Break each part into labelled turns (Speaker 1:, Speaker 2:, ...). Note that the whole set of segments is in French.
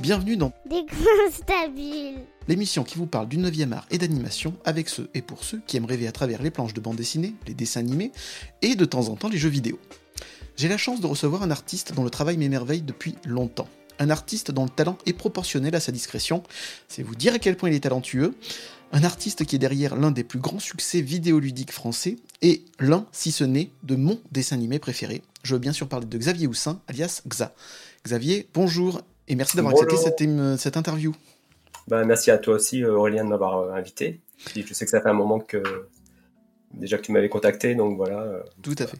Speaker 1: Bienvenue dans
Speaker 2: Des
Speaker 1: l'émission qui vous parle du 9e art et d'animation avec ceux et pour ceux qui aiment rêver à travers les planches de bande dessinée, les dessins animés et de temps en temps les jeux vidéo. J'ai la chance de recevoir un artiste dont le travail m'émerveille depuis longtemps. Un artiste dont le talent est proportionnel à sa discrétion. C'est vous dire à quel point il est talentueux. Un artiste qui est derrière l'un des plus grands succès vidéoludiques français et l'un, si ce n'est, de mon dessin animé préféré. Je veux bien sûr parler de Xavier Houssin, alias Xa. Xavier, bonjour et merci d'avoir accepté cette, interview.
Speaker 3: Bah, merci à toi aussi, Aurélien, de m'avoir euh, invité. Je sais que ça fait un moment que déjà que tu m'avais contacté, donc voilà. euh,
Speaker 1: Tout à fait.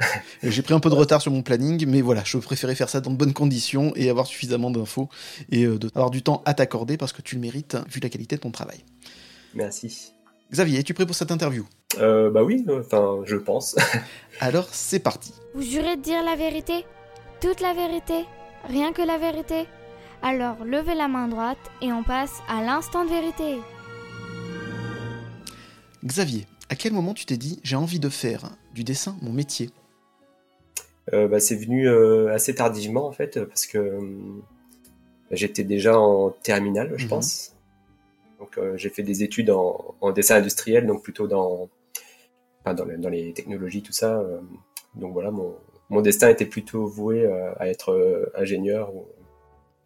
Speaker 3: j'ai-
Speaker 1: pris un peu de retard sur mon planning, mais voilà, je préférais faire ça dans de bonnes conditions et avoir suffisamment d'infos et euh, de, avoir du temps à t'accorder parce que tu le mérites vu la qualité de ton travail.
Speaker 3: Merci.
Speaker 1: Xavier, es-tu prêt pour cette interview?
Speaker 3: Euh, bah oui, euh, enfin, je pense.
Speaker 1: Alors, c'est parti.
Speaker 2: Vous jurez de dire la vérité? Toute la vérité? Rien que la vérité? Alors levez la main droite et on passe à l'instant de vérité.
Speaker 1: Xavier, à quel moment tu t'es dit j'ai envie de faire du dessin mon métier?
Speaker 3: Bah, c'est venu euh, assez tardivement en fait, parce que euh, j'étais déjà en terminale, je
Speaker 1: Mhm.
Speaker 3: pense. Donc euh, j'ai fait des études en, en dessin industriel, donc plutôt dans, enfin, dans, les, dans les technologies, tout ça. euh, donc voilà, mon, mon destin était plutôt voué euh, à être euh, ingénieur ou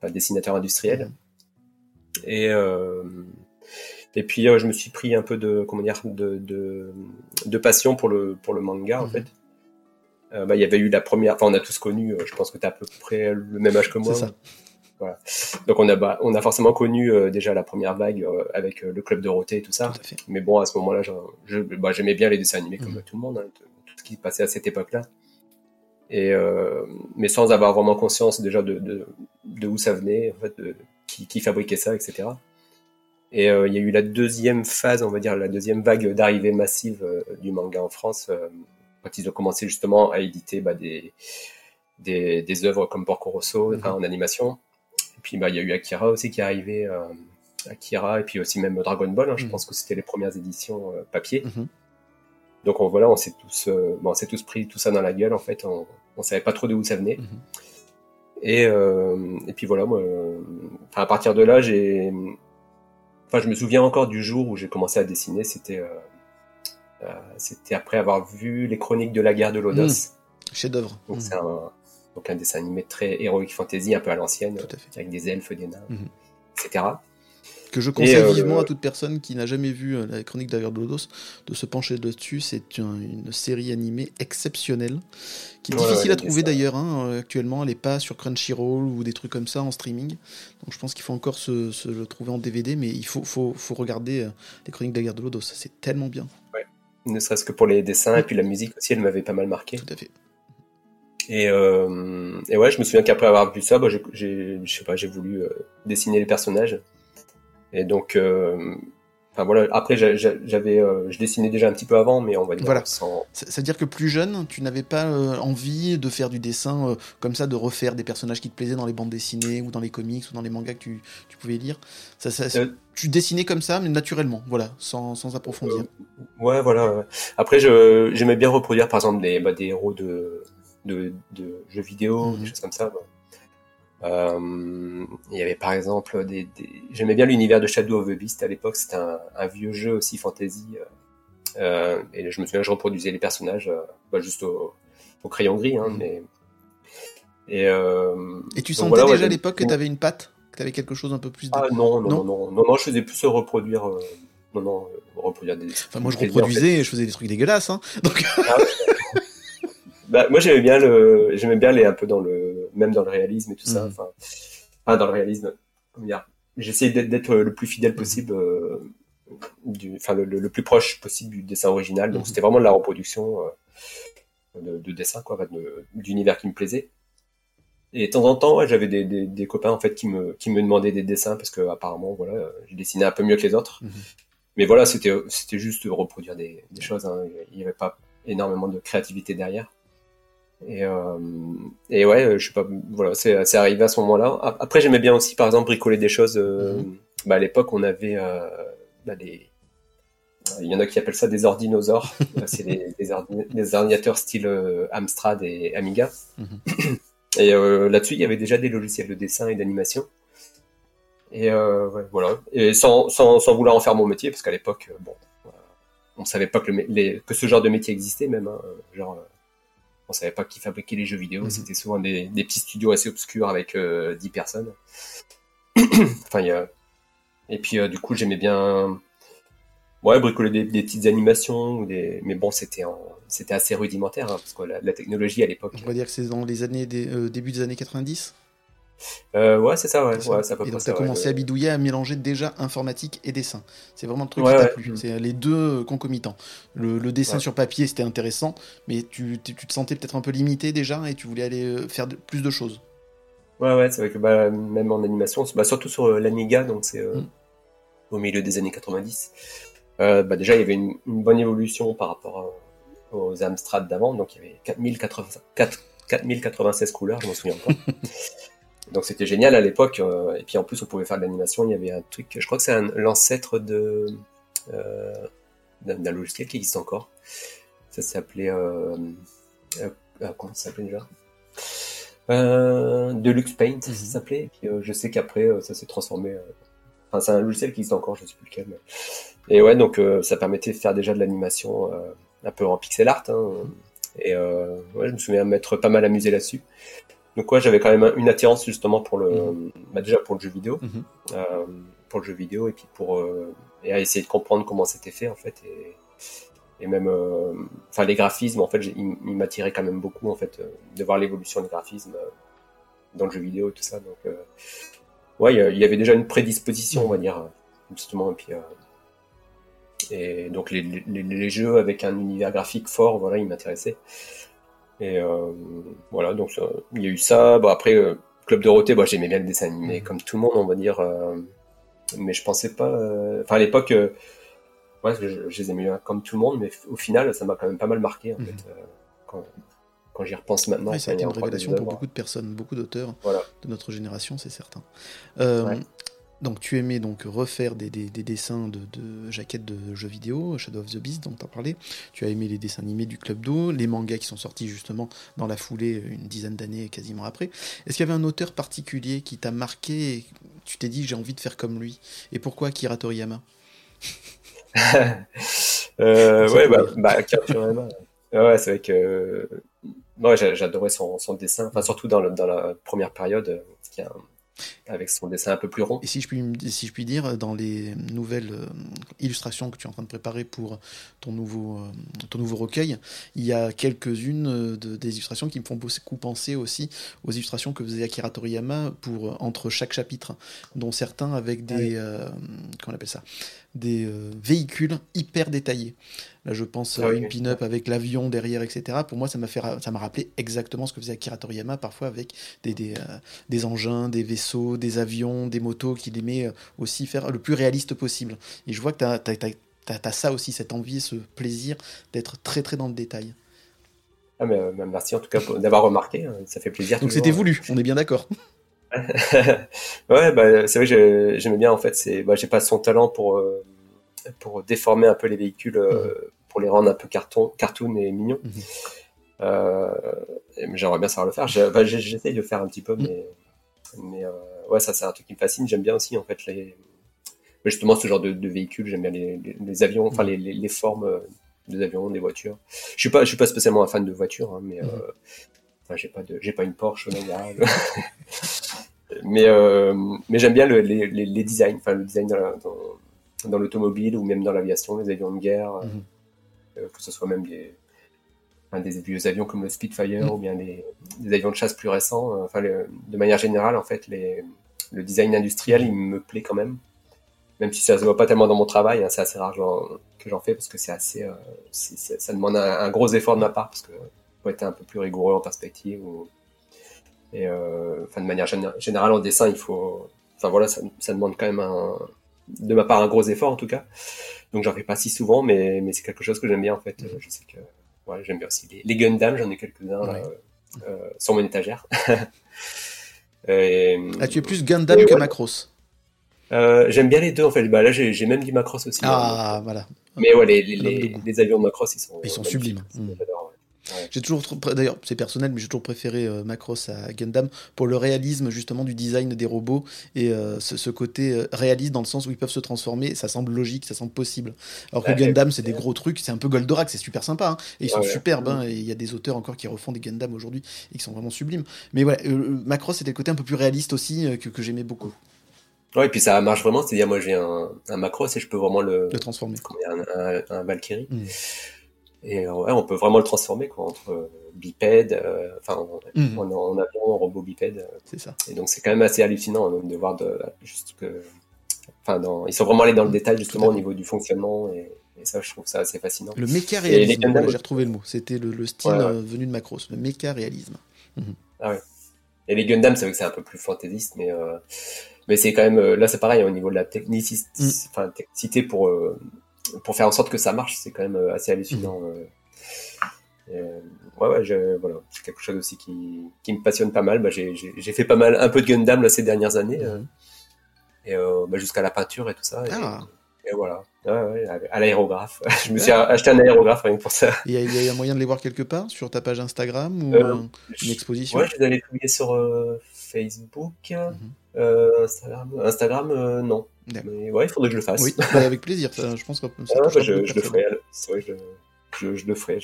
Speaker 3: enfin, dessinateur industriel. Et euh, et puis euh, je me suis pris un peu de comment dire de, de, de passion pour le pour le manga en
Speaker 1: Mhm.
Speaker 3: fait. Euh, bah, il y avait eu la première, enfin on a tous connu, euh, je pense que tu as à peu près le même âge que moi.
Speaker 1: C'est ça.
Speaker 3: Voilà. Donc on a bah, on a forcément connu euh, déjà la première vague euh, avec euh, le club Dorothée et tout ça.
Speaker 1: Tout.
Speaker 3: Mais bon, à ce moment-là, bah, j'aimais bien les dessins animés comme
Speaker 1: Mhm.
Speaker 3: tout le monde, hein, tout, ce qui passait à cette époque-là. Et mais sans avoir vraiment conscience déjà de, de, de où ça venait, en fait, de, qui, qui fabriquait ça, etc. Et il y a eu la deuxième phase, on va dire la deuxième vague d'arrivée massive du manga en France, quand ils ont commencé justement à éditer bah, des, des, des œuvres comme Porco Rosso enfin, en animation. Et puis bah, il y a eu Akira aussi qui est arrivé, euh, Akira, et puis aussi même Dragon Ball, hein, je
Speaker 1: Mhm.
Speaker 3: pense que c'était les premières éditions euh, papier.
Speaker 1: Mhm.
Speaker 3: Donc on, voilà, on s'est tous, euh, bon, on tous pris tout ça dans la gueule en fait. On, on savait pas trop de où ça venait.
Speaker 1: Mhm.
Speaker 3: Et, euh, et puis voilà, moi, à partir de là, j'ai, enfin, je me souviens encore du jour où j'ai commencé à dessiner. C'était, c'était après avoir vu les Chroniques de la guerre de Lodos.
Speaker 1: Chef-d'œuvre.
Speaker 3: Donc
Speaker 1: Mhm.
Speaker 3: c'est un, donc un dessin animé très héroïque fantasy, un peu à l'ancienne, avec des elfes, des nains,
Speaker 1: Mhm.
Speaker 3: etc.
Speaker 1: Que je conseille
Speaker 3: euh,
Speaker 1: vivement à toute personne qui n'a jamais vu euh, la chronique d'Aver de Lodos de se pencher dessus. C'est un- une série animée exceptionnelle qui est
Speaker 3: Ouais,
Speaker 1: difficile
Speaker 3: ouais,
Speaker 1: à trouver d'ailleurs. hein, euh, actuellement, elle n'est pas sur Crunchyroll ou des trucs comme ça en streaming. Donc je pense qu'il faut encore se, se le trouver en DVD, mais il faut, faut, faut regarder euh, les chroniques d'Aver de Lodos. C'est tellement bien.
Speaker 3: Ne serait-ce que pour les dessins et puis la musique aussi, elle m'avait pas mal marqué.
Speaker 1: Tout à fait.
Speaker 3: Et, euh, et ouais, je me souviens qu'après avoir vu ça, bah, j'ai, je sais pas, j'ai voulu euh, dessiner les personnages. Et donc, euh, enfin voilà. Après, j'a- j'a- j'avais, euh, je dessinais déjà un petit peu avant, mais on va dire
Speaker 1: Voilà.
Speaker 3: sans.
Speaker 1: C'est- C'est-à-dire que plus jeune, tu n'avais pas euh, envie de faire du dessin euh, comme ça, de refaire des personnages qui te plaisaient dans les bandes dessinées ou dans les comics ou dans les mangas que tu, tu pouvais lire. Ça, ça- tu dessinais comme ça, mais naturellement, voilà, sans, sans approfondir.
Speaker 3: Ouais, voilà. Après, je, j'aimais bien reproduire, par exemple, des, bah, des héros de, de, de jeux vidéo,
Speaker 1: Mhm.
Speaker 3: des choses comme ça. bah. Euh, il y avait par exemple des, des- j'aimais bien l'univers de Shadow of the Beast à l'époque c'était un, un vieux jeu aussi fantasy euh, euh, et je me souviens que je reproduisais les personnages euh, bah, juste au, au crayon gris hein,
Speaker 1: Mhm.
Speaker 3: mais et, euh,
Speaker 1: Et tu sentais
Speaker 3: voilà, ouais,
Speaker 1: déjà à l'époque que tu avais une patte, que tu avais quelque chose un peu plus. De...
Speaker 3: ah non non,
Speaker 1: Non
Speaker 3: non non non non je faisais plus reproduire euh, non non euh, reproduire des
Speaker 1: Enfin, moi, je
Speaker 3: des plaisirs, en fait.
Speaker 1: reproduisais et je faisais des trucs dégueulasses. Hein. Donc,
Speaker 3: Bah, moi j'aimais bien le j'aimais bien les un peu dans le même dans le réalisme et tout ça
Speaker 1: Mhm.
Speaker 3: enfin pas dans le réalisme j'essayais d'être, le plus fidèle possible euh, du enfin le, le- le plus proche possible du dessin original donc
Speaker 1: Mhm.
Speaker 3: c'était vraiment de la reproduction euh, de, de dessin quoi de- d'univers qui me plaisait et de temps en temps ouais, j'avais des, des, des copains en fait qui me qui me demandaient des dessins parce que apparemment voilà je dessinais un peu mieux que les autres
Speaker 1: Mhm.
Speaker 3: mais voilà c'était c'était juste reproduire des, des choses hein. il n'y avait pas énormément de créativité derrière Et, euh, et ouais, je sais pas, voilà, c'est, arrivé à ce moment-là. Après, j'aimais bien aussi, par exemple, bricoler des choses. Euh, mhm. bah, à l'époque, on avait euh, bah, des, il y en a qui appellent ça des ordinosaures. c'est des, des, ordinateurs style euh, Amstrad et Amiga. Mhm. Et euh, là-dessus, il y avait déjà des logiciels de dessin et d'animation. Et euh, ouais, voilà. Et sans, sans, sans, vouloir en faire mon métier, parce qu'à l'époque, bon, on savait pas que, le, les, que ce genre de métier existait même. Hein, genre, on savait pas qui fabriquait les jeux vidéo. Mhm. C'était souvent des, des, petits studios assez obscurs avec euh, 10 personnes. enfin, il y a... Et puis, du coup, j'aimais bien ouais, bricoler des, des, petites animations, ou des... mais bon, c'était en... c'était assez rudimentaire, hein, parce que la, technologie à l'époque.
Speaker 1: On va dire que c'est dans les années des, euh, début des années 90
Speaker 3: euh, ouais, c'est ça, ouais. ouais
Speaker 1: ça et donc, tu as commencé à bidouiller, à mélanger déjà informatique et dessin. C'est vraiment le truc qui t'a plu. C'est les deux euh, concomitants. Le, le dessin sur papier, c'était intéressant, mais tu, tu, te sentais peut-être un peu limité déjà et tu voulais aller euh, faire plus de choses.
Speaker 3: Ouais, ouais, c'est vrai que bah, même en animation, bah, surtout sur l'Amiga, donc c'est mm. au milieu des années 90. Euh, bah déjà, il y avait une, une bonne évolution par rapport aux Amstrad d'avant. Donc, il y avait 4096 couleurs, je m'en souviens pas. donc, c'était génial à l'époque. Euh, et puis, en plus, on pouvait faire de l'animation. Il y avait un truc, je crois que c'est l'ancêtre de euh, d'un logiciel qui existe encore. Ça s'appelait... Euh, comment ça s'appelait déjà? Deluxe Paint, ça mhm. s'appelait. Et je sais qu'après, ça s'est transformé Enfin, c'est un logiciel qui existe encore, je ne sais plus lequel. Et ouais, donc ça permettait de faire déjà de l'animation un peu en pixel art. Hein. Et euh, ouais, je me souviens m'être pas mal amusé là-dessus. Donc ouais, j'avais quand même une attirance justement pour le, mhm. bah, déjà pour le jeu vidéo, mhm. pour le jeu vidéo et puis pour et à essayer de comprendre comment c'était fait en fait et, et même, enfin les graphismes en fait, ils, ils m'attiraient quand même beaucoup en fait de voir l'évolution des graphismes dans le jeu vidéo et tout ça. Donc ouais, il y avait déjà une prédisposition, on va dire, justement. Et puis, euh, et donc les, les, les, jeux avec un univers graphique fort, voilà, ils m'intéressaient. Et euh, voilà, donc il y a eu ça. Bon après, euh, Club Dorothée, bon, j'aimais bien le dessin animé, comme tout le monde, on va dire. Euh, mais je pensais pas. Enfin, à l'époque, ouais, je, je, les aimais bien comme tout le monde, mais au final, ça m'a quand même pas mal marqué, en mhm. fait. Quand, quand j'y repense maintenant.
Speaker 1: ça a été une révélation pour beaucoup de personnes, beaucoup d'auteurs de notre génération, c'est certain. Euh, donc tu aimais donc refaire des, dessins de, jaquettes de jeux vidéo, Shadow of the Beast dont tu as parlé. Tu as aimé les dessins animés du Club d'eau, les mangas qui sont sortis justement dans la foulée une dizaine d'années quasiment après. Est-ce qu'il y avait un auteur particulier qui t'a marqué et tu t'es dit j'ai envie de faire comme lui? Et pourquoi Akira Toriyama?
Speaker 3: Euh, Ouais, bah, bah, Akira Toriyama. Ouais, c'est vrai que moi, j'adorais son, son, dessin, enfin surtout dans, le, dans la première période, euh, qui a avec son dessin un peu plus rond.
Speaker 1: Et si je puis, si je puis dire, dans les nouvelles euh, illustrations que tu es en train de préparer pour ton nouveau, euh, ton nouveau recueil, il y a quelques-unes de, des illustrations qui me font beaucoup penser aussi aux illustrations que faisait Akira Toriyama pour, entre chaque chapitre, dont certains avec des, comment on appelle ça, des véhicules hyper détaillés. Là, je pense à une pin-up avec l'avion derrière, etc. Pour moi, ça m'a fait, ça m'a rappelé exactement ce que faisait Akira Toriyama, parfois avec des, des, euh, des engins, des vaisseaux, des avions, des motos, qu'il aimait euh, aussi faire le plus réaliste possible. Et je vois que tu as, as, ça aussi, cette envie, ce plaisir d'être très très dans le détail.
Speaker 3: Ah, mais, euh, merci en tout cas d'avoir remarqué, hein. ça fait plaisir.
Speaker 1: Donc c'était voulu, on est bien d'accord.
Speaker 3: ouais, bah, c'est vrai, j'aimais bien en fait. C'est, bah, j'ai pas son talent pour pour déformer un peu les véhicules, euh, pour les rendre un peu carton, cartoon et mignons. Mhm. Euh, j'aimerais bien savoir le faire. J'essaye de faire un petit peu, mhm. mais, mais euh, ouais, ça c'est un truc qui me fascine. J'aime bien aussi en fait les, justement ce genre de, de véhicules. J'aime bien les, les, avions, enfin les, les, formes des avions, des voitures. Je suis pas, je suis pas spécialement un fan de voitures, hein, mais mhm. enfin, j'ai pas de, j'ai pas une Porsche, mais mais j'aime bien le, les, les, designs, enfin le design dans, dans, dans l'automobile ou même dans l'aviation, les avions de guerre, mhm. euh, que ce soit même des, des vieux avions comme le Spitfire mhm. ou bien des, avions de chasse plus récents. Euh, enfin, de manière générale, en fait, les, le design industriel, il me plaît quand même. Même si ça se voit pas tellement dans mon travail, hein, c'est assez rare que j'en fais parce que c'est assez, euh, ça demande un, gros effort de ma part parce que faut être un peu plus rigoureux en perspective. Ou, et enfin, de manière générale, en dessin, il faut, enfin voilà, ça, ça demande quand même un, de ma part un gros effort en tout cas. Donc j'en fais pas si souvent, mais, mais c'est quelque chose que j'aime bien en fait. Je sais que ouais, j'aime bien aussi les, les Gundam, j'en ai quelques-uns sur mon étagère.
Speaker 1: Et, ah, tu es plus Gundam que Macross
Speaker 3: J'aime bien les deux en fait. Bah, là, j'ai même du Macross aussi.
Speaker 1: Ah, voilà.
Speaker 3: Mais ouais, les, les, les, avions de Macross, ils sont,
Speaker 1: ils sont sublimes. Mmh. J'ai toujours, d'ailleurs, c'est personnel, mais j'ai toujours préféré euh, Macross à Gundam pour le réalisme justement du design des robots et euh, ce, côté euh, réaliste dans le sens où ils peuvent se transformer. Ça semble logique, ça semble possible. Alors que Gundam, c'est des gros trucs, c'est un peu Goldorak, c'est super sympa, hein, et ils sont superbes. Hein, et il y a des auteurs encore qui refont des Gundam aujourd'hui et qui sont vraiment sublimes. Mais voilà, Macross c'était le côté un peu plus réaliste aussi que, que j'aimais beaucoup.
Speaker 3: Ouais, et puis ça marche vraiment, c'est-à-dire moi j'ai un, un Macross et je peux vraiment le,
Speaker 1: le transformer.
Speaker 3: Un, un, Valkyrie. Mm. Et ouais, on peut vraiment le transformer quoi, entre bipède, euh, enfin mm. en, avion, en robot bipède.
Speaker 1: C'est ça.
Speaker 3: Et donc c'est quand même assez hallucinant hein, de voir de, juste que, enfin dans, ils sont vraiment allés dans le détail justement au niveau du fonctionnement et, et, ça je trouve ça assez fascinant.
Speaker 1: Le méca réalisme, voilà, j'ai retrouvé le mot. C'était le, le, style euh, venu de Macross, le méca réalisme.
Speaker 3: Mhm. Ah ouais. Et les Gundam, c'est vrai que c'est un peu plus fantaisiste, mais euh, mais c'est quand même là c'est pareil au niveau de la technicité, mm. technicité pour faire en sorte que ça marche, c'est quand même euh, assez hallucinant. Mhm. Euh. Euh, ouais, ouais, je, voilà, c'est quelque chose aussi qui, qui me passionne pas mal. Bah, j'ai, fait pas mal, un peu de Gundam là, ces dernières années, mhm. et bah, jusqu'à la peinture et tout ça. Et, ah. voilà, ouais, à l'aérographe. je me suis acheté un aérographe rien que pour ça.
Speaker 1: Il y, a, a moyen de les voir quelque part sur ta page Instagram ou une exposition?
Speaker 3: Ouais, je les avais publiés sur Facebook. Mhm. Euh, Instagram, euh, non. Mais ouais, il faudrait que je le fasse.
Speaker 1: Oui, bah, avec plaisir. je pense que
Speaker 3: ça ah, bah, je, le ferai. C'est vrai, je, je, le ferai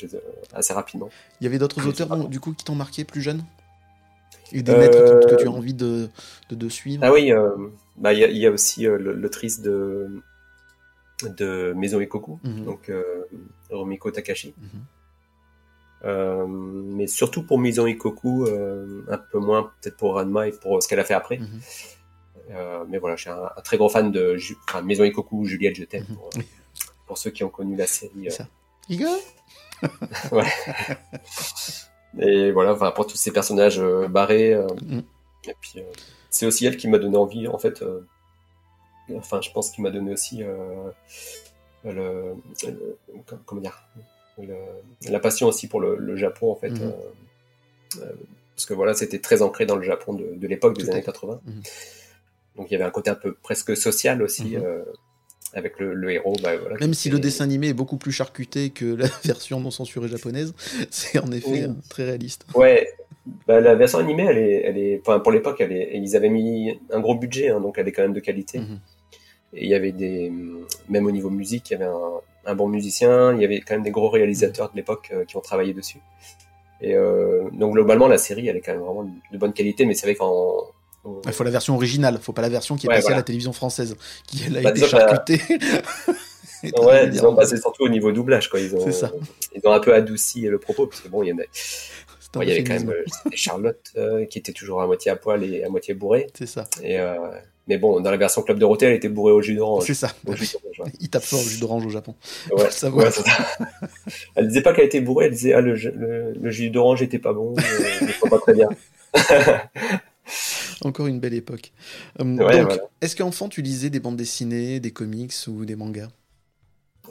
Speaker 3: assez rapidement.
Speaker 1: Il y avait d'autres auteurs du coup qui t'ont marqué plus jeune Et des maîtres que, tu as envie de, de, suivre?
Speaker 3: Ah oui, euh, bah, il y, a aussi l'autrice de, de Maison Ikoku, mhm. donc Romiko Takashi. Mhm. Euh, mais surtout pour Maison Ikoku, euh, un peu moins peut-être pour Ranma et pour ce qu'elle a fait après. Mhm. Euh, mais voilà, je suis un, très grand fan de enfin, Maison Ikoku, Juliette, je t'aime, mhm. pour, pour, ceux qui ont connu la série.
Speaker 1: Ça. Iga
Speaker 3: Ouais. Et voilà, enfin, pour tous ces personnages barrés. Mhm. Et puis, c'est aussi elle qui m'a donné envie, en fait. enfin, je pense qu'il m'a donné aussi le, comment dire la passion aussi pour le, Japon en fait. Mhm. Euh, euh, parce que voilà, c'était très ancré dans le Japon de, l'époque des années 80. Mhm. Donc il y avait un côté un peu presque social aussi. Mhm. Euh, avec le, héros. Bah,
Speaker 1: Même si le dessin animé est beaucoup plus charcuté que la version non censurée japonaise, c'est en effet très réaliste.
Speaker 3: Ouais, bah, la version animée, elle est, elle est, enfin, pour l'époque, elle est, ils avaient mis un gros budget, hein, donc elle est quand même de qualité. Et il y avait des, même au niveau musique, il y avait un, un bon musicien, il y avait quand même des gros réalisateurs de l'époque euh, qui ont travaillé dessus. Et euh, donc globalement, la série, elle est quand même vraiment de bonne qualité, mais c'est vrai qu'en
Speaker 1: il faut la version originale, il faut pas la version qui est passée à la télévision française, qui elle a bah, été charcutée.
Speaker 3: ouais, disons, bah, c'est surtout au niveau doublage, quoi. Ils ont, ça. ils ont un peu adouci le propos, parce que bon, il y en a. il y avait quand même euh, Charlotte qui était toujours à moitié à poil et à moitié bourrée.
Speaker 1: C'est ça.
Speaker 3: Et, mais bon, dans la version Club Dorothée, elle était bourrée au jus d'orange.
Speaker 1: C'est ça. Il tape fort au jus d'orange au Japon.
Speaker 3: Ouais, ça elle disait pas qu'elle était bourrée, elle disait ah le, le, jus d'orange était pas bon, euh, pas très bien.
Speaker 1: Encore une belle époque. Euh, donc, est-ce qu'enfant tu lisais des bandes dessinées, des comics ou des mangas?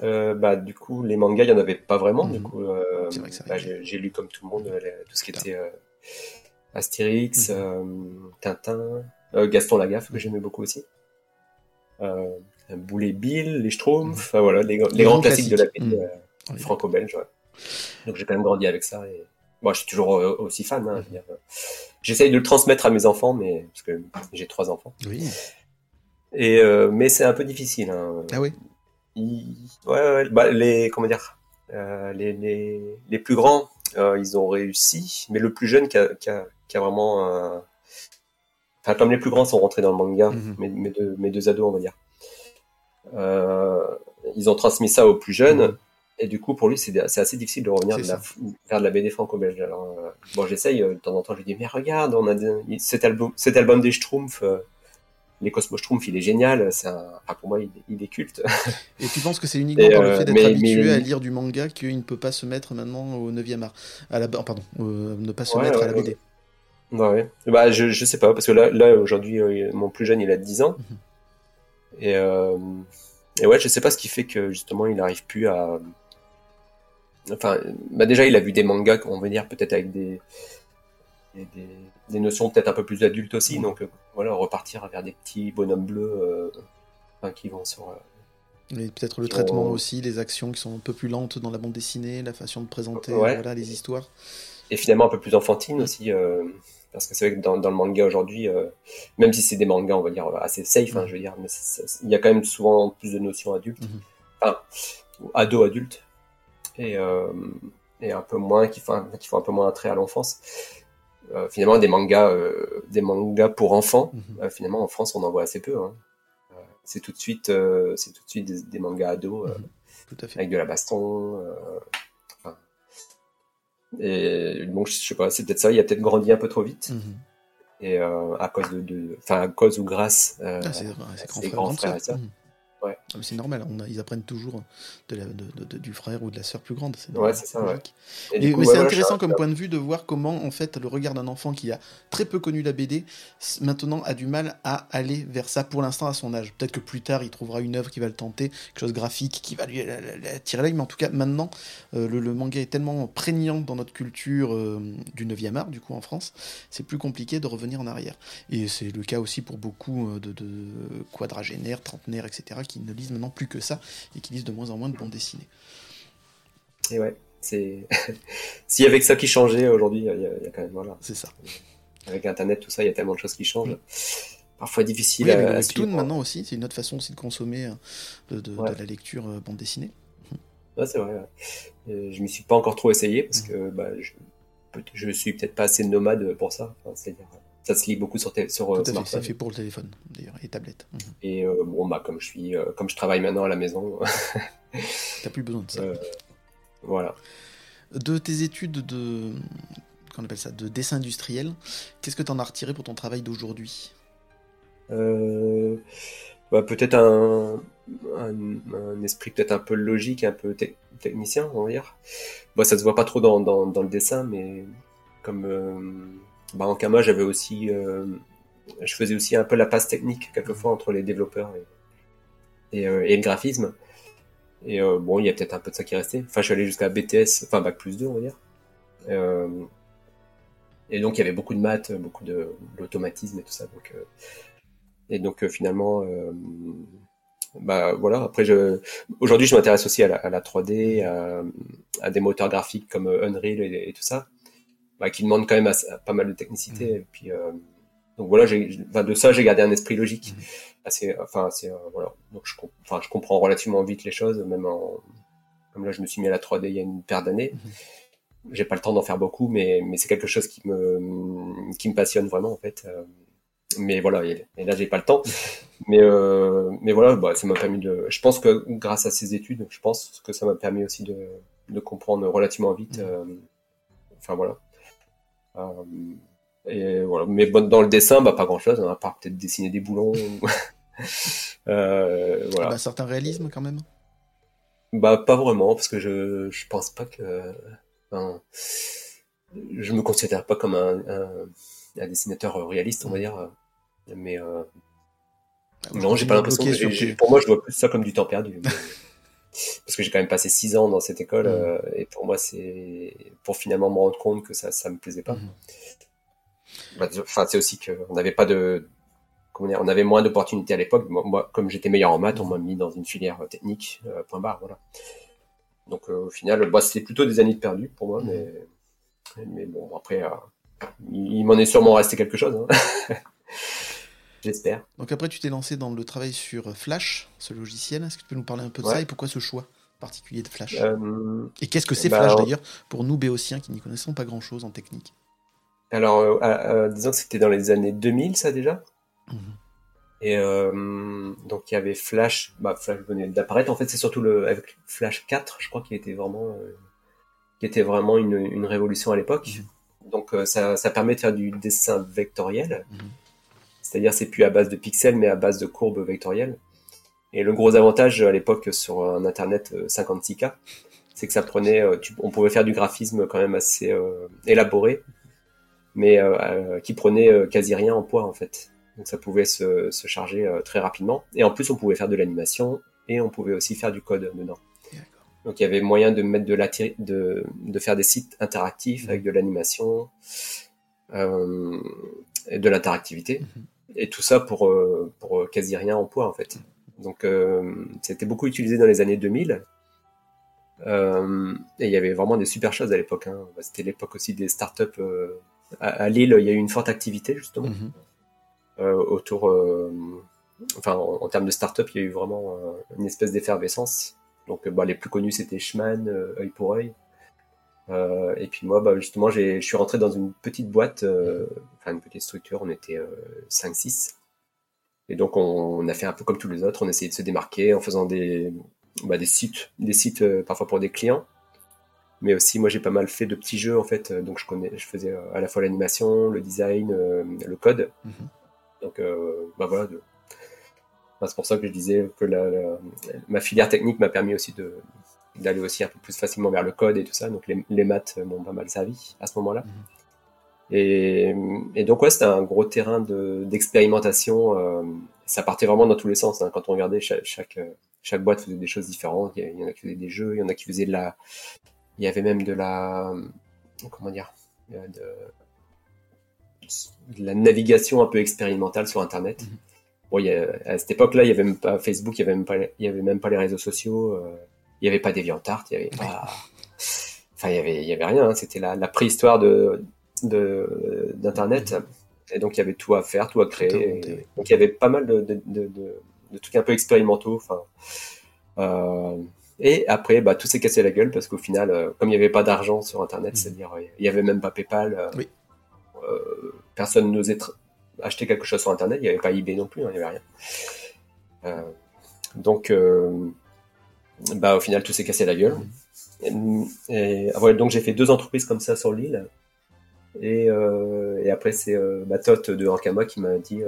Speaker 3: Euh, bah, du coup, les mangas, il n'y en avait pas vraiment. Du mhm. coup, bah, j'ai lu comme tout le monde tout ce qui était Astérix, mhm. Tintin, euh, Gaston Lagaffe, que j'aimais beaucoup aussi. Euh, Boulet Bill, les Schtroumpfs, mhm. voilà, les, grands classiques, de la BD euh, franco-belge. Donc j'ai quand même grandi avec ça. Et... Moi, je suis toujours aussi fan. Hein. J'essaye de le transmettre à mes enfants, mais parce que j'ai trois enfants.
Speaker 1: Oui.
Speaker 3: Et mais c'est un peu difficile. Hein.
Speaker 1: Ah oui.
Speaker 3: Ouais, ouais, bah, les comment dire, les, les, les, plus grands, ils ont réussi, mais le plus jeune qui a, qui a, qui a vraiment Enfin, comme les plus grands sont rentrés dans le manga, mhm. mes, deux, mes, deux, ados, on va dire. Euh, ils ont transmis ça aux plus jeunes. Mhm. Et du coup, pour lui, c'est assez difficile de revenir de la, vers de la BD franco-belge. Alors, euh, bon, j'essaye, euh, de temps en temps, je lui dis, mais regarde, on a cet, album, cet album des Schtroumpfs, les Cosmos Schtroumpfs, il est génial. C'est un, pour moi, il, est culte.
Speaker 1: Et tu penses que c'est uniquement par le fait d'être habitué à lire du manga qu'il ne peut pas se mettre maintenant au 9e art, à la, pardon, ne pas se mettre à la BD?
Speaker 3: Ouais, Bah, je, je sais pas, parce que là, là aujourd'hui, euh, mon plus jeune, il a 10 ans. Mhm. Et, euh, et ouais, je sais pas ce qui fait que justement, il n'arrive plus à. Enfin, bah déjà, il a vu des mangas, on va dire, peut-être avec des. des, notions peut-être un peu plus adultes aussi. Donc voilà, repartir vers des petits bonhommes bleus qui vont sur.
Speaker 1: peut-être le traitement aussi, les actions qui sont un peu plus lentes dans la bande dessinée, la façon de présenter voilà, les histoires.
Speaker 3: Et finalement un peu plus enfantine aussi. Parce que c'est vrai que dans, dans le manga aujourd'hui, euh, même si c'est des mangas, on va dire, assez safe, hein, je veux dire, mais il y a quand même souvent plus de notions adultes, mm enfin, ado-adultes, et, euh, et un peu moins, qui font, qui font un peu moins attrait à l'enfance. Euh, finalement, des mangas, euh, des mangas pour enfants, mhm. finalement, en France, on en voit assez peu. Hein. C'est tout de suite, c'est tout de suite des, des mangas ados, mhm. tout à fait. avec de la baston, et donc, je sais pas, c'est peut-être ça, il a peut-être grandi un peu trop vite. Mhm. Et euh, à cause de, enfin, à cause ou grâce euh, ah,
Speaker 1: c'est grands frères et ça. Mhm. Ouais. Ah, c'est normal, on ils apprennent toujours de de, du frère ou de la sœur plus grande.
Speaker 3: Ouais, c'est ça. Ouais.
Speaker 1: mais c'est intéressant comme point de vue de voir comment, en fait, le regard d'un enfant qui a très peu connu la BD, maintenant a du mal à aller vers ça pour l'instant à son âge. Peut-être que plus tard, il trouvera une œuvre qui va le tenter, quelque chose de graphique qui va lui attirer l'œil, mais en tout cas, maintenant, euh, le, manga est tellement prégnant dans notre culture euh, du 9e art, du coup, en France, c'est plus compliqué de revenir en arrière. Et c'est le cas aussi pour beaucoup euh, de, de quadragénaires, trentenaires, etc qui ne lisent maintenant plus que ça et qui lisent de moins en moins de bandes dessinées.
Speaker 3: Et ouais, c'est. S'il y avait que ça qui changeait aujourd'hui, il y, a quand même. Voilà.
Speaker 1: C'est ça.
Speaker 3: Avec Internet, tout ça, il y a tellement de choses qui changent. Parfois difficile
Speaker 1: oui, à, avec maintenant aussi, c'est une autre façon aussi de consommer euh, de, la lecture euh, bande dessinée.
Speaker 3: Ouais, c'est vrai. Ouais. Je m'y suis pas encore trop essayé parce que bah, je, je suis peut-être pas assez nomade pour ça. C'est-à-dire ça se lit beaucoup sur, sur
Speaker 1: euh, smartphone. C'est fait pour le téléphone, d'ailleurs, et tablette. Mhm.
Speaker 3: Et euh, bon, bah, comme je suis, euh, comme je travaille maintenant à la maison.
Speaker 1: T'as plus besoin de ça.
Speaker 3: voilà.
Speaker 1: De tes études de, qu'on appelle ça, de dessin industriel, qu'est-ce que tu en as retiré pour ton travail d'aujourd'hui?
Speaker 3: Bah, Peut-être un, un, esprit peut-être un peu logique, un peu technicien, on va dire. Bah, ça se voit pas trop dans, dans, dans le dessin, mais comme bah, en Kama, j'avais aussi, euh, je faisais aussi un peu la passe technique quelquefois entre les développeurs et, euh, le graphisme. Et euh, bon, il y a peut-être un peu de ça qui restait. Enfin, je suis allé jusqu'à BTS, enfin bac plus 2, on va dire. Et donc, il y avait beaucoup de maths, beaucoup de l'automatisme et tout ça. Donc, et donc, finalement, bah voilà. Après, aujourd'hui, je m'intéresse aussi à la, à la 3D, à, des moteurs graphiques comme Unreal et tout ça bah, qui demande quand même pas mal de technicité. Mmh. Et puis, euh, donc voilà, j'ai, enfin, de ça, j'ai gardé un esprit logique. Mmh. Assez, enfin, c'est, euh, voilà. Donc je, enfin, je comprends relativement vite les choses, même en, comme là, je me suis mis à la 3D il y a une paire d'années. Mmh. J'ai pas le temps d'en faire beaucoup, mais, mais c'est quelque chose qui me, qui me passionne vraiment, en fait. Euh, mais voilà, et, là, j'ai pas le temps. Mais, euh, mais voilà, bah, ça m'a permis de, je pense que grâce à ces études, je pense que ça m'a permis aussi de, de comprendre relativement vite, euh, enfin voilà, et voilà. Mais bon, dans le dessin, bah, pas grand chose, hein, à part peut-être dessiner des boulons.
Speaker 1: euh, voilà. Bah, certain réalisme quand même
Speaker 3: Bah, pas vraiment, parce que je, je pense pas que. Enfin, je me considère pas comme un, un, dessinateur réaliste, on va dire. Mais. Euh, ah, non, j'ai pas l'impression que. Pour moi, je vois plus ça comme du temps perdu. Parce que j'ai quand même passé six ans dans cette école mm. euh, et pour moi c'est pour finalement me rendre compte que ça ça me plaisait pas. Mm. Bah, enfin c'est aussi qu'on n'avait pas de comment dire, on avait moins d'opportunités à l'époque. Moi, comme j'étais meilleur en maths, on m'a mis dans une filière technique. Euh, point barre, voilà. Donc euh, au final, bah, c'était plutôt des années de perdu pour moi, mais mais bon après il, m'en est sûrement resté quelque chose. Hein. J'espère.
Speaker 1: Donc après, tu t'es lancé dans le travail sur Flash, ce logiciel. Est-ce que tu peux nous parler un peu de ça et pourquoi ce choix particulier de Flash euh, Et qu'est-ce que c'est bah, Flash d'ailleurs pour nous béotiens qui n'y connaissons pas grand-chose en technique
Speaker 3: Alors, euh, euh, disons que c'était dans les années 2000 ça déjà. Mhm. Et donc il y avait Flash, bah, Flash venait d'apparaître. En fait, c'est surtout le avec Flash 4, je crois, qui était vraiment, qui était vraiment une, une révolution à l'époque. Mhm. Donc ça, ça, permet de faire du dessin vectoriel. Mhm. C'est-à-dire c'est plus à base de pixels mais à base de courbes vectorielles. Et le gros avantage à l'époque sur un internet 56K, euh, c'est que ça prenait, euh, on pouvait faire du graphisme quand même assez euh, élaboré, mais qui prenait quasi rien en poids en fait. Donc ça pouvait se, charger très rapidement. Et en plus on pouvait faire de l'animation et on pouvait aussi faire du code dedans. Donc il y avait moyen de mettre de, la, de, de faire des sites interactifs avec de l'animation, et de l'interactivité. Mhm. Et tout ça pour, pour quasi rien en poids, en fait. Donc, c'était beaucoup utilisé dans les années 2000. Euh, et il y avait vraiment des super choses à l'époque. Hein. Bah, c'était l'époque aussi des startups. Euh, à, Lille, il y a eu une forte activité justement mhm. euh, autour. enfin, en, termes de startups, il y a eu vraiment une espèce d'effervescence. Donc, bah, les plus connus c'était Schman, œil pour œil. Et puis moi, bah, justement, je suis rentré dans une petite boîte, enfin une petite structure. On était 5-6. Et donc, on, on, a fait un peu comme tous les autres. On essayait de se démarquer en faisant des, bah, des sites, des sites euh, parfois pour des clients. Mais aussi, moi, j'ai pas mal fait de petits jeux en fait. Euh, donc, je connais, je faisais euh, à la fois l'animation, le design, le code. Mhm. Donc, bah voilà. c'est pour ça que je disais que la, ma filière technique m'a permis aussi de d'aller aussi un peu plus facilement vers le code et tout ça. Donc, les, les maths m'ont pas mal servi à ce moment-là. Mhm. Et, et, donc ouais, c'était un gros terrain d'expérimentation. ça partait vraiment dans tous les sens. Hein, quand on regardait chaque, chaque, chaque boîte faisait des choses différentes. Il y en a qui faisaient des jeux, il y en a qui faisaient de la. Il y avait même de la. Comment dire de, de la navigation un peu expérimentale sur Internet. Mhm. Bon, à cette époque-là, il n'y avait même pas Facebook, il n'y avait, même pas, il y avait même pas les réseaux sociaux, euh, il n'y avait pas DeviantArt, il n'y avait pas. Enfin, il n'y avait, il y avait rien. Hein. C'était la, la, préhistoire de, d'Internet. Mhm. Et donc, il y avait tout à faire, tout à créer. donc, il y avait pas mal de, de de trucs un peu expérimentaux. Enfin, euh, et après, bah, tout s'est cassé la gueule parce qu'au final, euh, comme il n'y avait pas d'argent sur Internet, mm. c'est-à-dire il n'y avait même pas PayPal, euh, personne n'osait acheter quelque chose sur Internet, il n'y avait pas eBay non plus, hein, il n'y avait rien. donc, bah, au final, tout s'est cassé la gueule. Et, donc j'ai fait deux entreprises comme ça sur l'île. Et, et, après, c'est ma tote de Ankama qui m'a dit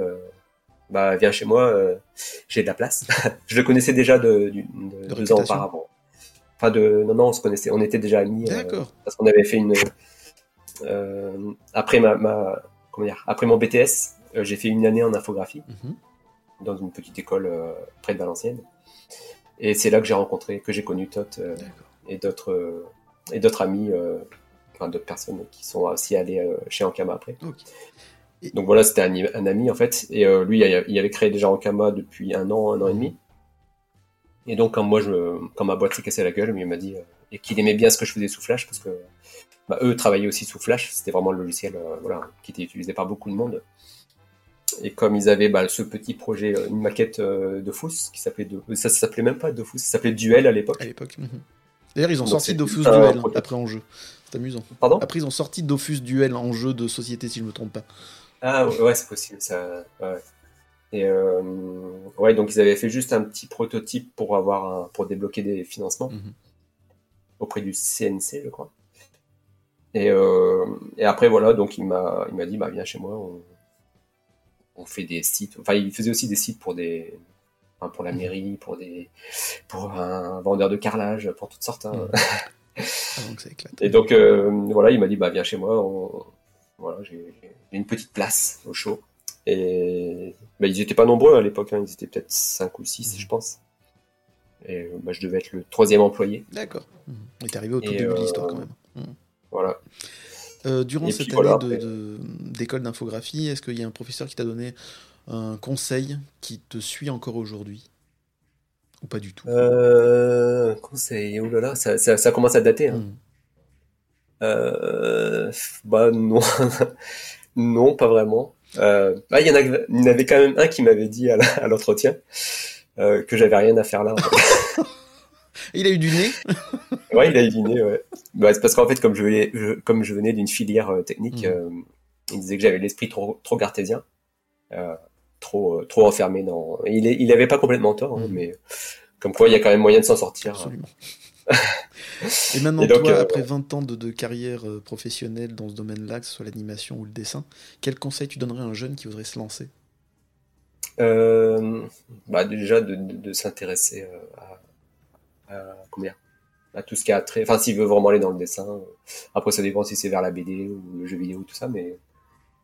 Speaker 3: bah viens chez moi, euh, j'ai de la place. je le connaissais déjà de, deux ans auparavant. Enfin de non non, on se connaissait, on était déjà amis euh, parce qu'on avait fait une euh, après ma, ma, comment dire, après mon BTS, j'ai fait une année en infographie mhm. dans une petite école près de Valenciennes. Et c'est là que j'ai rencontré, que j'ai connu Tot et d'autres et d'autres amis, enfin d'autres personnes qui sont aussi allées chez Ankama après. Donc voilà, c'était un, ami en fait. Et euh, lui, il avait créé déjà Ankama depuis un an, un an et demi. Et donc quand moi, je, quand ma boîte s'est cassée la gueule, il m'a dit euh, et qu'il aimait bien ce que je faisais sous Flash parce que bah, eux travaillaient aussi sous Flash. C'était vraiment le logiciel euh, voilà, qui était utilisé par beaucoup de monde. Et comme ils avaient bah, ce petit projet, une maquette de Dofus qui s'appelait de... ça s'appelait même pas Dofus, ça s'appelait Duel à l'époque.
Speaker 1: À l'époque. Mhm. D'ailleurs, ils ont sorti Dofus Duel hein, après en jeu. C'est amusant.
Speaker 3: Pardon?
Speaker 1: Après, ils ont sorti Dofus Duel en jeu de société, si je me trompe pas.
Speaker 3: Ah ouais, c'est possible ça. Ouais. Et euh, ouais, donc ils avaient fait juste un petit prototype pour avoir pour débloquer des financements mhm. auprès du CNC, je crois. Et, euh, et après voilà, donc il m'a il m'a dit bah viens chez moi, on, on, fait des sites. Enfin, il faisait aussi des sites pour des pour la mhm. mairie, pour des pour un vendeur de carrelage, pour toutes sortes. Hein. Mhm. Et donc euh, voilà, il m'a dit bah viens chez moi, on, voilà, j'ai une petite place au show. Et bah, ils n'étaient pas nombreux à l'époque, hein. ils étaient peut-être 5 ou 6, je pense. Et bah, je devais être le troisième employé.
Speaker 1: D'accord. Il est arrivé au tout début de l'histoire quand même. Mmh.
Speaker 3: Voilà.
Speaker 1: Euh, durant cette année d'école d'infographie, est-ce qu'il y a un professeur qui t'a donné un conseil qui te suit encore aujourd'hui Ou pas du tout?
Speaker 3: Euh, Conseil, oulala, ça, ça, ça, commence à dater. Hein. Mmh. Euh, bah non, non, pas vraiment. Euh, bah, il y en, a, avait quand même un qui m'avait dit à l'entretien euh, que j'avais rien à faire là.
Speaker 1: il a eu du nez?
Speaker 3: Ouais, il a eu du nez, ouais. Bah, c'est parce qu'en fait, comme je, comme je venais d'une filière technique, mmh. Il disait que j'avais l'esprit trop, trop cartésien, trop, trop enfermé dans. Il, est, il avait pas complètement tort, hein, mmh. mais comme quoi, il y a quand même moyen de s'en sortir.
Speaker 1: Absolument. Et maintenant, toi, euh, après 20 ans de, carrière euh, professionnelle dans ce domaine-là, que ce soit l'animation ou le dessin, quel conseil tu donnerais à un jeune qui voudrait se lancer?
Speaker 3: Euh, bah Déjà, de, s'intéresser à, à tout ce qui a trait. Enfin, s'il veut vraiment aller dans le dessin. Après, ça dépend si c'est vers la BD ou le jeu vidéo, tout ça, mais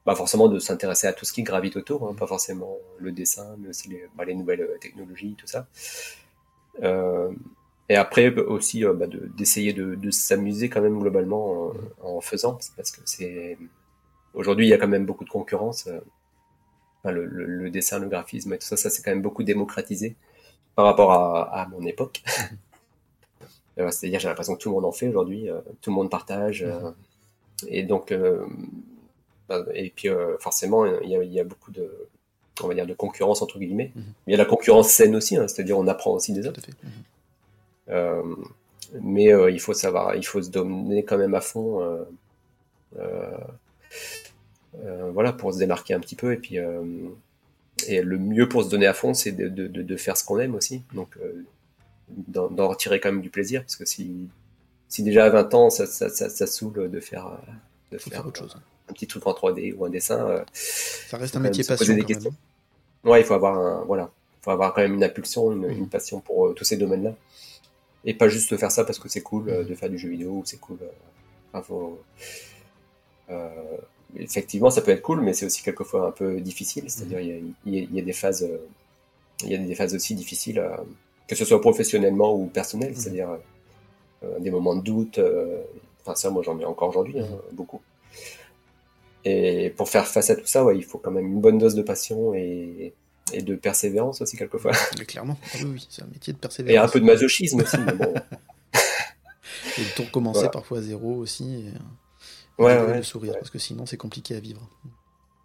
Speaker 3: bah, forcément de s'intéresser à tout ce qui gravite autour, hein, pas forcément le dessin, mais aussi les, bah, les nouvelles technologies, tout ça. Euh, et après aussi euh, bah, d'essayer de, de, s'amuser quand même globalement en, en, faisant, parce que c'est aujourd'hui, il y a quand même beaucoup de concurrence. Enfin, le, le, dessin, le graphisme et tout ça, ça s'est quand même beaucoup démocratisé par rapport à, à mon époque. C'est-à-dire, j'ai l'impression que tout le monde en fait aujourd'hui, tout le monde partage. et donc, bah, et puis forcément, il y, a, il y, a, beaucoup de, on va dire, de concurrence entre guillemets. Mhm. Il y a la concurrence saine aussi, hein, c'est-à-dire on apprend aussi des autres. Mhm. Euh, mais euh, il faut savoir, il faut se donner quand même à fond, euh, voilà, pour se démarquer un petit peu. Et puis, et le mieux pour se donner à fond, c'est de, de, de, faire ce qu'on aime aussi. Donc, d'en retirer quand même du plaisir, parce que si, si déjà à 20 ans, ça, ça, ça, ça saoule de faire, de faire, autre chose. Un petit truc en 3D ou un dessin.
Speaker 1: ça reste un métier passion. Des questions.
Speaker 3: Ouais, il faut avoir un, voilà, faut avoir quand même une impulsion, une, une passion pour tous ces domaines-là et pas juste faire ça parce que c'est cool euh, de faire du jeu vidéo ou c'est cool. Euh, faut, euh, effectivement, ça peut être cool, mais c'est aussi quelquefois un peu difficile. C'est-à-dire, il y, y, a des phases, il y a des phases aussi difficiles, que ce soit professionnellement ou personnel. Mm-hmm. C'est-à-dire des moments de doute. enfin, ça, moi, j'en ai encore aujourd'hui, hein, beaucoup. Et pour faire face à tout ça, ouais, il faut quand même une bonne dose de passion et, et de persévérance aussi quelquefois.
Speaker 1: Mais clairement, ah oui, c'est un métier de persévérance. Et
Speaker 3: un peu de masochisme aussi. mais bon.
Speaker 1: et de tout recommencer parfois à zéro aussi.
Speaker 3: Et, ouais, ouais,
Speaker 1: sourire, parce que sinon c'est compliqué à vivre.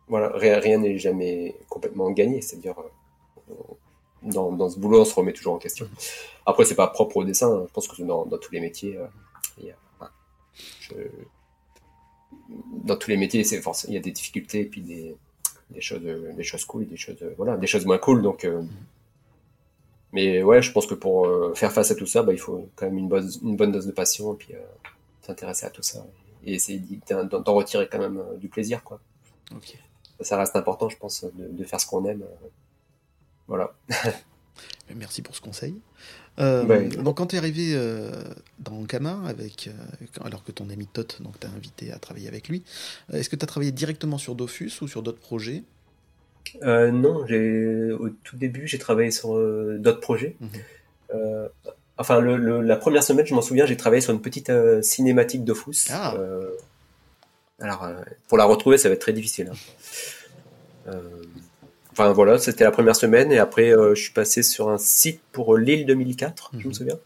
Speaker 3: Voilà, rien n'est jamais complètement gagné, c'est-à-dire euh, dans, dans, ce boulot on se remet toujours en question. Après c'est pas propre au dessin, hein. je pense que dans, dans tous les métiers, euh, il y a, je, dans tous les métiers c'est il y a des difficultés et puis des des choses, des choses cool, des choses, voilà, des choses moins cool. Donc, euh, mais ouais, je pense que pour euh, faire face à tout ça, bah, il faut quand même une bonne, une bonne dose de passion et puis euh, s'intéresser à tout ça et essayer d'en retirer quand même du plaisir, quoi. Ça reste important, je pense, de, faire ce qu'on aime. voilà.
Speaker 1: Merci pour ce conseil. Donc quand tu es arrivé dans Kama, avec, alors que ton ami Tot t'a invité à travailler avec lui, est-ce que tu as travaillé directement sur Dofus ou sur d'autres projets?
Speaker 3: Euh, non, au tout début, j'ai travaillé sur euh, d'autres projets. Mhm. Euh, enfin, la première semaine, je m'en souviens, j'ai travaillé sur une petite cinématique d'Ofus. Ah. alors, pour la retrouver, ça va être très difficile. Hein. Enfin, voilà, c'était la première semaine. Et après, je suis passé sur un site pour l'île 2004, je me mhm. souviens.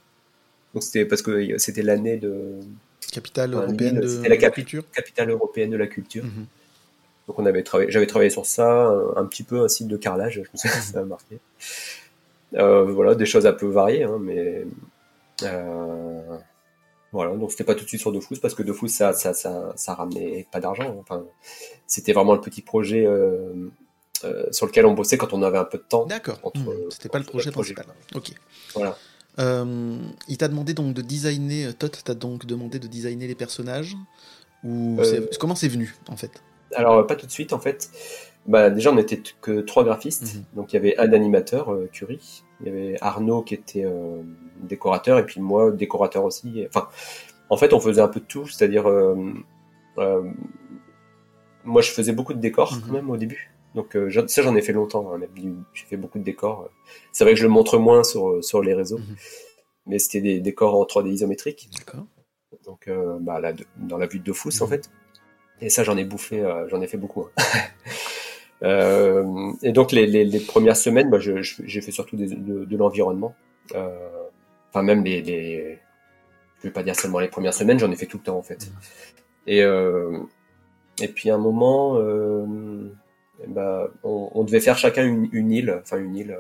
Speaker 3: Donc, c'était parce que c'était l'année de.
Speaker 1: Capitale européenne de, la, culture.
Speaker 3: Capitale européenne de la culture. Mhm. Donc on avait travaillé, j'avais travaillé sur ça, un, petit peu un site de carrelage, je me souviens ça a marqué. Euh, voilà, des choses un peu variées, hein, mais euh, voilà, donc c'était pas tout de suite sur Dofus parce que Dofus ça, ça, ça, ça ramenait pas d'argent. Enfin, c'était vraiment le petit projet euh, euh, sur lequel on bossait quand on avait un peu de temps.
Speaker 1: D'accord. Mmh. C'était pas le projet principal. Ok.
Speaker 3: Voilà.
Speaker 1: Euh, il t'a demandé donc de designer, Tot t'a donc demandé de designer les personnages ou comment c'est venu en fait?
Speaker 3: alors, pas tout de suite, en fait. Bah, déjà, on n'était que trois graphistes. Mhm. Donc, il y avait un animateur, euh, Curie. Il y avait Arnaud qui était euh, décorateur, et puis moi, décorateur aussi. Enfin, en fait, on faisait un peu de tout. C'est-à-dire, euh, moi, je faisais beaucoup de décors mhm. quand même au début. Donc, ça, j'en ai fait longtemps. Hein, J'ai fait beaucoup de décors. C'est vrai que je le montre moins sur, sur les réseaux. Mhm. Mais c'était des décors en 3D isométrique. Donc, bah, là, dans la vue de Fous, en fait. Et ça, j'en ai bouffé, euh, j'en ai fait beaucoup. Hein. euh, et donc les, les, les, premières semaines, bah, j'ai fait surtout des, de, de l'environnement. Euh, enfin même les, les, je vais pas dire seulement les premières semaines, j'en ai fait tout le temps en fait. Mmh. Et euh, et puis à un moment, euh, bah, on, on, devait faire chacun une, une île, enfin une île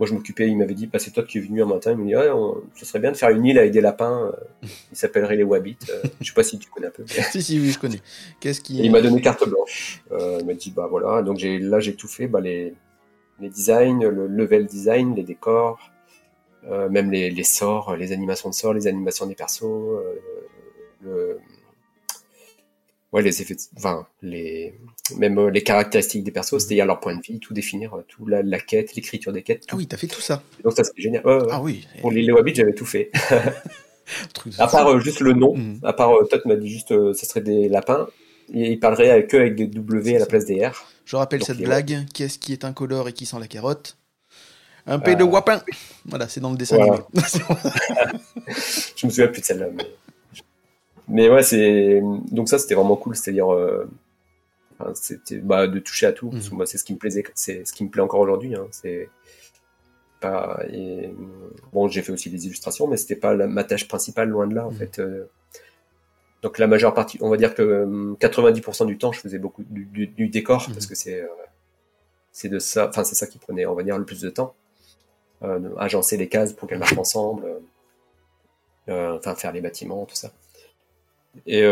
Speaker 3: moi, je m'occupais, il m'avait dit, bah, c'est toi qui es venu un matin, il me dit, ouais, ce serait bien de faire une île avec des lapins, euh, il s'appellerait les Wabbits, euh, je sais pas si tu connais un peu.
Speaker 1: si, si, oui, je connais. Qu'est-ce qui...
Speaker 3: il m'a donné carte blanche, euh, il m'a dit, bah voilà, donc j'ai, là, j'ai tout fait, bah, les, les designs, le level design, les décors, euh, même les, les sorts, les animations de sorts, les animations des persos, euh, le, ouais, les effets, enfin, les, même euh, les caractéristiques des persos, mhm. c'est-à-dire leur point de vie, tout définir, euh, tout la, la quête, l'écriture des quêtes.
Speaker 1: Ah oui, t'as fait tout ça.
Speaker 3: Donc ça, c'était génial.
Speaker 1: Ah oui.
Speaker 3: Pour les Wabbits, j'avais tout fait. à part euh, juste le nom, mhm. à part Todd m'a dit juste, ça serait des lapins. Et il parlerait avec eux avec des W à la place des R.
Speaker 1: Je rappelle cette blague. Qu'est-ce qui est incolore et qui sent la carotte? Un peu de wapin. Voilà, c'est dans le dessin animé.
Speaker 3: Je me souviens plus de celle-là. Mais... Mais ouais, c'est donc ça, c'était vraiment cool. C'est-à-dire, euh... c'était bah, de toucher à tout. Moi, c'est ce qui me plaisait, c'est ce qui me plaît encore aujourd'hui. Hein. C'est pas et, bon, j'ai fait aussi des illustrations, mais c'était pas ma tâche principale, loin de là en mmh. fait. Euh. donc la majeure partie, on va dire que 90% du temps, je faisais beaucoup du, décor mmh. parce que c'est c'est de ça, enfin c'est ça qui prenait, on va dire, le plus de temps. Euh, agencer les cases pour qu'elles marchent ensemble, euh, enfin faire les bâtiments, tout ça. Et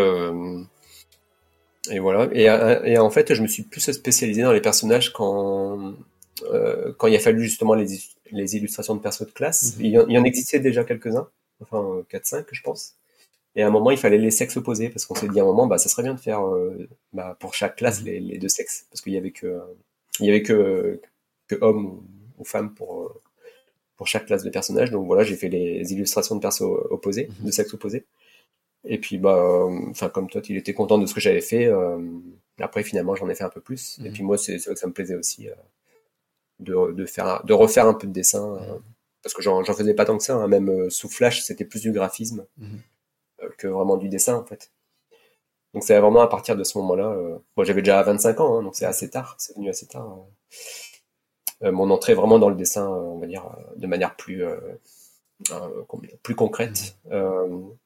Speaker 3: et voilà. Et, et, en fait, je me suis plus spécialisé dans les personnages quand euh, quand il a fallu justement les, les illustrations de perso de classe. Mhm. il, y en, existait déjà quelques-uns, enfin 4-5 je pense. Et à un moment, il fallait les sexes opposés parce qu'on s'est dit à un moment, bah ça serait bien de faire euh, bah, pour chaque classe mhm. les, les, deux sexes parce qu'il y avait que il y avait que que hommes ou, femmes pour euh, pour chaque classe de personnages. Donc voilà, j'ai fait les illustrations de perso opposés, mhm. de sexe opposés. Et puis, bah, enfin, comme toi, il était content de ce que j'avais fait. Euh, après, finalement, j'en ai fait un peu plus. Et mhm. puis moi, c'est vrai que ça me plaisait aussi euh, de, de, faire, de refaire un peu de dessin. Euh, parce que j'en faisais pas tant que ça. Hein. même sous Flash, c'était plus du graphisme mhm. que vraiment du dessin, en fait. Donc c'est vraiment à partir de ce moment-là. moi, j'avais déjà 25 ans, hein, donc c'est assez tard. C'est venu assez tard. mon entrée vraiment dans le dessin, on va dire, de manière plus, plus concrète. Mhm.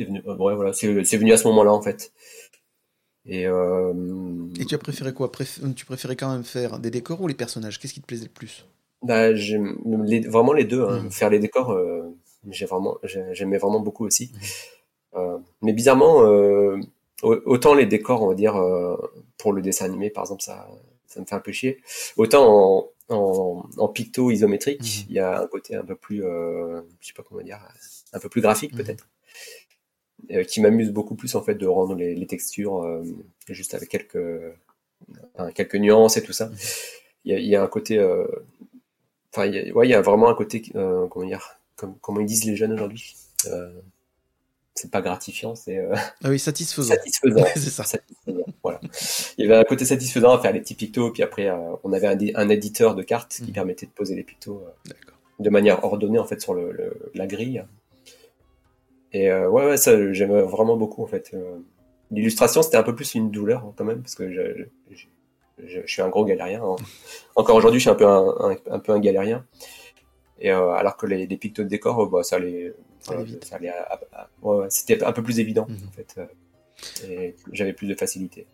Speaker 3: C'est venu, euh, voilà, c'est venu à ce moment-là en fait. Et, euh,
Speaker 1: Et tu as préféré quoi? Tu préférais quand même faire des décors ou les personnages? Qu'est-ce qui te plaisait le plus?
Speaker 3: Bah, les, Vraiment les deux. Hein. Mmh. Faire les décors, euh, j'ai vraiment, j'aimais vraiment beaucoup aussi. Mmh. mais bizarrement, autant les décors, on va dire, pour le dessin animé, par exemple, ça, ça me fait un peu chier. Autant en, en, picto isométrique, mmh. il y a un côté un peu plus, je sais pas comment dire, un peu plus graphique peut-être. Euh, qui m'amuse beaucoup plus en fait de rendre les, textures euh, juste avec quelques quelques nuances et tout ça. Il y a, un côté, euh, enfin il y a, ouais, il y a vraiment un côté comment dire, comme comment ils disent les jeunes aujourd'hui. c'est pas gratifiant, c'est
Speaker 1: ah oui satisfaisant.
Speaker 3: Satisfaisant, c'est ça. voilà. Il y avait un côté satisfaisant à faire les petits pictos, puis après on avait un, un, éditeur de cartes qui mmh. permettait de poser les pictos de manière ordonnée en fait sur le, la grille. Et euh, ouais, ouais, ça, j'aime vraiment beaucoup en fait. Euh, l'illustration, c'était un peu plus une douleur hein, quand même, parce que je, je, je, suis un gros galérien. Hein. Encore aujourd'hui, je suis un peu un, un, peu un galérien. Et euh, alors que les, les pictos de décor, bah, ça allait, ça, allait ouais, c'était un peu plus évident mhm. en fait. et j'avais plus de facilité.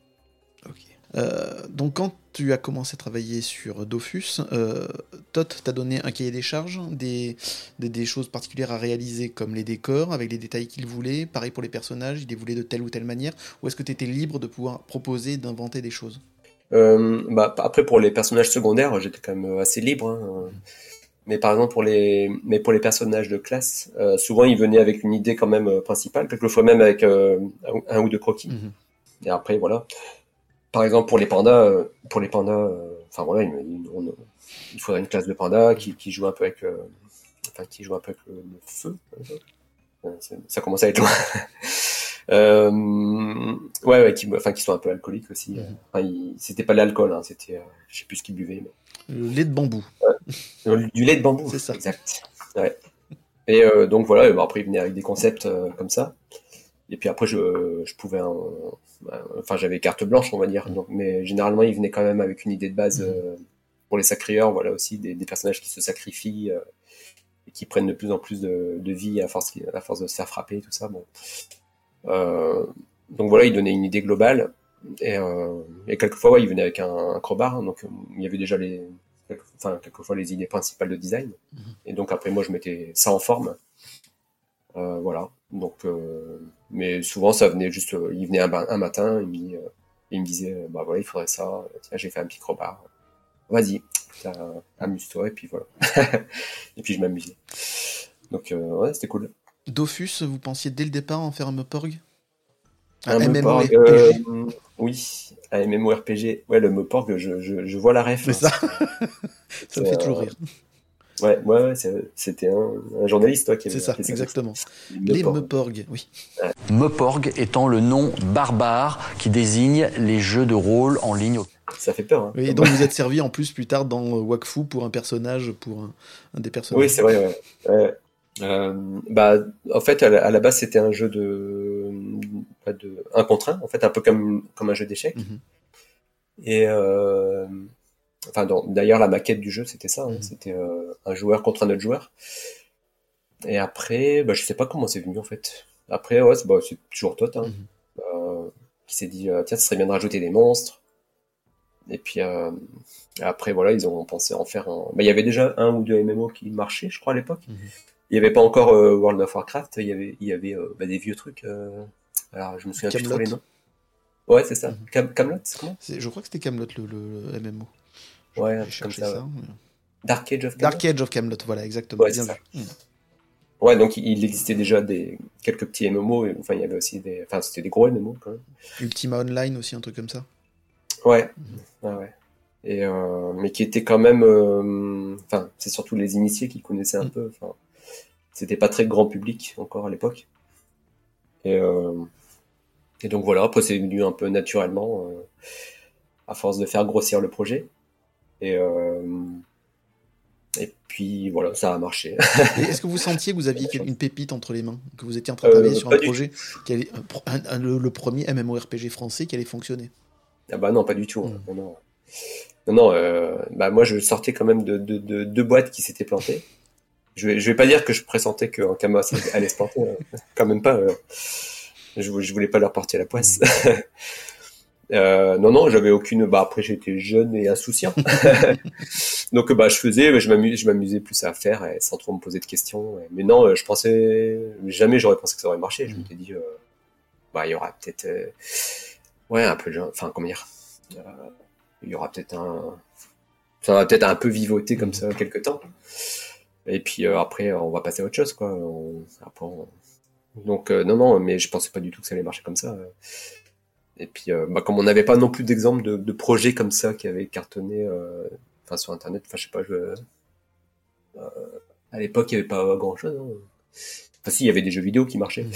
Speaker 1: Ok. Euh, donc quand tu as commencé à travailler sur Dofus, euh, Tot t'a donné un cahier des charges, des, des, choses particulières à réaliser comme les décors, avec les détails qu'il voulait, pareil pour les personnages, il les voulait de telle ou telle manière, ou est-ce que tu étais libre de pouvoir proposer, d'inventer des choses?
Speaker 3: Euh, bah, Après pour les personnages secondaires, j'étais quand même assez libre. Hein. Mais par exemple pour les, mais pour les personnages de classe, euh, souvent ils venaient avec une idée quand même principale, quelquefois même avec un ou deux croquis. Mhm. Et après voilà par exemple, pour les pandas, euh, pour les pandas, euh, enfin voilà, il, faudrait une classe de pandas qui, joue un peu avec, euh, enfin qui joue un peu avec le, feu. Ça commence à être loin. ouais, ouais, qui, enfin, qui sont un peu alcooliques aussi. Mhm. c'était pas l'alcool, hein, c'était, je sais plus ce qu'ils buvaient.
Speaker 1: Le lait de bambou.
Speaker 3: du lait de bambou. C'est ça. Exact. Ouais. Et donc voilà, après ils venaient avec des concepts comme ça. Et puis après, je, je pouvais, enfin, j'avais carte blanche, on va dire. Donc, mais généralement, il venait quand même avec une idée de base mm-hmm. euh, pour les sacrieurs. Voilà aussi des, des personnages qui se sacrifient euh, et qui prennent de plus en plus de, de, vie à force, à force de se faire frapper, tout ça. Bon. Euh, donc voilà, il donnait une idée globale. Et, euh, et quelquefois, ouais, il venait avec un, un crowbar. Donc il y avait déjà les, enfin, quelquefois les idées principales de design. Mm-hmm. Et donc après, moi, je mettais ça en forme. Euh, voilà. Donc, euh, mais souvent, ça venait juste, euh, il venait un, matin, il, il, me disait, bah voilà, il faudrait ça. Tiens, j'ai fait un petit crowbar. Vas-y, amuse-toi et puis voilà. et puis je m'amusais. Donc ouais, c'était cool.
Speaker 1: Dofus, vous pensiez dès le départ en faire un Moporg?
Speaker 3: Un, MMORPG euh, Oui, un MMORPG. Ouais, le Moporg, je, je, je vois la ref.
Speaker 1: C'est ça. ça me fait toujours rire.
Speaker 3: Ouais, ouais, c'était un, journaliste toi qui
Speaker 1: C'est ça, exactement. Les Meporg, oui.
Speaker 4: Meporg étant le nom barbare qui désigne les jeux de rôle en ligne.
Speaker 3: Ça fait peur. Hein.
Speaker 1: Oui, et donc vous êtes servi en plus plus tard dans Wakfu pour un personnage, pour un, des personnages.
Speaker 3: Oui, c'est vrai. Ouais. Euh, bah, en fait, à la, base, c'était un jeu de, de un contre un, en fait, un peu comme comme un jeu d'échecs.
Speaker 1: Mhm.
Speaker 3: Et euh, enfin, d'ailleurs, la maquette du jeu, c'était ça. Hein.
Speaker 1: Mhm.
Speaker 3: C'était euh, un joueur contre un autre joueur. Et après, bah, je sais pas comment c'est venu en fait. Après, ouais, c'est bah, toujours toi, hein,
Speaker 1: Mhm.
Speaker 3: euh, qui s'est dit tiens, ce serait bien de rajouter des monstres. Et puis euh, après, voilà, ils ont pensé en faire un. Bah, il y avait déjà un ou deux MMO qui marchaient, je crois, à l'époque.
Speaker 1: Mhm.
Speaker 3: Il n'y avait pas encore euh, World of Warcraft, il y avait, y avait euh, bah, des vieux trucs. euh, Alors, je me souviens plus trop les noms. Ouais, c'est ça. Cam- Camelot, c'est comment?
Speaker 1: Je crois que c'était Camelot le, le- le MMO. Je-
Speaker 3: Ouais, comme ça,
Speaker 1: ça.
Speaker 3: ouais.
Speaker 1: mais-
Speaker 3: Dark Age of Camelot.
Speaker 1: Dark Age of Camelot, voilà, exactement.
Speaker 3: Ouais,
Speaker 1: bien vu. Mm.
Speaker 3: Ouais, donc il existait déjà des quelques petits MMO. et- Enfin, il y avait aussi des. Enfin, c'était des gros MMO quand même.
Speaker 1: Ultima Online aussi, un truc comme ça.
Speaker 3: Ouais. Ouais, ouais. Et euh, mais qui était quand même. euh, Enfin, c'est surtout les initiés qui connaissaient un
Speaker 1: Mm.
Speaker 3: peu. Enfin, c'était pas très grand public encore à l'époque. Et euh, et donc voilà. Après, c'est venu un peu naturellement à force de faire grossir le projet. Et euh, et puis voilà, ça a marché.
Speaker 1: Est-ce que vous sentiez que vous aviez une pépite entre les mains? Que vous étiez en train de
Speaker 3: Euh,
Speaker 1: travailler sur
Speaker 3: pas
Speaker 1: un projet, qui allait- un pro- un- un- le, le premier MMORPG français qui allait fonctionner?
Speaker 3: Ah bah non, pas du tout. hein.
Speaker 1: Mm.
Speaker 3: Non, non. Non, non, euh, bah moi je sortais quand même de, de, de deux boîtes qui s'étaient plantées. Je vais, je vais pas dire que je pressentais qu'en Kama ça allait se planter, hein. quand même pas. euh. Je, je voulais pas leur porter la poisse. Euh, non, non, j'avais aucune. Bah après j'étais jeune et insouciant, donc bah je faisais, je m'amusais, je m'amusais plus à faire et sans trop me poser de questions. Mais non, euh, je pensais jamais j'aurais pensé que ça aurait marché. Je m'étais dit, euh, bah il y aura peut-être, euh, ouais, un peu, genre- enfin comment dire, il y aura peut-être un, ça va peut-être un peu vivoter comme ça quelques temps. Et puis après, on va passer à autre chose, quoi. On- après, on- Donc non, non, mais je pensais pas du tout que ça allait marcher comme ça. Et puis, euh, bah, comme on n'avait pas non plus d'exemple de, de projets comme ça qui avaient cartonné, euh, enfin sur Internet, enfin je sais pas, je, euh, à l'époque il y avait pas grand-chose. Hein. Enfin si, il y avait des jeux vidéo qui marchaient,
Speaker 1: Mhm.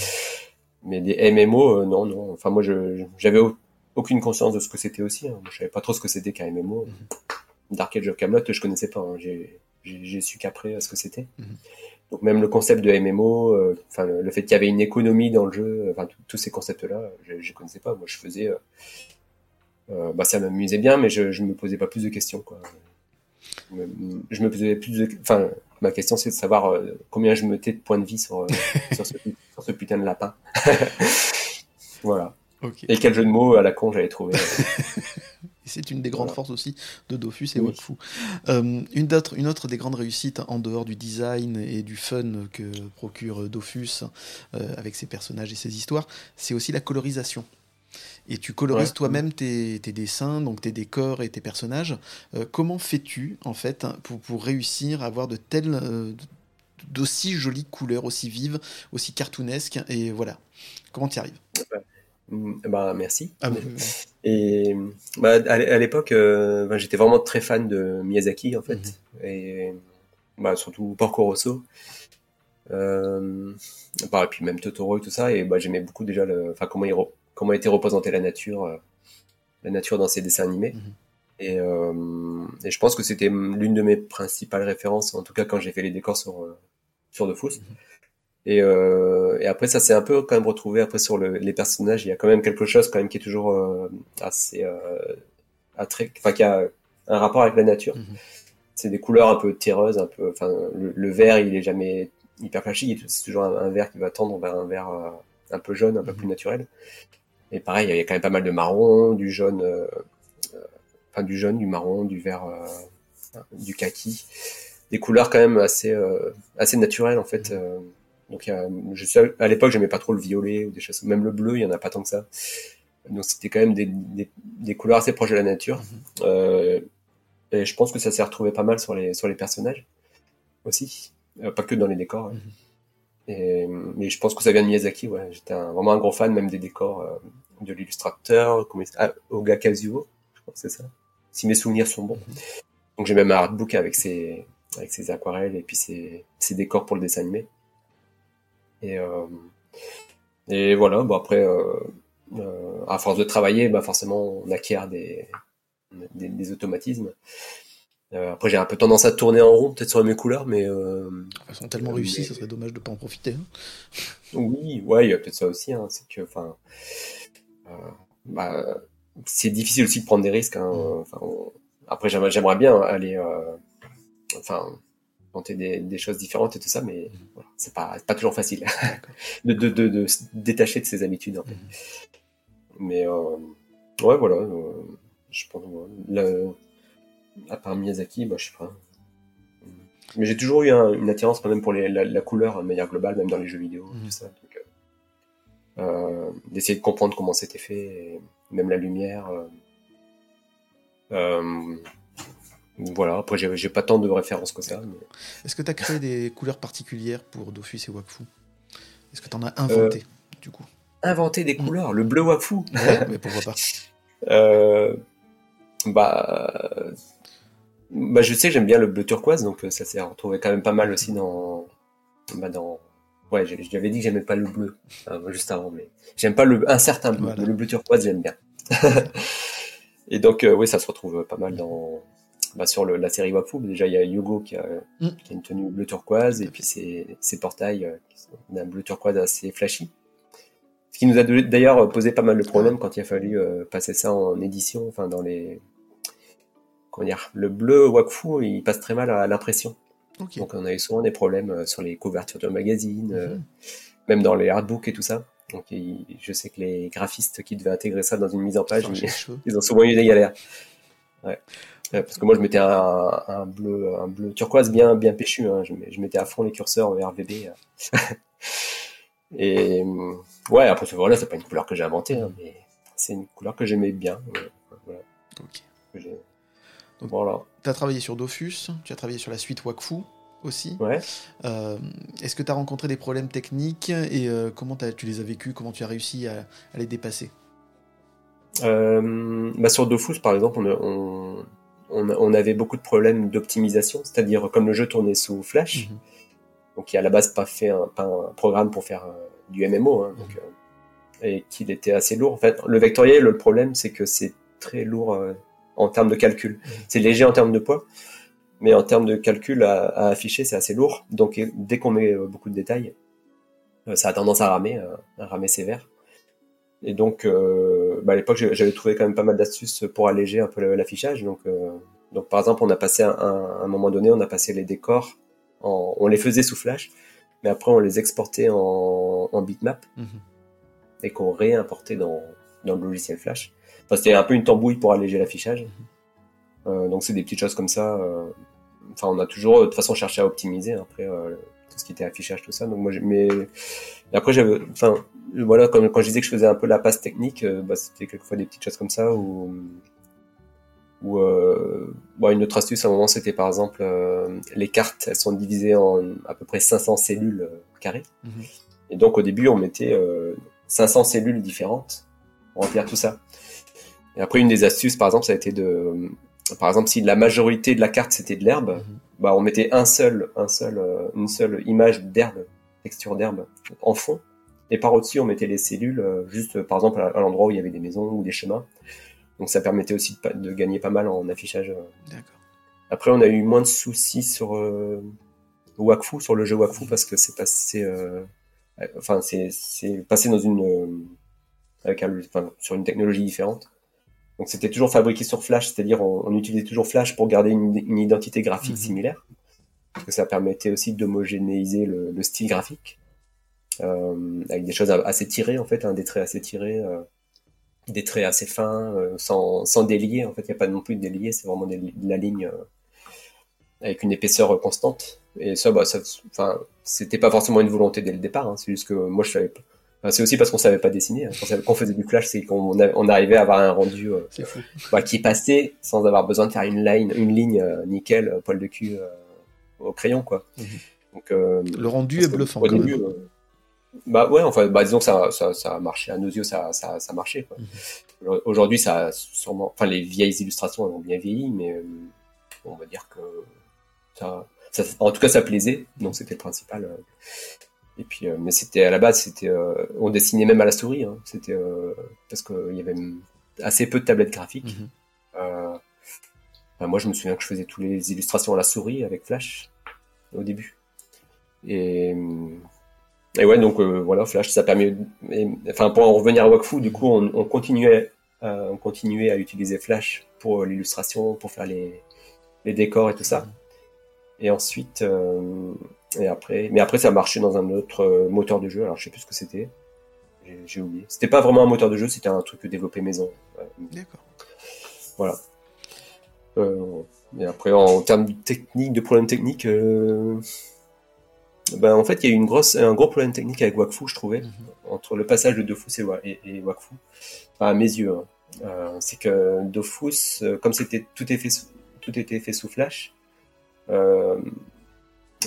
Speaker 3: mais des MMO, non, non. Enfin moi, je j'avais au- aucune conscience de ce que c'était aussi. Hein. Je savais pas trop ce que c'était qu'un MMO. Dark Age of Camelot, je connaissais pas. hein. J'ai su qu'après ce que c'était.
Speaker 1: Mhm.
Speaker 3: Donc même le concept de MMO, euh, enfin le, le fait qu'il y avait une économie dans le jeu, euh, enfin tous ces concepts-là, je, je connaissais pas. Moi, je faisais, euh, bah ça m'amusait bien, mais je, je me posais pas plus de questions. Quoi. Je me, je me posais plus de, enfin ma question c'est de savoir euh, combien je mettais de points de vie sur euh, sur, ce, sur ce putain de lapin. voilà. Et quel jeu de mots à la con j'avais trouvé.
Speaker 1: C'est une des grandes
Speaker 3: Voilà.
Speaker 1: forces aussi de Dofus et
Speaker 3: Oui.
Speaker 1: Wakfu. Euh, une, autre, une autre des grandes réussites en dehors du design et du fun que procure Dofus euh, avec ses personnages et ses histoires, c'est aussi la colorisation. Et tu colorises
Speaker 3: Ouais.
Speaker 1: toi-même tes, tes dessins, donc tes décors et tes personnages. Euh, comment fais-tu en fait pour, pour réussir à avoir de telles, euh, d'aussi jolies couleurs, aussi vives, aussi cartoonesques et voilà. Comment tu y arrives
Speaker 3: bah merci.
Speaker 1: Ah,
Speaker 3: Et bah, à l'é- à l'époque, euh, bah, j'étais vraiment très fan de Miyazaki en fait,
Speaker 1: Mhm.
Speaker 3: et bah, surtout Porco Rosso. Euh, bah, et puis même Totoro et tout ça, et bah, j'aimais beaucoup déjà le, enfin comment il re- comment était représentée la nature, euh, la nature dans ses dessins animés.
Speaker 1: Mhm.
Speaker 3: Et, euh, et je pense que c'était l'une de mes principales références, en tout cas quand j'ai fait les décors sur sur The Fools. Et, euh, et après, ça s'est un peu quand même retrouvé après sur le, les personnages. Il y a quand même quelque chose quand même qui est toujours euh, assez euh, attré- enfin qui a un rapport avec la nature.
Speaker 1: Mhm.
Speaker 3: C'est des couleurs un peu terreuses, un peu. Enfin, le, le vert, il est jamais hyper flashy. C'est toujours un, un vert qui va tendre vers un vert euh, un peu jaune, un peu
Speaker 1: Mhm.
Speaker 3: plus naturel. Et pareil, il y a quand même pas mal de marron, du jaune, euh, euh, enfin du jaune, du marron, du vert, euh, du kaki, des couleurs quand même assez euh, assez naturelles en fait. euh, donc a- je à l'époque j'aimais pas trop le violet ou des choses, même le bleu il y en a pas tant que ça. Donc c'était quand même des, des, des couleurs assez proches de la nature. Euh, et je pense que ça s'est retrouvé pas mal sur les sur les personnages aussi, Euh, pas que dans les décors. ouais. Et, mais je pense que ça vient de Miyazaki. Ouais, j'étais vraiment un gros fan même des décors euh, de l'illustrateur, ah, Oga Kazuo, je crois que c'est ça. Si mes souvenirs sont bons. Donc j'ai même un artbook avec ses avec ses aquarelles et puis ses, ses décors pour le dessin animé. Et euh, et voilà. Bon après, euh, euh, à force de travailler, bah forcément on acquiert des des, des automatismes. Euh, après, j'ai un peu tendance à tourner en rond, peut-être sur mes couleurs, mais. Euh,
Speaker 1: Elles sont tellement réussies, ce serait dommage de pas en profiter. hein.
Speaker 3: Oui, ouais, il y a peut-être ça aussi. Hein, c'est que, enfin, euh, bah, c'est difficile aussi de prendre des risques. Hein,
Speaker 1: Mm.
Speaker 3: enfin, on- Après, j'aimerais, j'aimerais bien aller, euh, enfin, tenter des, des choses différentes et tout ça, mais voilà, c'est pas, pas toujours facile de, de, de, de se détacher de ses habitudes. En fait. Mais euh, ouais, voilà. euh, je pense. le- à part Miyazaki, bah, je sais pas. Mais j'ai toujours eu un- une attirance quand même pour les- la, la couleur de manière globale, même dans les jeux vidéo,
Speaker 1: Mhm.
Speaker 3: tout ça. Donc, euh, d'essayer de comprendre comment c'était fait, et même la lumière. euh, voilà, après j'ai pas tant de références que ça. mais-
Speaker 1: Est-ce que tu as créé des couleurs particulières pour Dofus et Wakfu? Est-ce que tu en as inventé, du coup?
Speaker 3: Inventer des
Speaker 1: Mhm.
Speaker 3: couleurs, le bleu Wafu.
Speaker 1: Ouais, mais pourquoi pas
Speaker 3: Euh, bah, bah, je sais que j'aime bien le bleu turquoise, donc euh, ça s'est retrouvé quand même pas mal aussi dans, bah, dans. Ouais, je, je lui avais dit que j'aimais pas le bleu euh, juste avant, mais j'aime pas le un certain bleu,
Speaker 1: Voilà.
Speaker 3: mais le bleu turquoise j'aime bien. Et donc euh, oui, ça se retrouve pas mal dans bah, sur le, la série Wafu. Déjà il y a Yogo qui a,
Speaker 1: Mm.
Speaker 3: qui a une tenue bleu turquoise et puis ses, ses portails euh, d'un bleu turquoise assez flashy. Ce qui nous a d'ailleurs posé pas mal de problèmes quand il a fallu euh, passer ça en édition, enfin dans les comment dire, le bleu Wakfu il passe très mal à l'impression. Donc on a eu souvent des problèmes euh, sur les couvertures de magazines, euh,
Speaker 1: Mhm.
Speaker 3: même dans les artbooks et tout ça. Donc il- je sais que les graphistes qui devaient intégrer ça dans une mise en page, ils, ils ont souvent eu des galères. Ouais. Parce que moi je mettais un, un bleu, un bleu turquoise bien, bien péchu. Hein. Je, mettais à fond les curseurs vers RVB. et ouais, après ce voilà, c'est pas une couleur que j'ai inventée, hein, mais c'est une couleur que j'aimais bien. Voilà.
Speaker 1: Ok.
Speaker 3: Que j'ai-
Speaker 1: Donc-
Speaker 3: voilà.
Speaker 1: Tu as travaillé sur Dofus, tu as travaillé sur la suite Wakfu aussi.
Speaker 3: Ouais.
Speaker 1: Euh, Est-ce que tu as rencontré des problèmes techniques et euh, comment tu les as vécus Comment tu as réussi à, à les dépasser?
Speaker 3: Euh, bah sur Dofus, par exemple, on, on, on, avait beaucoup de problèmes d'optimisation, c'est-à-dire comme le jeu tournait sous Flash,
Speaker 1: Mhm.
Speaker 3: donc qui à la base pas fait un, pas un programme pour faire euh, du MMO, hein, donc, euh, et qu'il était assez lourd. En fait, le vectoriel, le problème, c'est que c'est très lourd euh, en termes de calcul. C'est léger en termes de poids, mais en termes de calcul à, à afficher, c'est assez lourd. Donc dès qu'on met beaucoup de détails, ça a tendance à ramer, à ramer sévère. Et donc, euh, bah, à l'époque, j'avais trouvé quand même pas mal d'astuces pour alléger un peu l'affichage. Donc, euh, donc, par exemple, on a passé un, un- à un moment donné, on a passé les décors, en, on les faisait sous Flash, mais après on les exportait en, en bitmap
Speaker 1: Mhm.
Speaker 3: et qu'on réimportait dans, dans le logiciel Flash. Enfin, c'était un peu une tambouille pour alléger l'affichage. Euh, donc c'est des petites choses comme ça. euh, Enfin, on a toujours de toute façon cherché à optimiser après euh, tout ce qui était affichage, tout ça. Donc moi, j'ai- mais après j'avais, enfin voilà, quand, quand je disais que je faisais un peu la passe technique, euh, bah, c'était quelquefois des petites choses comme ça où ou euh, bon, une autre astuce à un moment c'était par exemple euh, les cartes elles sont divisées en à peu près 500 cellules carrées
Speaker 1: Mhm.
Speaker 3: et donc au début on mettait euh, 500 cellules différentes pour remplir tout ça et après une des astuces par exemple ça a été de par exemple si la majorité de la carte c'était de l'herbe
Speaker 1: Mhm.
Speaker 3: bah on mettait un seul un seul euh, une seule image d'herbe texture d'herbe en fond et par au-dessus on mettait les cellules euh, juste par exemple à, l'endroit où il y avait des maisons ou des chemins donc ça permettait aussi de, gagner pas mal en affichage. euh.
Speaker 1: D'accord.
Speaker 3: Après, on a eu moins de soucis sur euh, Wakfu, sur le jeu Wakfu, parce que c'est passé, euh, enfin c'est c'est passé dans une euh, avec un- enfin, sur une technologie différente. Donc c'était toujours fabriqué sur Flash, c'est-à-dire on, on utilisait toujours Flash pour garder une, une identité graphique
Speaker 1: Mhm.
Speaker 3: similaire, parce que ça permettait aussi d'homogénéiser le, le style graphique euh, avec des choses assez tirées en fait, hein, des traits assez tirés. euh, des traits assez fins, euh, sans, sans délier. En fait, il n'y a pas non plus de délier, c'est vraiment de la ligne avec une épaisseur constante. Et ça, bah, ça enfin, c'était pas forcément une volonté dès le départ. hein, c'est juste que moi, je savais pas. Enfin, c'est aussi parce qu'on savait pas dessiner. hein. Quand on faisait du flash, c'est qu'on on arrivait à avoir un rendu euh, bah, qui passait sans avoir besoin de faire une ligne, une ligne euh, nickel, euh, poil de cul euh, au crayon, quoi.
Speaker 1: Mhm.
Speaker 3: Donc, euh,
Speaker 1: Le rendu est bluffant
Speaker 3: au
Speaker 1: quand
Speaker 3: début,
Speaker 1: même.
Speaker 3: euh, bah ouais, enfin, bah disons que ça, ça, ça a marché à nos yeux, ça, ça, ça marchait. Quoi.
Speaker 1: Mhm.
Speaker 3: Aujourd'hui, ça a sûrement, enfin, les vieilles illustrations elles ont bien vieilli, mais euh, on va dire que ça, ça, en tout cas, ça plaisait, donc c'était le principal. Et puis, euh, mais c'était à la base, c'était, euh, on dessinait même à la souris, hein. c'était euh, parce qu'il y avait assez peu de tablettes graphiques.
Speaker 1: Mhm.
Speaker 3: Moi, je me souviens que je faisais toutes les illustrations à la souris avec Flash au début. Et, et ouais, donc voilà, Flash, ça permet. enfin, pour en revenir à Wakfu, du coup, on, on continuait, on continuait à utiliser Flash pour l'illustration, pour faire les, les décors et tout ça. Et ensuite, euh, et après, mais après ça marchait dans un autre euh, moteur de jeu. Alors je sais plus ce que c'était. J'ai oublié. C'était pas vraiment un moteur de jeu, c'était un truc développé maison.
Speaker 1: D'accord.
Speaker 3: Voilà. Euh, et après, en termes de technique, de problèmes techniques, euh, ben, en fait, il y a eu une grosse, un gros problème technique avec Wakfu, je trouvais, mhm. entre le passage de Dofus et, et, Wakfu, à mes yeux. Hein. Euh, c'est que Dofus, comme c'était tout, est fait tout était fait sous Flash,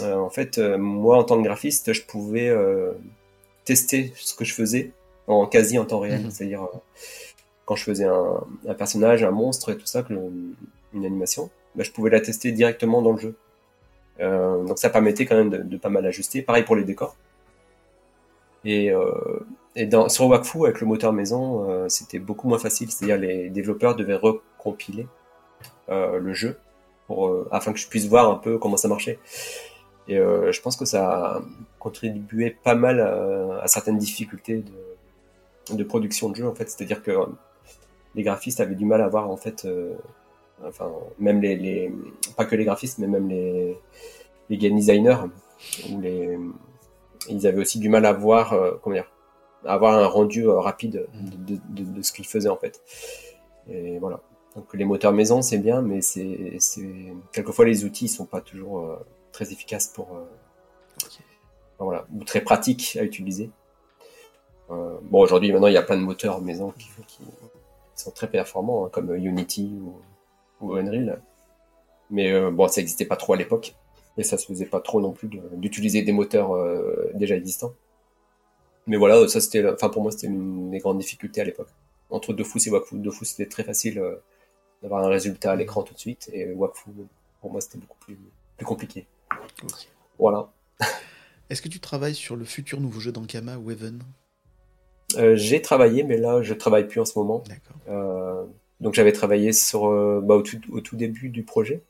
Speaker 3: en fait, euh, moi, en tant que graphiste, je pouvais tester ce que je faisais en quasi en temps réel. Mhm. C'est-à-dire, quand je faisais un, personnage, un monstre et tout ça, une animation, bah, je pouvais la tester directement dans le jeu. donc ça permettait quand même de, pas mal ajuster. Pareil pour les décors. Et, et dans, sur Wakfu, avec le moteur maison, c'était beaucoup moins facile. C'est-à-dire les développeurs devaient recompiler le jeu pour, euh, afin que je puisse voir un peu comment ça marchait. Et euh, je pense que ça a contribué pas mal à, certaines difficultés de, production de jeu en fait. C'est-à-dire que les graphistes avaient du mal à voir en fait, euh, enfin même les, pas que les graphistes, mais même les, game designers ils avaient aussi du mal à voir comment dire, à avoir un rendu rapide de, de, ce qu'ils faisaient en fait. Et voilà. Donc les moteurs maison, c'est bien, mais c'est quelquefois les outils sont pas toujours euh, très efficaces pour euh, voilà ou très pratiques à utiliser. Euh, bon aujourd'hui maintenant il y a plein de moteurs maison qui, sont très performants hein, comme Unity ou, Unreal, mais bon ça n'existait pas trop à l'époque et ça se faisait pas trop non plus d'utiliser des moteurs déjà existants. Mais voilà ça c'était enfin pour moi c'était une des grandes difficultés à l'époque entre Dofus et Wakfu. Dofus c'était très facile d'avoir un résultat à l'écran tout de suite. Et Wakfu, pour moi, c'était beaucoup plus, plus compliqué. Voilà.
Speaker 1: Est-ce que tu travailles sur le futur nouveau jeu d'Ankama, Weven
Speaker 3: euh, J'ai travaillé, mais là, je travaille plus en ce moment.
Speaker 1: D'accord.
Speaker 3: Euh, donc, j'avais travaillé sur, euh, bah, au, tout, au, tout, début du projet.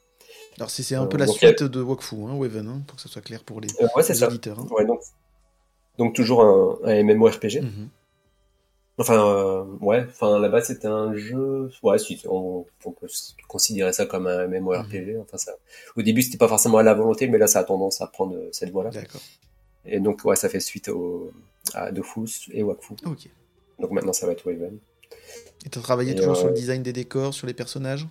Speaker 1: Alors, c'est un peu la suite de Wakfu, hein, Weven, hein, pour que ce soit clair pour les,
Speaker 3: ouais, les
Speaker 1: auditeurs. Hein.
Speaker 3: Ouais, donc, donc, toujours un, un MMORPG. Mm Enfin, euh, ouais, enfin là-bas c'était un jeu. Ouais, si, on, peut considérer ça comme un MMORPG. Mhm. Enfin, ça. Au début, c'était pas forcément à la volonté, mais là, ça a tendance à prendre cette voie-là.
Speaker 1: D'accord.
Speaker 3: Et donc, ouais, ça fait suite au, à Dofus et Wakfu.
Speaker 1: Ok.
Speaker 3: Donc maintenant, ça va être Waven.
Speaker 1: Et tu as travaillé toujours sur le euh, design des décors, sur les personnages?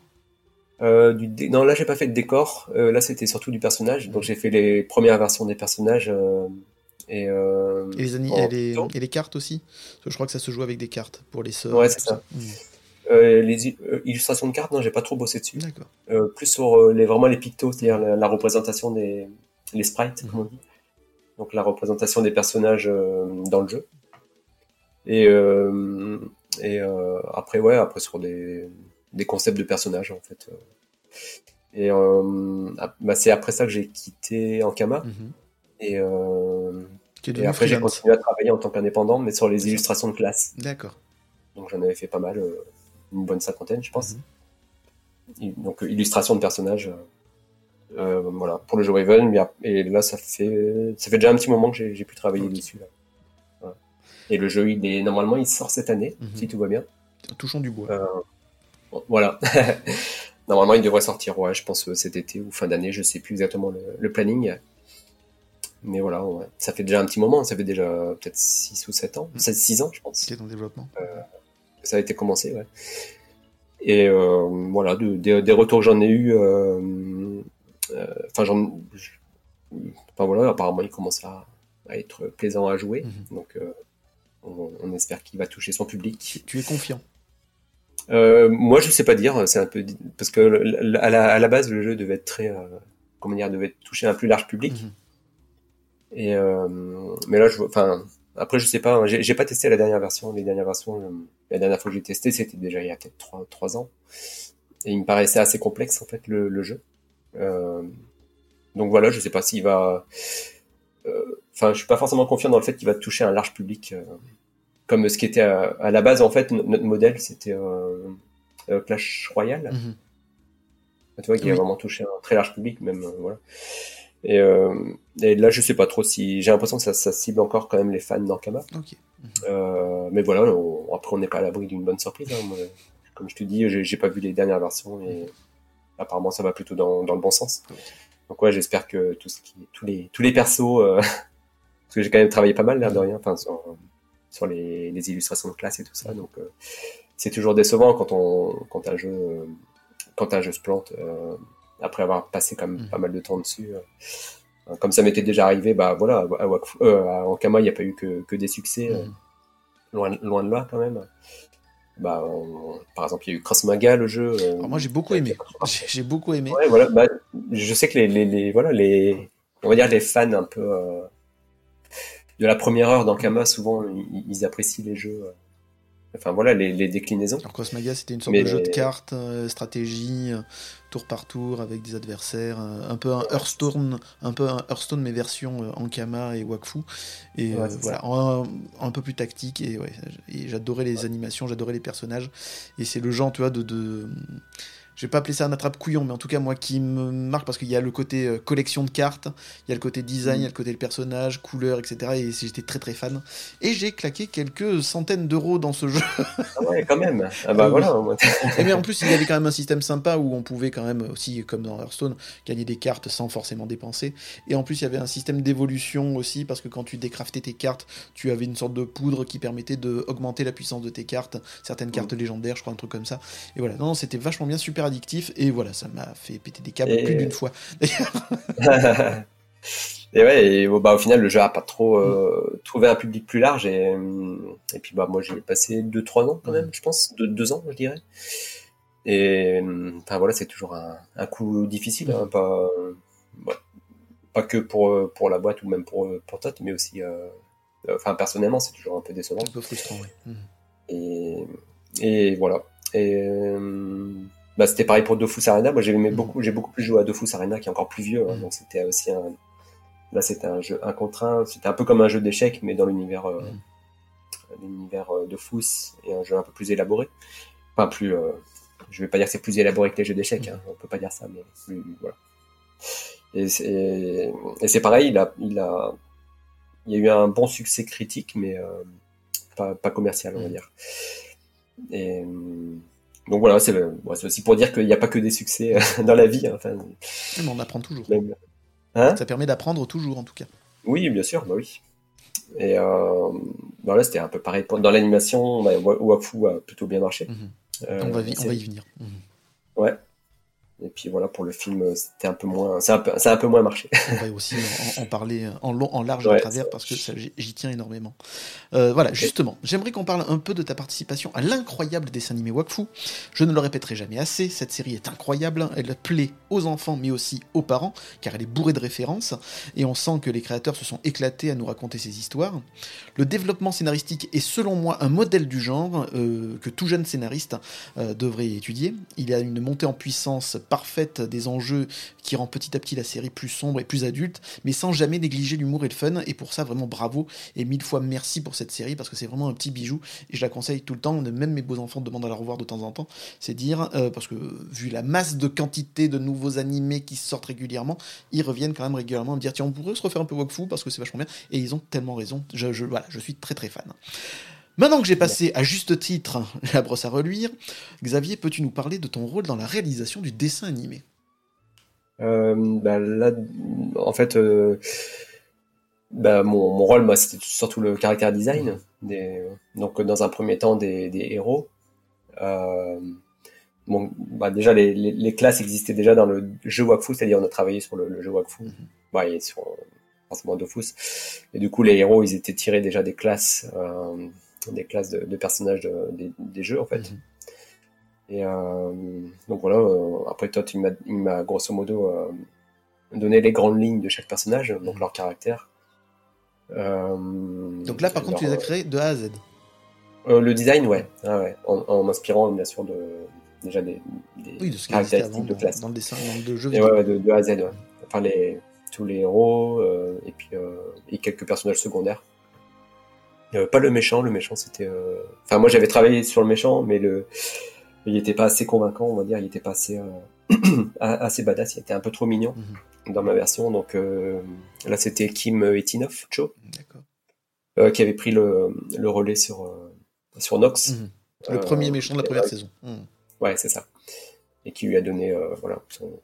Speaker 3: Euh, du Non, là, j'ai pas fait de décor. Là, c'était surtout du personnage. Donc, j'ai fait les premières versions des personnages. Euh,
Speaker 1: euh, et, les, et, les, cartes aussi Je crois que ça se joue avec des cartes pour les sœurs.
Speaker 3: Ouais, c'est ça. Hmm. Euh, les euh, illustrations de cartes, non, j'ai pas trop bossé dessus. plus sur les, vraiment les pictos, c'est-à-dire la, représentation des les sprites, comme on dit. Donc la représentation des personnages dans le jeu. Et, et après, ouais, après sur des, des concepts de personnages, en fait. Et bah, c'est après ça que j'ai quitté Ankama. Mhm. Et, euh, et après, j'ai continué à travailler en tant qu'indépendant, mais sur les illustrations de classe.
Speaker 1: D'accord.
Speaker 3: Donc j'en avais fait pas mal, euh, une bonne cinquantaine, je pense. Mhm. Donc illustration de personnages. Euh, voilà, pour le jeu Raven, et là ça fait ça fait déjà un petit moment que j'ai pu travailler dessus. Là. Et le jeu, il est normalement il sort cette année, mhm. si tout va bien.
Speaker 1: Touchons du bois.
Speaker 3: voilà. normalement, il devrait sortir, ouais, je pense cet été ou fin d'année, je sais plus exactement le, le planning mais voilà, ça fait déjà un petit moment, ça fait déjà peut-être 6 ou 7 ans, 6 mm. ans, je pense.
Speaker 1: C'est en développement.
Speaker 3: Euh, ça a été commencé, ouais. Et euh, voilà, des retours que j'en ai eu, euh, enfin, j'en. Enfin voilà, apparemment, il commence à, être plaisant à jouer. Mm-hmm. Donc, on, espère qu'il va toucher son public.
Speaker 1: Tu es confiant
Speaker 3: Moi, je sais pas dire, c'est un peu. Parce que à la, base, le jeu devait être très. comment dire, devait toucher un plus large public. Mm-hmm. Et euh, mais là, je, enfin, après, je sais pas. Hein, j'ai pas testé la dernière version. Les dernières versions, euh, la dernière fois que j'ai testé, c'était déjà il y a peut-être trois, trois ans. Et il me paraissait assez complexe en fait le, le jeu. Euh, donc voilà, je sais pas s'il va. Euh, enfin, je suis pas forcément confiant dans le fait qu'il va toucher un large public, euh, comme ce qui était à, la base en fait notre modèle, c'était Clash Royale. Mhm. Tu vois, qui a vraiment touché un très large public, même, euh, voilà. Et, euh, et là, je sais pas trop si, j'ai l'impression que ça, ça cible encore quand même les fans d'Ankama.
Speaker 1: Ok.
Speaker 3: Euh, mais voilà, on- après, on n'est pas à l'abri d'une bonne surprise. hein. Moi, comme je te dis, j'ai pas vu les dernières versions et apparemment, ça va plutôt dans, dans le bon sens. Donc ouais, j'espère que tout ce qui, tous les, tous les persos, euh, parce que j'ai quand même travaillé pas mal l'air de rien, enfin sur, sur les, les illustrations de classe et tout ça, donc euh, c'est toujours décevant quand on, quand un jeu, quand un jeu se plante euh, après avoir passé quand même
Speaker 1: Mhm.
Speaker 3: pas mal de temps dessus. euh. Comme ça m'était déjà arrivé, bah voilà, à, Wakfu, euh, à Ankama, il n'y a pas eu que, que des succès, euh,
Speaker 1: Mhm.
Speaker 3: loin, loin de là quand même. Bah, on- par exemple, il y a eu Cross Maga, le jeu. euh,
Speaker 1: Alors moi j'ai beaucoup aimé. J'ai beaucoup aimé.
Speaker 3: Ouais, voilà. Bah, je sais que les, les, les- voilà, les, on va dire les fans un peu euh, de la première heure d'Ankama, souvent, ils, ils apprécient les jeux. Enfin, voilà, les, les déclinaisons.
Speaker 1: Alors Cosmaga c'était une sorte
Speaker 3: Mais
Speaker 1: de jeu de cartes, euh, stratégie, euh, tour par tour avec des adversaires, euh, un peu un Hearthstone, un peu un Hearthstone mais version Ankama et Wakfu. Et
Speaker 3: Ouais,
Speaker 1: voilà un, un peu plus tactique et ouais et j'adorais les animations, j'adorais les personnages. Et c'est le genre tu vois de, de je vais pas appeler ça un attrape couillon mais en tout cas moi qui me marque parce qu'il y a le côté euh, collection de cartes, il y a le côté design, il y a le côté le personnage, couleur etc et j'étais très très fan et j'ai claqué quelques centaines d'euros dans ce jeu
Speaker 3: Ah ouais, quand même. Ah bah
Speaker 1: Oui.
Speaker 3: voilà. moi,
Speaker 1: et mais en plus, il y avait quand même un système sympa où on pouvait quand même aussi, comme dans Hearthstone, gagner des cartes sans forcément dépenser. Et en plus, il y avait un système d'évolution aussi, parce que quand tu décraftais tes cartes, tu avais une sorte de poudre qui permettait d'augmenter la puissance de tes cartes, certaines cartes légendaires, je crois, un truc comme ça. Et voilà, non, non, c'était vachement bien, super addictif. Et voilà, ça m'a fait péter des câbles
Speaker 3: Et-
Speaker 1: plus d'une fois.
Speaker 3: et ouais, et, bah, au final, le jeu a pas trop euh, trouvé un public plus large. Et, hum, et puis, bah, moi, j'ai passé 2-3 ans quand même, je pense. 2 deux ans, je dirais. Et hum, enfin, voilà, c'est toujours un, un coup difficile. Hein, pas, pas que pour, euh, pour la boîte ou même pour, euh, pour Tot, mais aussi. euh, Enfin, personnellement, c'est toujours un peu décevant.
Speaker 1: un peu frustrant, oui.
Speaker 3: Et, et voilà. Et euh, bah, c'était pareil pour Dofus Arena. Moi, j'ai
Speaker 1: Mhm.
Speaker 3: beaucoup, j'ai beaucoup plus joué à Dofus Arena, qui est encore plus vieux. hein.
Speaker 1: Mhm.
Speaker 3: donc c'était aussi un. Là, c'était un jeu un contre un. C'était un peu comme un jeu d'échecs, mais dans l'univers, euh,
Speaker 1: Mhm.
Speaker 3: l'univers euh, Dofus et un jeu un peu plus élaboré. Enfin, plus. euh, je vais pas dire que c'est plus élaboré que les jeux d'échecs. Hein. On peut pas dire ça, mais plus, voilà. Et c'est, pareil. Il a, il a, il y a eu un bon succès critique, mais euh, pas, pas commercial, on va dire. Et euh, donc voilà, c'est bon, aussi pour dire qu'il n'y a pas que des succès euh, dans la vie. hein,
Speaker 1: Mais on apprend toujours.
Speaker 3: même- Hein?
Speaker 1: Ça permet d'apprendre toujours, en tout cas.
Speaker 3: oui, bien sûr, bah oui. Et euh, bah là, c'était un peu pareil. Dans l'animation, bah, Wafu a plutôt bien marché.
Speaker 1: Mhm.
Speaker 3: Euh,
Speaker 1: on, va y venir. Mhm.
Speaker 3: Ouais. Et puis voilà, pour le film, euh, c'était un peu moins, c'est un peu, c'est un peu moins marché.
Speaker 1: On va aussi en, en parler en long, en large,
Speaker 3: Ouais,
Speaker 1: en travers, parce que ça, j'y j'y tiens énormément. Euh, voilà, justement, j'aimerais qu'on parle un peu de ta participation à l'incroyable dessin animé Wakfu. Je ne le répéterai jamais assez, cette série est incroyable, elle plaît aux enfants, mais aussi aux parents, car elle est bourrée de références, et on sent que les créateurs se sont éclatés à nous raconter ces histoires. Le développement scénaristique est selon moi un modèle du genre euh, que tout jeune scénariste euh, devrait étudier. Il y a une montée en puissance parfaite des enjeux qui rend petit à petit la série plus sombre et plus adulte, mais sans jamais négliger l'humour et le fun. Et pour ça, vraiment bravo et mille fois merci pour cette série parce que c'est vraiment un petit bijou et je la conseille tout le temps. Même mes beaux enfants demandent à la revoir de temps en temps. C'est dire euh, parce que vu la masse de quantité de nouveaux animés qui sortent régulièrement, ils reviennent quand même régulièrement me dire tiens on pourrait se refaire un peu Wakfu parce que c'est vachement bien et ils ont tellement raison. Je- voilà, je suis très très fan. Maintenant que j'ai passé à juste titre la brosse à reluire, Xavier, peux-tu nous parler de ton rôle dans la réalisation du dessin animé?
Speaker 3: Euh, bah là, en fait, euh, bah mon, mon rôle, moi, c'était surtout le caractère design. Des, donc, dans un premier temps, des, des héros. Euh, bon, bah déjà, les, les, les classes existaient déjà dans le jeu Wakfu, c'est-à-dire on a travaillé sur le, le jeu Wakfu,
Speaker 1: Mhm.
Speaker 3: bah, et sur forcément Dofus. Et du coup, les héros, ils étaient tirés déjà des classes, euh, des classes de, de personnages de- des, des jeux, en fait.
Speaker 1: Mhm.
Speaker 3: Et euh, donc voilà, euh, après Todd, il m'a, il m'a grosso modo euh, donné les grandes lignes de chaque personnage, donc
Speaker 1: Mhm.
Speaker 3: leur caractère.
Speaker 1: Donc là, par contre, tu les as créés de A à Z.
Speaker 3: euh, le design, ouais, ah ouais, en, en m'inspirant bien sûr de déjà des, des
Speaker 1: Oui, de ce
Speaker 3: caractéristiques
Speaker 1: avant
Speaker 3: de classe.
Speaker 1: dans le dessin, dans le jeu vidéo.
Speaker 3: ouais, de, de A à Z, ouais. Enfin, les, tous les héros, euh, et puis euh, et quelques personnages secondaires. Euh, pas le méchant, le méchant c'était. euh, Enfin, moi j'avais travaillé sur le méchant, mais le il était pas assez convaincant, on va dire, il était pas assez. euh, assez badass. Il était un peu trop mignon
Speaker 1: Mhm.
Speaker 3: dans ma version. Donc là, c'était Kim Etinov, Cho, qui avait pris le, le relais sur, sur Nox.
Speaker 1: Mhm. Le premier méchant de la première saison. Mhm.
Speaker 3: Ouais, c'est ça. Et qui lui a donné voilà, son,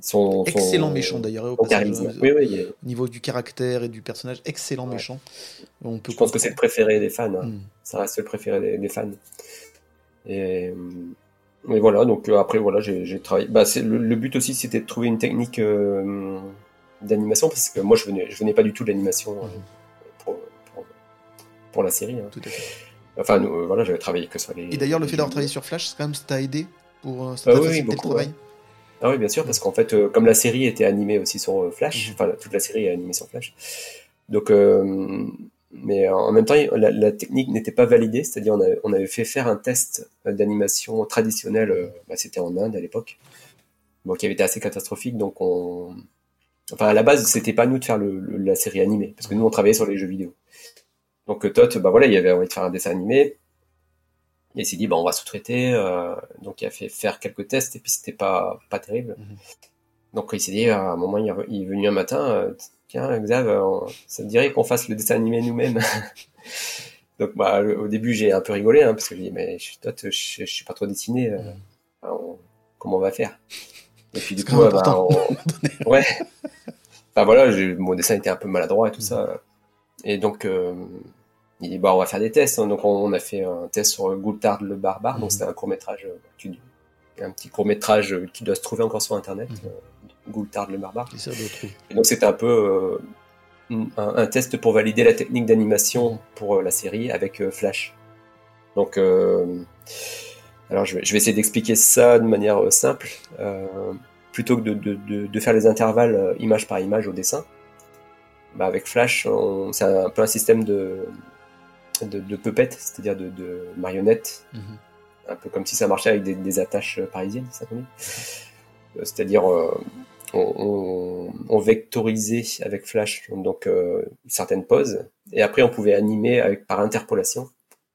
Speaker 3: son, son-
Speaker 1: Excellent méchant d'ailleurs. au
Speaker 3: Oui, oui, est-
Speaker 1: Au niveau du caractère et du personnage, excellent
Speaker 3: Ouais.
Speaker 1: méchant. On peut
Speaker 3: je pense que c'est le préféré des fans. hein.
Speaker 1: Mhm.
Speaker 3: Ça reste le préféré des, des fans. Et, euh, et voilà, donc euh, après, voilà, j'ai travaillé. Bah, le, le but aussi, c'était de trouver une technique euh, d'animation, parce que moi, je venais, je venais pas du tout de l'animation
Speaker 1: Mhm.
Speaker 3: pour, pour, pour la série. hein.
Speaker 1: Tout à fait.
Speaker 3: Enfin, nous, voilà, j'avais travaillé que sur les.
Speaker 1: Et d'ailleurs, le fait d'avoir travaillé sur Flash, c'est quand même ça t'a aidé pour euh, ça
Speaker 3: Ah oui, oui,
Speaker 1: facilité le
Speaker 3: beaucoup,
Speaker 1: travail?
Speaker 3: Ah oui, bien sûr, parce qu'en fait, euh, comme la série était animée aussi sur euh, Flash,
Speaker 1: Mhm.
Speaker 3: enfin, toute la série est animée sur Flash. Donc, euh, mais en même temps, la, la technique n'était pas validée, c'est-à-dire on, avait- on avait fait faire un test d'animation traditionnelle, bah, c'était en Inde à l'époque, bon, qui avait été assez catastrophique, donc on... Enfin, à la base, c'était pas nous de faire le, le- la série animée, parce que nous, on travaillait sur les jeux vidéo. Donc, Todd, bah voilà, il avait envie de faire un dessin animé, et il s'est dit, bah, on va sous-traiter, euh, donc il a fait faire quelques tests, et puis c'était pas, pas terrible.
Speaker 1: Mhm.
Speaker 3: Donc il s'est dit, à un moment, il est re- il est venu un matin, euh, tiens, Xav, euh, ça te dirait qu'on fasse le dessin animé nous-mêmes? Donc bah, le- au début, j'ai un peu rigolé, hein, parce que je dis, mais toi, je, je, je suis pas trop dessiné, euh,
Speaker 1: Mhm.
Speaker 3: on- comment on va faire? Et puis du coup, bah, on- ouais. Enfin voilà, mon dessin était un peu maladroit et tout
Speaker 1: Mhm.
Speaker 3: ça. Et donc, il dit, bah, on va faire des tests. Donc, on, on a fait un test sur Goultard le barbare.
Speaker 1: Mhm.
Speaker 3: Donc, c'était un court-métrage, euh, qui- un petit court-métrage euh, qui doit se trouver encore sur Internet. Euh, Goultard le barbare. Et donc, c'était un peu euh, un, un test pour valider la technique d'animation pour euh, la série avec euh, Flash. Donc, euh, alors, je vais, je vais essayer d'expliquer ça de manière euh, simple. Euh, plutôt que de, de, de, de faire les intervalles euh, image par image au dessin, bah, avec Flash, c'est un peu un système de, de, de puppet, c'est-à-dire de, de marionnettes,
Speaker 1: Mhm.
Speaker 3: un peu comme si ça marchait avec des, des attaches parisiennes, ça qu'on dit? Euh, C'est-à-dire, euh, on, on, on vectorisait avec Flash donc euh, certaines poses, et après on pouvait animer avec, par interpolation.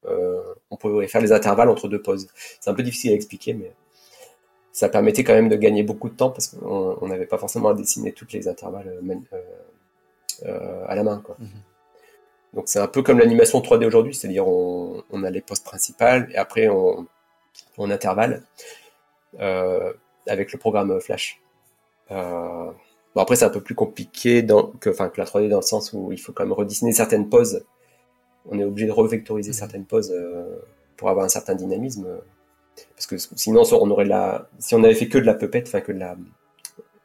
Speaker 3: Euh, on pouvait faire les intervalles entre deux poses. C'est un peu difficile à expliquer, mais ça permettait quand même de gagner beaucoup de temps parce qu'on on n'avait pas forcément à dessiner toutes les intervalles euh, euh, euh, à la main. Quoi.
Speaker 1: Mhm.
Speaker 3: Donc c'est un peu comme l'animation 3D aujourd'hui, c'est-à-dire on, on a les poses principales et après on, on intervalle euh, avec le programme Flash. Euh, bon après c'est un peu plus compliqué dans, que, enfin, que la 3D dans le sens où il faut quand même redessiner certaines poses. On est obligé de revectoriser
Speaker 1: Mhm.
Speaker 3: certaines poses euh, pour avoir un certain dynamisme. Parce que sinon on aurait la, si on avait fait que de la puppet, enfin que de la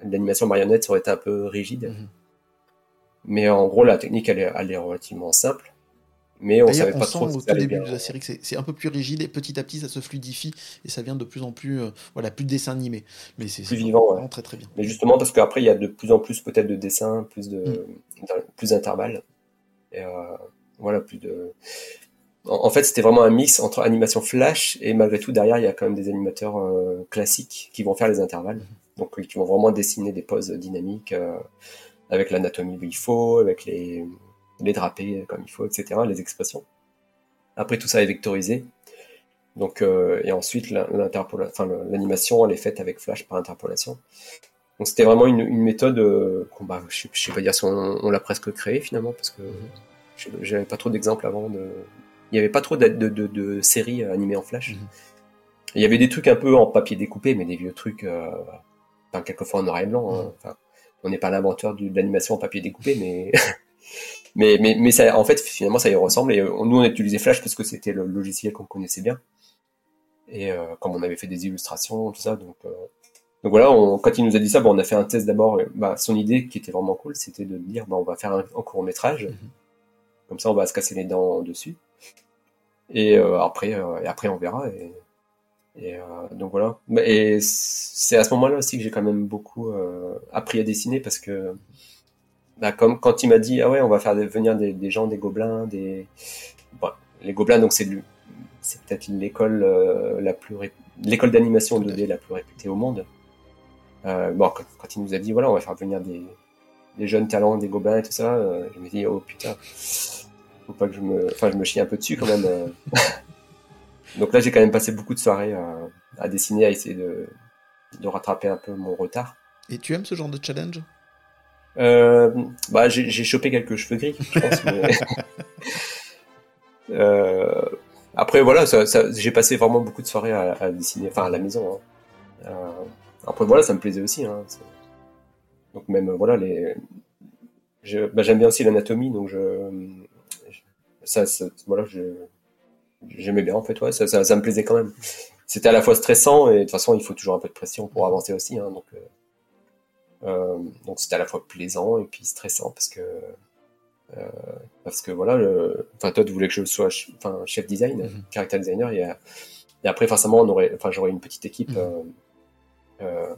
Speaker 3: l'animation marionnette, ça aurait été un peu rigide.
Speaker 1: Mhm.
Speaker 3: Mais en gros, la technique, elle est, elle est relativement simple. Mais on savait
Speaker 1: on
Speaker 3: pas
Speaker 1: sent
Speaker 3: trop
Speaker 1: au tout début
Speaker 3: bien.
Speaker 1: de la série que c'est un peu plus rigide et petit à petit ça se fluidifie et ça vient de plus en plus, euh, voilà, plus de dessin animé. Mais c'est
Speaker 3: vivant, ouais.
Speaker 1: vraiment très très bien.
Speaker 3: Mais justement, parce qu'après, il y a de plus en plus peut-être de dessins, plus de,
Speaker 1: Mm.
Speaker 3: plus d'intervalles. Et euh, voilà, plus de. En, en fait, c'était vraiment un mix entre animation flash et malgré tout, derrière, il y a quand même des animateurs euh, classiques qui vont faire les intervalles.
Speaker 1: Mm-hmm.
Speaker 3: Donc, qui vont vraiment dessiner des poses dynamiques avec l'anatomie où il faut, avec les, les drapés comme il faut, etc., les expressions. Après, tout ça est vectorisé. Donc, euh, et ensuite, enfin, l'animation, elle est faite avec Flash par interpolation. Donc, c'était vraiment une, une méthode euh, qu'on, bah, je, je sais pas dire si on, on l'a presque créée finalement, parce que j'avais pas trop d'exemples avant. De... Il y avait pas trop de, de, de, de séries euh, animées en Flash.
Speaker 1: Mhm.
Speaker 3: Il y avait des trucs un peu en papier découpé, mais des vieux trucs, euh, enfin, quelquefois en noir et blanc. hein.
Speaker 1: Mhm.
Speaker 3: Enfin, on n'est pas l'inventeur de l'animation en papier découpé, mais mais, mais, mais ça, en fait, finalement, ça y ressemble. Et euh, nous, on utilisait Flash parce que c'était le logiciel qu'on connaissait bien. Et euh, comme on avait fait des illustrations, tout ça, donc, euh, donc voilà, on, quand il nous a dit ça, bon, on a fait un test d'abord. et, Bah, son idée, qui était vraiment cool, c'était de dire, bah, on va faire un, un court métrage.
Speaker 1: Mhm.
Speaker 3: Comme ça, on va se casser les dents dessus. Et euh, après, euh, et après, on verra. Et, et euh, donc voilà. Et c'est à ce moment-là aussi que j'ai quand même beaucoup euh, appris à dessiner parce que bah, comme quand il m'a dit ah ouais on va faire venir des, des gens des gobelins des bon, les gobelins donc c'est peut-être l'école euh, la plus ré- l'école d'animation
Speaker 1: Tout à
Speaker 3: 2D la plus réputée au monde euh, bon quand, quand il nous a dit voilà on va faire venir des, des jeunes talents des gobelins et tout ça euh, je me dis oh putain faut pas que je me enfin je me chie un peu dessus quand même. donc là j'ai quand même passé beaucoup de soirées à, à dessiner à essayer de de rattraper un peu mon retard.
Speaker 1: Et tu aimes ce genre de challenge?
Speaker 3: Euh, bah, j'ai chopé quelques cheveux gris, je pense. mais... euh, après, voilà, ça, ça, j'ai passé vraiment beaucoup de soirées à, à, dessiner, enfin à la maison. Hein. Euh, après, voilà, ça me plaisait aussi. Hein, donc même, voilà, les... Bah, j'aime bien aussi l'anatomie, donc je... Ça, ça voilà, j'aimais bien en fait, ouais, ça, ça, ça, me plaisait quand même. C'était à la fois stressant et de toute façon, il faut toujours un peu de pression pour avancer aussi. Hein, donc, euh, euh, donc c'était à la fois plaisant et puis stressant parce que euh, parce que voilà, le... enfin toi tu voulais que je sois enfin chef design, mm -hmm. character designer, et, et, après forcément on aurait, enfin j'aurais une petite équipe, mm -hmm. euh,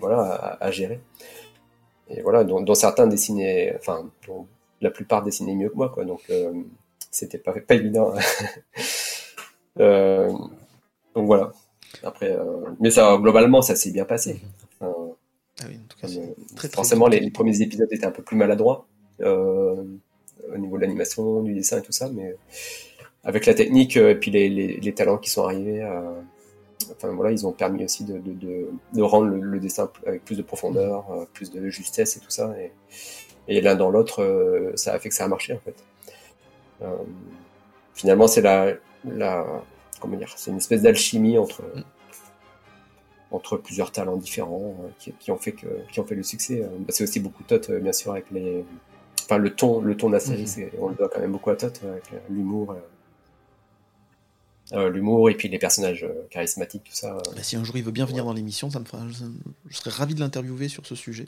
Speaker 3: voilà, à, à, gérer. Et voilà, dont, dont, certains dessinaient, enfin dont la plupart dessinaient mieux que moi, quoi. Donc euh, c'était pas pas évident. Euh, donc voilà. Après, mais ça globalement ça s'est bien passé. Enfin,
Speaker 1: ah oui, en tout cas,
Speaker 3: très, très forcément, les, les, premiers épisodes étaient un peu plus maladroits euh, au niveau de l'animation, du dessin et tout ça, mais avec la technique euh, et puis les, les, les talents qui sont arrivés, euh, enfin voilà, ils ont permis aussi de, de, de, de rendre le, le, dessin avec plus de profondeur, euh, plus de justesse et tout ça. Et, et l'un dans l'autre, euh, ça a fait que ça a marché en fait. Euh, finalement, c'est la, la, comment dire, c'est une espèce d'alchimie entre entre plusieurs talents différents euh, qui, qui, ont fait que qui ont fait le succès. Euh, c'est aussi beaucoup Tot bien sûr avec les enfin le ton le ton de la série, mmh. on le doit quand même beaucoup à Tot avec l'humour l'humour et puis les personnages euh, charismatiques, tout ça.
Speaker 1: Bah, si un jour il veut bien venir ouais. dans l'émission, ça me fera, je serais ravi de l'interviewer sur ce sujet.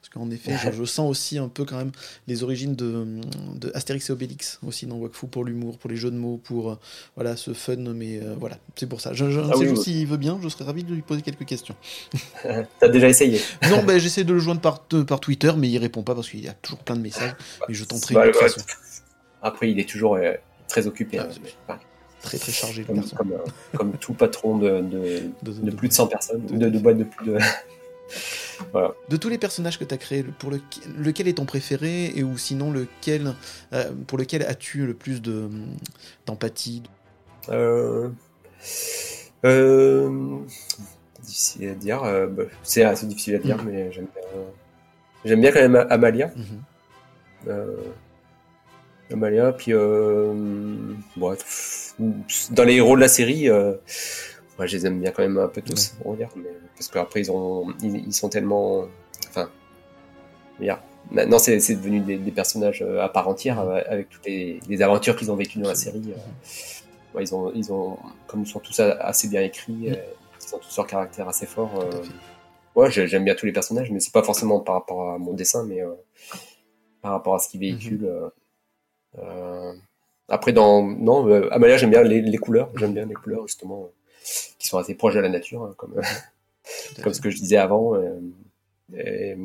Speaker 1: Parce qu'en effet, je, je, sens aussi un peu quand même les origines de, de Astérix et Obélix aussi dans Wakfu pour l'humour, pour les jeux de mots, pour euh, voilà ce fun. Mais euh, voilà, c'est pour ça. Je, je, ah, oui, oui. s'il veut bien, je serais ravi de lui poser quelques questions.
Speaker 3: T'as déjà essayé
Speaker 1: Non, ben j'essaie de le joindre par, par Twitter, mais il répond pas parce qu'il y a toujours plein de messages. Mais je tenterai bah, de toute façon.
Speaker 3: Après, il est toujours très occupé. Ah,
Speaker 1: hein, très très chargé
Speaker 3: comme, euh, comme, tout patron de, de, de, de, plus de 100 personnes, de, de boîtes de plus de. voilà.
Speaker 1: De tous les personnages que tu as créés, pour le, lequel est ton préféré et ou sinon lequel, euh, pour lequel as-tu le plus d'empathie
Speaker 3: euh, euh, Difficile à dire. Bah, c'est assez difficile à dire, mmh. mais j'aime bien, j'aime bien quand même Amalia. Mmh. Amalia, puis euh, bon, dans les héros de la série, euh, moi je les aime bien quand même un peu tous, ouais. on va dire, mais, parce qu'après ils ont, ils, ils, sont tellement, enfin, yeah. maintenant c'est devenu des, des, personnages euh, à part entière avec toutes les, les aventures qu'ils ont vécues dans la série. Euh, ouais, ils ont, ils ont, comme ils sont tous assez bien écrits, ils ont tous leur caractère assez fort. ouais, j'aime bien tous les personnages, mais c'est pas forcément par rapport à mon dessin, mais par rapport à ce qu'ils véhiculent. Mm -hmm euh, après, dans non, euh, Amalia, j'aime bien les, les couleurs. J'aime bien les couleurs justement qui sont assez proches de la nature, hein, comme comme ce que je disais avant. Euh, et,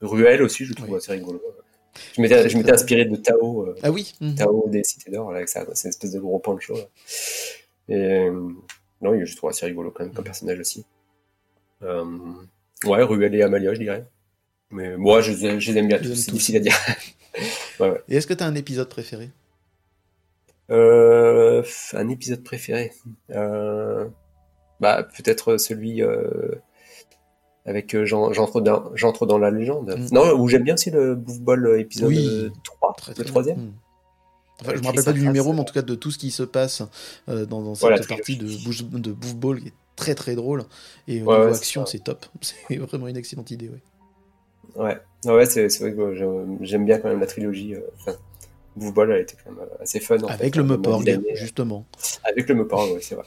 Speaker 3: Ruel aussi, je trouve oui. assez rigolo. Je m'étais, je m'étais inspiré de Tao. Euh,
Speaker 1: ah oui.
Speaker 3: -hmm. Tao des Cités d'Or, avec ça, c'est une espèce de gros poncho. Là. Et non, je trouve assez rigolo quand même comme personnage aussi. Euh, ouais, Ruel et Amalia, je dirais. Mais moi, je, je les aime bien tous, c'est difficile à dire.
Speaker 1: Ouais, ouais. Et est-ce que tu as un épisode préféré?
Speaker 3: Euh, Un épisode préféré euh, bah, Peut-être celui euh, avec J'entre dans, dans la légende. Mm. Non, où j'aime bien aussi le Bouffe Ball épisode oui. 3, très, très le troisième. Mm.
Speaker 1: Enfin, je me rappelle pas du numéro, mais en tout cas de tout ce qui se passe dans, dans, cette voilà, partie de, Bouche, de Bouffe Ball qui est très très drôle. Et au ouais, niveau action, c'est top. C'est vraiment une excellente idée. Ouais.
Speaker 3: Ouais, ouais c'est vrai que j'aime bien quand même la trilogie. Euh, enfin, Ball, elle était quand même assez fun.
Speaker 1: Avec
Speaker 3: fait,
Speaker 1: le Meporg, justement.
Speaker 3: Avec le Meporg, ouais, c'est vrai.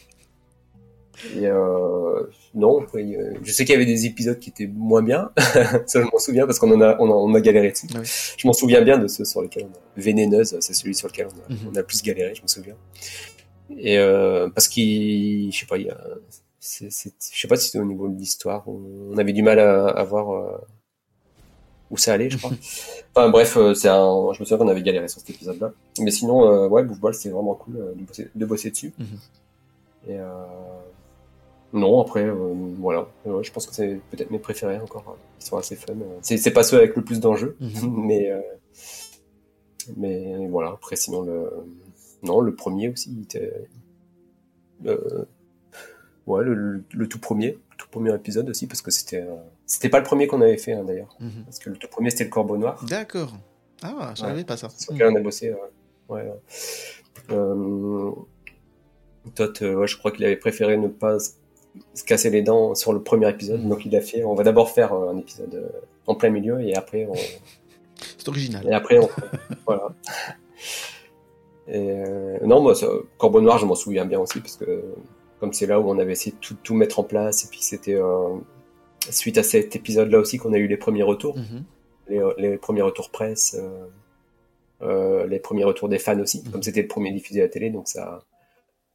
Speaker 3: Et euh, non, euh, je sais qu'il y avait des épisodes qui étaient moins bien, ça je m'en souviens parce qu'on en a, on a, on a galéré dessus. Oui. Je m'en souviens bien de ceux sur lesquels on a... Vénéneuse, c'est celui sur lequel on a, mm -hmm. on a plus galéré, je me souviens. Et euh, parce qu'il, je sais pas, il y a, c est, c est, je sais pas si c'était au niveau de l'histoire, on avait du mal à, à voir euh, où ça allait, je crois. enfin bref, euh, c'est un, je me souviens qu'on avait galéré sur cet épisode-là. Mais sinon, euh, ouais, Bouffe c'était vraiment cool euh, de, bosser, de, bosser, dessus. Mm -hmm. Et euh, non, après, euh, voilà, ouais, je pense que c'est peut-être mes préférés encore. Ils sont assez fun. C'est pas ceux avec le plus d'enjeux, mm -hmm. mais mais voilà. Après, sinon le non, le premier aussi, il était ouais, le, le, le tout premier tout premier épisode aussi parce que c'était c'était pas le premier qu'on avait fait hein, d'ailleurs.
Speaker 1: Mhm.
Speaker 3: Parce que le tout premier c'était le Corbeau Noir.
Speaker 1: D'accord. Ah, je
Speaker 3: Ouais.
Speaker 1: savais pas ça.
Speaker 3: Sur lequel on a bossé. ouais. Euh, euh, ouais, je crois qu'il avait préféré ne pas se casser les dents sur le premier épisode,
Speaker 1: Mhm.
Speaker 3: donc il a fait. On va d'abord faire un épisode euh, en plein milieu et après on,
Speaker 1: C'est original.
Speaker 3: et après on, voilà. Et euh, non, moi, ça, Corbeau Noir, je m'en souviens bien aussi parce que comme c'est là où on avait essayé de tout, tout mettre en place et puis c'était euh, suite à cet épisode-là aussi qu'on a eu les premiers retours
Speaker 1: Mhm.
Speaker 3: les, les premiers retours presse, euh, euh, les premiers retours des fans aussi,
Speaker 1: Mhm.
Speaker 3: comme c'était le premier diffusé à la télé, donc ça,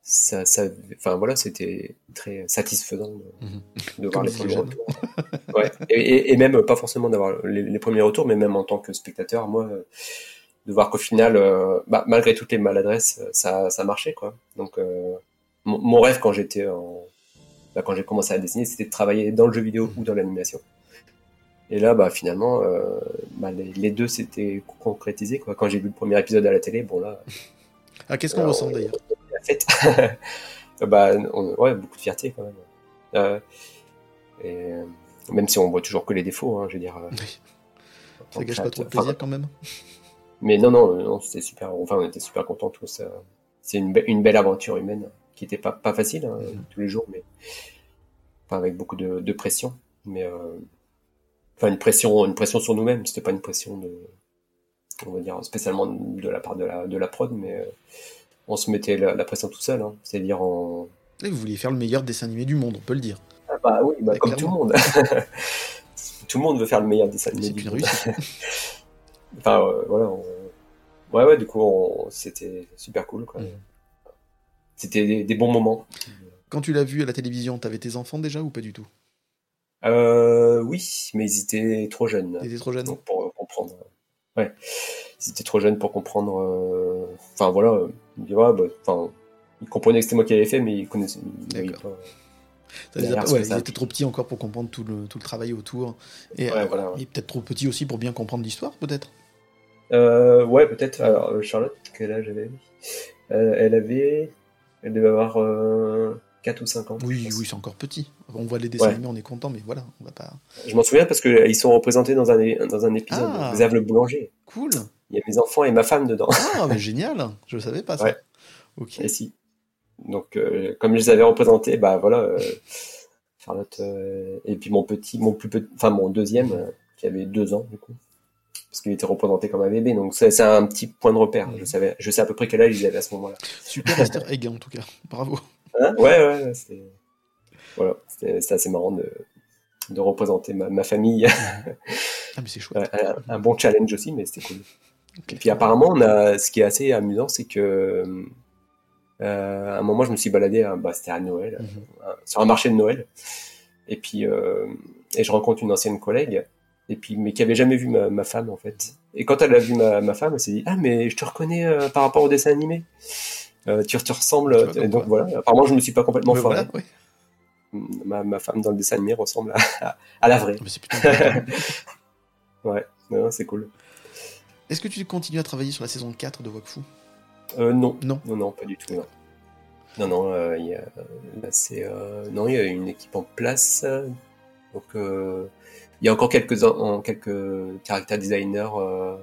Speaker 3: ça, ça enfin voilà, c'était très satisfaisant de,
Speaker 1: Mhm.
Speaker 3: de voir les premiers retours. ouais. et, et- et même pas forcément d'avoir les, les premiers retours, mais même en tant que spectateur, moi, de voir qu'au final, euh, bah, malgré toutes les maladresses, ça, ça marchait quoi. Donc euh, mon, mon rêve quand j'étais en, bah, quand j'ai commencé à dessiner, c'était de travailler dans le jeu vidéo ou dans l'animation. Et là, bah, finalement, euh, bah, les, les deux s'étaient concrétisés. Quoi. Quand j'ai vu le premier épisode à la télé, bon là,
Speaker 1: Ah, qu'est-ce qu'on
Speaker 3: Alors,
Speaker 1: ressent d'ailleurs?
Speaker 3: la fête. bah, on- ouais, beaucoup de fierté quand même. Euh, et, euh, même si on voit toujours que les défauts, hein, je veux dire. euh,
Speaker 1: Oui. Ça gâche pas trop de plaisir quand même?
Speaker 3: Mais non, non, non c'était super. Enfin, on était super contents tous. euh. C'est une, be- une belle aventure humaine qui était pas, pas facile hein,
Speaker 1: Mhm.
Speaker 3: tous les jours, mais enfin, avec beaucoup de, de pression. Mais euh, enfin, une pression, une pression sur nous-mêmes. C'était pas une pression de, on va dire spécialement de la part de la, de la prod, mais euh, on se mettait la, la pression tout seul. Hein. C'est-à-dire en
Speaker 1: Et vous vouliez faire le meilleur dessin animé du monde, on peut le dire.
Speaker 3: ah bah oui, bah, comme tout le monde. tout le monde veut faire le meilleur dessin animé
Speaker 1: C'est
Speaker 3: du monde. Enfin, euh, voilà. on- Ouais, ouais, du coup, on- c'était super cool. quoi.
Speaker 1: Mhm.
Speaker 3: C'était des, des bons moments.
Speaker 1: Quand tu l'as vu à la télévision, t'avais tes enfants déjà ou pas du tout?
Speaker 3: Euh, oui, mais ils étaient trop jeunes
Speaker 1: T'étais trop jeune
Speaker 3: donc, pour euh, comprendre. Ouais, ils étaient trop jeunes pour comprendre. euh, Enfin, voilà. euh, Ils, ouais, bah, enfin, ils comprenaient que c'était moi qui l'avais fait, mais ils connaissaient. ils
Speaker 1: D'accord. Ça ouais,
Speaker 3: ça
Speaker 1: Ils
Speaker 3: a
Speaker 1: étaient trop petits encore pour comprendre tout le, tout le travail autour. Et,
Speaker 3: Ouais,
Speaker 1: euh,
Speaker 3: voilà, ouais.
Speaker 1: et peut-être trop petits aussi pour bien comprendre l'histoire, peut-être?
Speaker 3: Euh, ouais, peut-être. Alors, euh, Charlotte, quel âge elle avait? Euh, Elle avait. Elle devait avoir euh, 4 ou 5 ans.
Speaker 1: Oui, oui, c'est encore petit. On voit les dessins
Speaker 3: Ouais.
Speaker 1: animés, on est content, mais voilà, on va pas.
Speaker 3: Je m'en souviens parce qu'ils sont représentés dans un, dans un épisode.
Speaker 1: Ah.
Speaker 3: Xav le boulanger.
Speaker 1: Cool
Speaker 3: Il y a mes enfants et ma femme dedans.
Speaker 1: Ah, mais génial Je savais pas ça.
Speaker 3: Ouais.
Speaker 1: Ok.
Speaker 3: Et si. Donc, euh, comme je les avais représentés, bah voilà, euh, Charlotte euh, et puis mon petit, mon plus petit, enfin mon deuxième euh, qui avait deux ans du coup, parce qu'il était représenté comme un bébé. Donc c'est un petit point de repère. Je savais, je sais à peu près quel âge ils avaient à ce moment-là.
Speaker 1: Super Easter egg, en tout cas. Bravo.
Speaker 3: Hein? Ouais, ouais, ouais, c'est voilà, c'était assez marrant de, de représenter ma, ma famille.
Speaker 1: Ah, mais c'est chouette.
Speaker 3: un, un bon challenge aussi, mais c'était cool. Et puis apparemment, on a, ce qui est assez amusant, c'est que euh, à un moment, je me suis baladé, à- bah, c'était à Noël,
Speaker 1: Mhm.
Speaker 3: euh, sur un marché de Noël, et puis euh, et je rencontre une ancienne collègue, et puis mais qui avait jamais vu ma, ma femme en fait. Et quand elle a vu ma, ma femme, elle s'est dit ah mais je te reconnais euh, par rapport au dessin animé. Euh, tu te ressembles.
Speaker 1: Tu vois, comme
Speaker 3: Et donc voilà. Apparemment, je me suis pas complètement foiré.
Speaker 1: voilà, ouais.
Speaker 3: Ma, ma femme dans le dessin animé ressemble à, à la vraie.
Speaker 1: Ah, mais c'est plutôt.
Speaker 3: Ouais, c'est cool.
Speaker 1: Est-ce que tu continues à travailler sur la saison 4 de Wakfu?
Speaker 3: Euh, non.
Speaker 1: Non.
Speaker 3: Non, non, pas du tout. Non, non, non euh, il y a, là, c'est, euh, non, il y a une équipe en place. euh, Donc, euh, il y a encore quelques, en, quelques caractères designers, euh,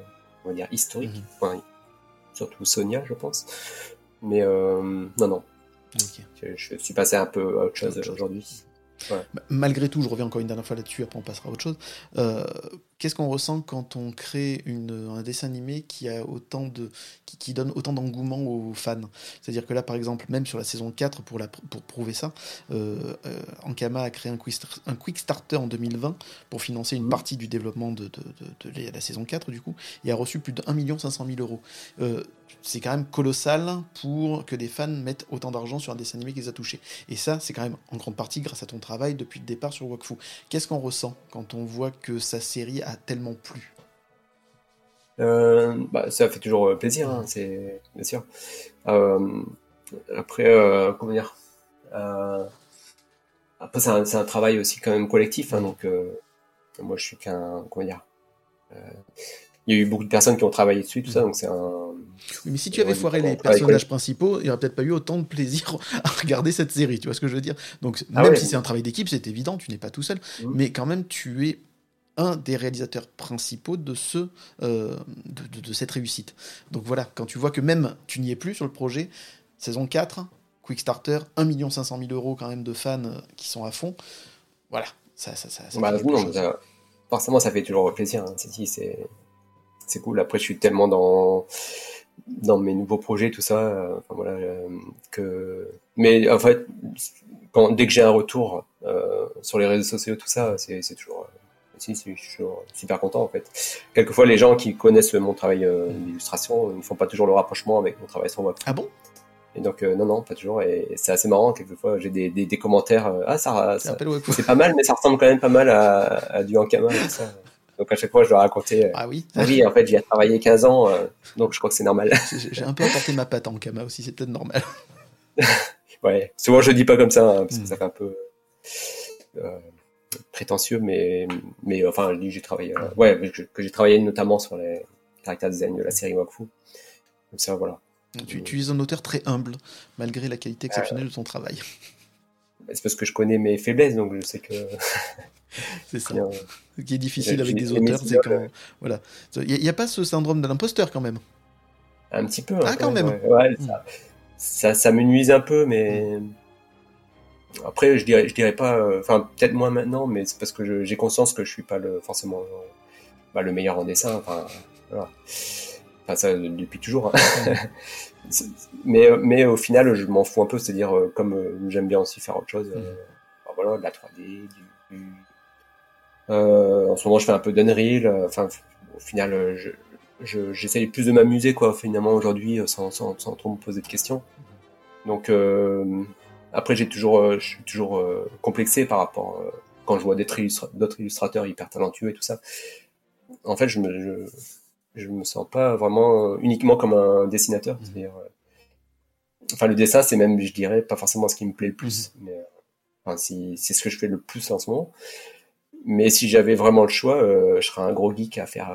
Speaker 3: on va dire, historiques.
Speaker 1: Mhm.
Speaker 3: Enfin, surtout Sonia, je pense. Mais euh, non, non,
Speaker 1: Ok.
Speaker 3: je, je suis passé un peu à autre chose aujourd'hui.
Speaker 1: Ma- Malgré tout, je reviens encore une dernière fois là-dessus, après on passera à autre chose. Euh, Qu'est-ce qu'on ressent quand on crée une, un dessin animé qui a autant de qui, qui donne autant d'engouement aux fans? C'est-à-dire que là, par exemple, même sur la saison 4, pour, la, pour prouver ça, euh, euh, Ankama a créé un quick, un quick starter en 2020 pour financer une
Speaker 3: Mhm.
Speaker 1: partie du développement de, de, de- la saison 4, du coup, et a reçu plus de 1 500 000 euros. Euh, c'est quand même colossal pour que des fans mettent autant d'argent sur un dessin animé qui les a touchés. Et ça, c'est quand même en grande partie grâce à ton travail depuis le départ sur Wakfu. Qu'est-ce qu'on ressent quand on voit que sa série a tellement plu
Speaker 3: Euh, bah, ça fait toujours euh, plaisir, hein, c'est bien sûr. Euh, après, euh, comment dire Après, c'est un, travail aussi quand même collectif, hein, donc moi je suis qu'un comment dire il y a eu beaucoup de personnes qui ont travaillé dessus, tout ça, donc c'est un.
Speaker 1: Oui, mais si tu avais foiré les personnages principaux, il n'y aurait peut-être pas eu autant de plaisir à regarder cette série, tu vois ce que je veux dire? Donc, ah même si c'est un travail d'équipe, c'est évident, tu n'es pas tout seul, mmh. mais quand même, tu es un des réalisateurs principaux de, ce, euh, de, cette réussite. Donc voilà, quand tu vois que même tu n'y es plus sur le projet, saison 4, Quick Starter, 1 500 000 euros quand même de fans euh, qui sont à fond, voilà, ça, ça, ça,
Speaker 3: bah, forcément, ça fait toujours plaisir. Hein. C'est, c'est cool. Après, je suis tellement dans dans mes nouveaux projets, tout ça. Euh, voilà, que. Mais en fait, quand, dès que j'ai un retour sur les réseaux sociaux, tout ça, c'est, toujours je suis super content en fait. Quelquefois, les gens qui connaissent mon travail euh, d'illustration, ils font pas toujours le rapprochement avec mon travail sur web.
Speaker 1: Ah bon?
Speaker 3: Et donc euh, non non pas toujours. Et c'est assez marrant quelquefois j'ai des, des, commentaires euh, ah ça, c'est pas mal mais ça ressemble quand même pas mal à, à du Ankama et ça. donc à chaque fois je dois raconter
Speaker 1: ah oui.
Speaker 3: oui en fait j'y ai travaillé 15 ans donc je crois que c'est normal.
Speaker 1: J'ai un peu apporté ma patte en Ankama aussi c'est peut-être normal.
Speaker 3: Ouais. Souvent je dis pas comme ça hein, parce que hmm. ça fait un peu prétentieux, mais, mais enfin, j'ai travaillé, euh, ouais, que j'ai travaillé notamment sur les caractères design de la série Wakfu. Donc ça, voilà.
Speaker 1: Tu, tu, es un auteur très humble, malgré la qualité exceptionnelle de ton travail.
Speaker 3: C'est parce que je connais mes faiblesses, donc je sais que.
Speaker 1: c'est ça. Ce qui est difficile avec des auteurs, c'est quand. Voilà. Il n'y a, pas ce syndrome de l'imposteur quand même
Speaker 3: Un petit peu.
Speaker 1: Hein, ah, quand, même.
Speaker 3: Ouais, ça, ça, ça, me nuise un peu, mais. Mm. Après, je dirais, je dirais pas, euh, enfin peut-être moins maintenant, mais c'est parce que j'ai conscience que je suis pas le, forcément bah, le meilleur en dessin. Enfin, voilà. enfin ça depuis toujours. Hein. mais, mais au final, je m'en fous un peu, c'est-à-dire euh, comme euh, j'aime bien aussi faire autre chose, mm. bah, voilà, de la 3D, du, en ce moment, je fais un peu d'Unreal. Enfin, au final, je, j'essaye plus de m'amuser, quoi, finalement, aujourd'hui, sans, sans, sans, trop me poser de questions. Donc, après, j'ai toujours, euh, je suis toujours euh, complexé par rapport euh, quand je vois d'autres illustrateurs hyper talentueux et tout ça. En fait, je me, je, me sens pas vraiment uniquement comme un dessinateur. Mmh. C'est-à-dire, enfin, le dessin, c'est même, je dirais, pas forcément ce qui me plaît le plus. Mmh. Mais, enfin, si, c'est ce que je fais le plus en ce moment. Mais si j'avais vraiment le choix, je serais un gros geek à faire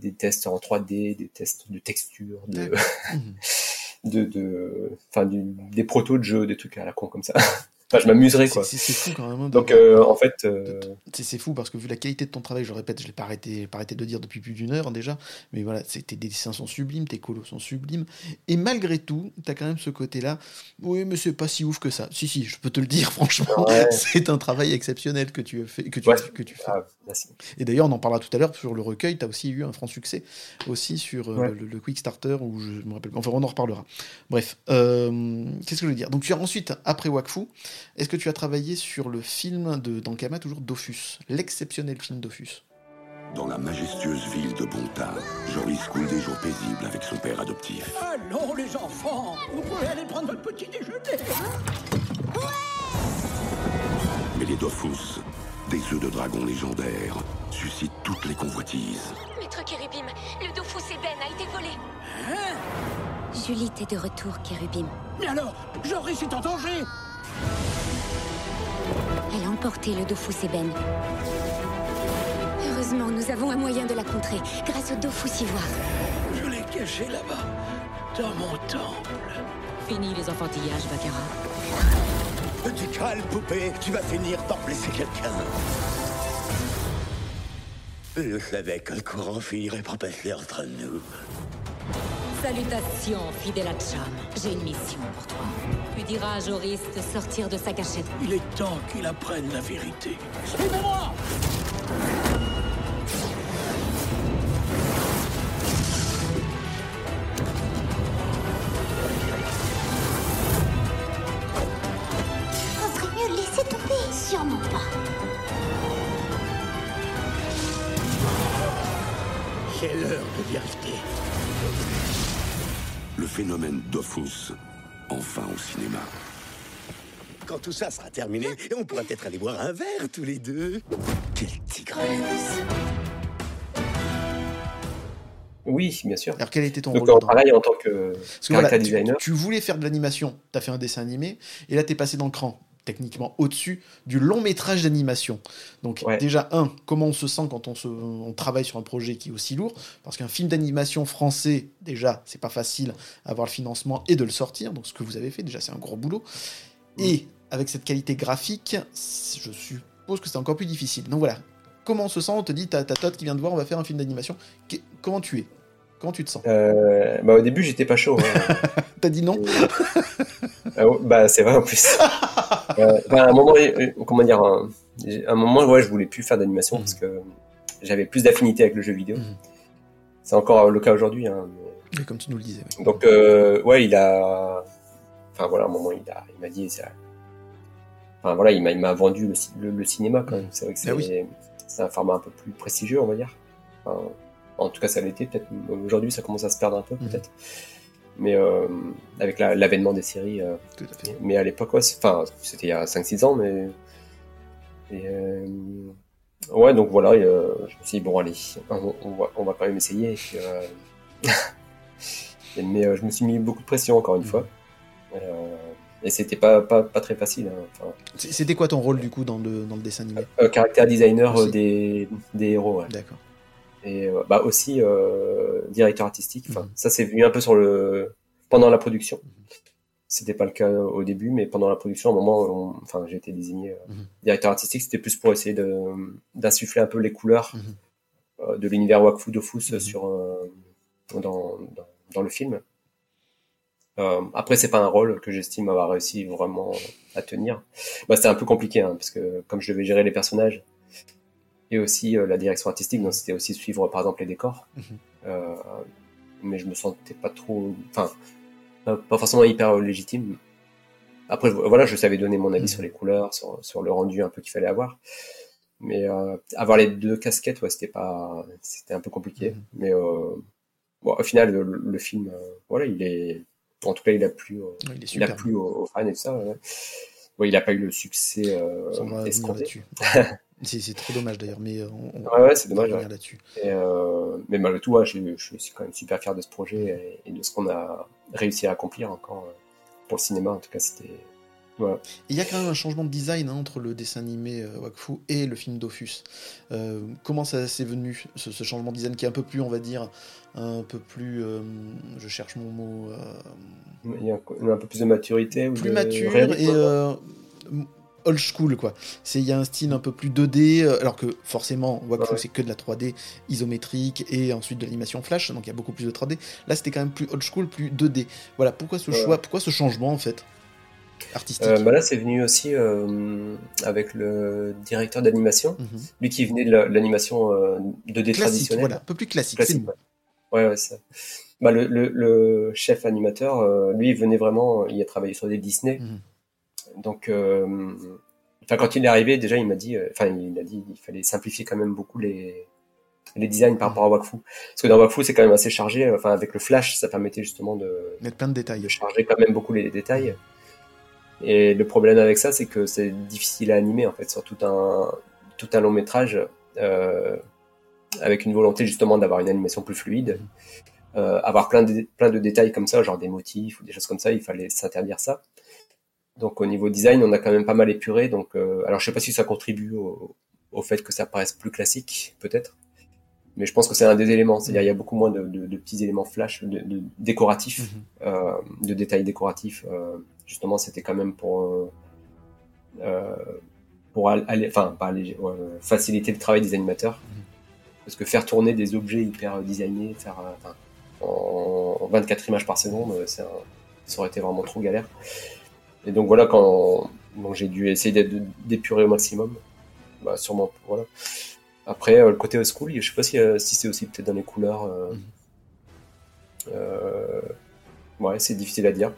Speaker 3: des tests en 3D, des tests de texture, de, de, de, enfin, des protos de jeux, des trucs à la con comme ça. Enfin, je m'amuserais quoi.
Speaker 1: C'est fou quand même. Hein,
Speaker 3: Donc euh, en fait, euh,
Speaker 1: c'est fou parce que vu la qualité de ton travail, je répète, je l'ai pas arrêté, pas arrêté de dire depuis plus d'une heure déjà, mais voilà, tes dessins sont sublimes, tes colos sont sublimes, et malgré tout, tu as quand même ce côté-là. Oui, mais c'est pas si ouf que ça. Si si, je peux te le dire franchement, c'est un travail exceptionnel que tu fais, que tu, que tu fais. Ah, et d'ailleurs, on en parlera tout à l'heure sur le recueil. Tu as aussi eu un franc succès aussi sur euh, le, Quick Starter où je me rappelle. Enfin, on en reparlera. Bref, qu'est-ce que je veux dire? Donc tu as ensuite après Wakfu est-ce que tu as travaillé sur le film de d'Ankama, toujours Dofus, l'exceptionnel film Dofus?
Speaker 5: Dans la majestueuse ville de Bonta, Joris coule des jours paisibles avec son père adoptif.
Speaker 6: Allons les enfants, vous pouvez aller prendre votre petit déjeuner.
Speaker 5: Mais les Dofus, des œufs de dragon légendaires, suscitent toutes les convoitises.
Speaker 7: Maître Kérubim, le Dofus Eben a été volé.
Speaker 6: Hein?
Speaker 7: Julie est de retour, Kérubim.
Speaker 6: Mais alors, Joris est en danger
Speaker 7: elle a emporté le Dofus Eben. Heureusement, nous avons un moyen de la contrer, grâce au Dofus Ivoire.
Speaker 6: Je l'ai caché là-bas, dans mon temple.
Speaker 7: Fini les enfantillages, Bakara.
Speaker 6: Petit calme, poupée, tu vas finir par blesser quelqu'un. Je savais qu'un courant finirait par passer entre nous.
Speaker 7: Salutations, fidèle Cham. J'ai une mission pour toi. Tu diras à Joris de sortir de sa cachette?
Speaker 6: Il est temps qu'il apprenne la vérité. Suivez-moi
Speaker 5: phénomène Dofus, enfin au cinéma.
Speaker 6: Quand tout ça sera terminé, on pourra peut-être aller boire un verre tous les deux. Quelle tigresse
Speaker 3: oui, bien sûr.
Speaker 1: Alors, quel était ton
Speaker 3: rôle travail en tant que
Speaker 1: designer. Tu, voulais faire de l'animation, tu as fait un dessin animé, et là, tu es passé dans le cran. Techniquement au-dessus du long métrage d'animation. Donc
Speaker 3: Ouais.
Speaker 1: déjà, un, comment on se sent quand on, se, on travaille sur un projet qui est aussi lourd Parce qu'un film d'animation français, déjà, c'est pas facile à avoir le financement et de le sortir. Donc ce que vous avez fait, déjà, c'est un gros boulot. Et avec cette qualité graphique, je suppose que c'est encore plus difficile. Donc voilà, comment on se sent? On te dit, t'as ta Todd qui vient de voir, on va faire un film d'animation. Comment tu es? Comment tu te sens?
Speaker 3: Euh, bah, au début, j'étais pas chaud. hein.
Speaker 1: T'as dit non?
Speaker 3: Ah ouais, bah, c'est vrai en plus. Euh, bah, à un moment, euh, comment dire, un, à un moment, ouais, je voulais plus faire d'animation
Speaker 1: Mhm.
Speaker 3: parce que j'avais plus d'affinité avec le jeu vidéo.
Speaker 1: Mhm.
Speaker 3: C'est encore le cas aujourd'hui. Hein, mais-
Speaker 1: Comme tu nous le disais. oui.
Speaker 3: Donc, euh, ouais, il a. Enfin, voilà, à un moment, il a- il m'a dit. ça- Enfin, voilà, il m'a il m'a vendu le, le, le cinéma quand même. C'est vrai que c'est
Speaker 1: Ah oui.
Speaker 3: c'est un format un peu plus prestigieux, on va dire. Enfin, en tout cas, ça l'était. Peut-être aujourd'hui, ça commence à se perdre un peu,
Speaker 1: Mhm.
Speaker 3: peut-être. Mais euh, avec la- l'avènement des séries. euh,
Speaker 1: Tout à fait.
Speaker 3: mais à l'époque, ouais, enfin, c'était il y a 5-6 ans, mais. Et, euh, ouais, donc voilà, et, je me suis dit, bon, allez, on, on va, on va quand même essayer. Et puis, et- mais je me suis mis beaucoup de pression, encore une fois. Euh, et c'était pas, pas, pas très facile. hein. Enfin,
Speaker 1: C'était quoi ton rôle du coup dans le, dans le dessin animé?
Speaker 3: Euh, caractère designer des, des héros, ouais.
Speaker 1: D'accord.
Speaker 3: Et euh, bah, aussi euh, directeur artistique. Enfin,
Speaker 1: Mhm.
Speaker 3: ça c'est venu un peu sur le pendant la production. C'était pas le cas au début, mais pendant la production, à un moment, on- enfin, j'ai été désigné euh,
Speaker 1: Mhm.
Speaker 3: directeur artistique. C'était plus pour essayer de d'insuffler un peu les couleurs
Speaker 1: Mhm.
Speaker 3: de l'univers Wakfu Dofus sur dans, dans dans le film. Euh, après, c'est pas un rôle que j'estime avoir réussi vraiment à tenir. Bah, c'était un peu compliqué, hein, parce que comme je devais gérer les personnages et aussi euh, la direction artistique, donc c'était aussi suivre par exemple les décors. Euh, mais je me sentais pas trop, enfin, pas forcément hyper légitime. Après, voilà, je savais donner mon avis
Speaker 1: Mhm.
Speaker 3: sur les couleurs, sur, sur le rendu un peu qu'il fallait avoir. Mais euh, avoir les deux casquettes, ouais, c'était pas, c'était un peu compliqué.
Speaker 1: Mhm.
Speaker 3: Mais euh, bon, au final, le, le film, euh, voilà, il est, en tout cas, il a plu,
Speaker 1: Ouais, il
Speaker 3: a plu aux, aux fans et tout ça. Ouais. Il a pas eu le succès euh, escompté.
Speaker 1: c'est trop dommage d'ailleurs, mais euh, on, on-
Speaker 3: Ouais, ouais,
Speaker 1: va revenir là-dessus.
Speaker 3: Euh, mais malgré tout, ouais, je, je suis quand même super fier de ce projet et, et de ce qu'on a réussi à accomplir encore euh, pour le cinéma. En tout cas, c'était. Voilà.
Speaker 1: Il y a quand même un changement de design hein, entre le dessin animé euh, Wakfu et le film Dofus. Euh, comment ça s'est venu, ce, ce changement de design qui est un peu plus, on va dire, un peu plus, je cherche mon mot,
Speaker 3: Il y a un, un peu plus de maturité. ou
Speaker 1: plus
Speaker 3: de
Speaker 1: mature et old school quoi. C'est il y a un style un peu plus 2D euh, alors que forcément Wakfu
Speaker 3: Ouais.
Speaker 1: c'est que de la 3D isométrique et ensuite de l'animation flash donc il y a beaucoup plus de 3D. Là c'était quand même plus old school, plus 2D. Voilà, pourquoi ce
Speaker 3: Ouais.
Speaker 1: choix, pourquoi ce changement en fait artistique
Speaker 3: Euh, bah là, c'est venu aussi euh, avec le directeur d'animation,
Speaker 1: Mhm.
Speaker 3: lui qui venait de la- l'animation euh, 2D
Speaker 1: Classique,
Speaker 3: traditionnelle.
Speaker 1: voilà, un peu plus classique.
Speaker 3: Classique,
Speaker 1: c'est
Speaker 3: ouais. Ouais, ça. Bah, le, le, le chef animateur, euh, lui, il venait vraiment, il a travaillé sur des Disney.
Speaker 1: Mhm.
Speaker 3: Donc, euh, enfin, quand il est arrivé, déjà, il m'a dit, euh, enfin, il a dit, il fallait simplifier quand même beaucoup les, les designs par rapport à Wakfu. Parce que dans Wakfu, c'est quand même assez chargé. Enfin, avec le flash, ça permettait justement de,
Speaker 1: Mettre plein de détails.
Speaker 3: de charger quand même beaucoup les détails. Et le problème avec ça, c'est que c'est difficile à animer en fait sur tout un tout un long métrage euh, avec une volonté justement d'avoir une animation plus fluide, euh, avoir plein de plein de détails comme ça, genre des motifs ou des choses comme ça. Il fallait s'interdire ça. Donc au niveau design, on a quand même pas mal épuré. Donc euh, alors je sais pas si ça contribue au, au fait que ça paraisse plus classique, peut-être. Mais je pense que c'est un des éléments. C'est-à-dire il y a beaucoup moins de, de- de petits éléments flash, de, de décoratifs
Speaker 1: Mhm.
Speaker 3: euh, de détails décoratifs. euh, justement, c'était quand même pour euh, euh, pour al- aller, enfin pas euh, faciliter le travail des animateurs. Parce que faire tourner des objets hyper designés, faire euh, en, en 24 images par seconde, un- ça aurait été vraiment trop galère. Et donc voilà, quand donc j'ai dû essayer d'être- d'épurer au maximum, bah, sûrement voilà. Après euh, le côté old school, je sais pas si, euh, si c'est aussi peut-être dans les couleurs. euh,
Speaker 1: Mhm.
Speaker 3: euh, ouais, c'est difficile à dire.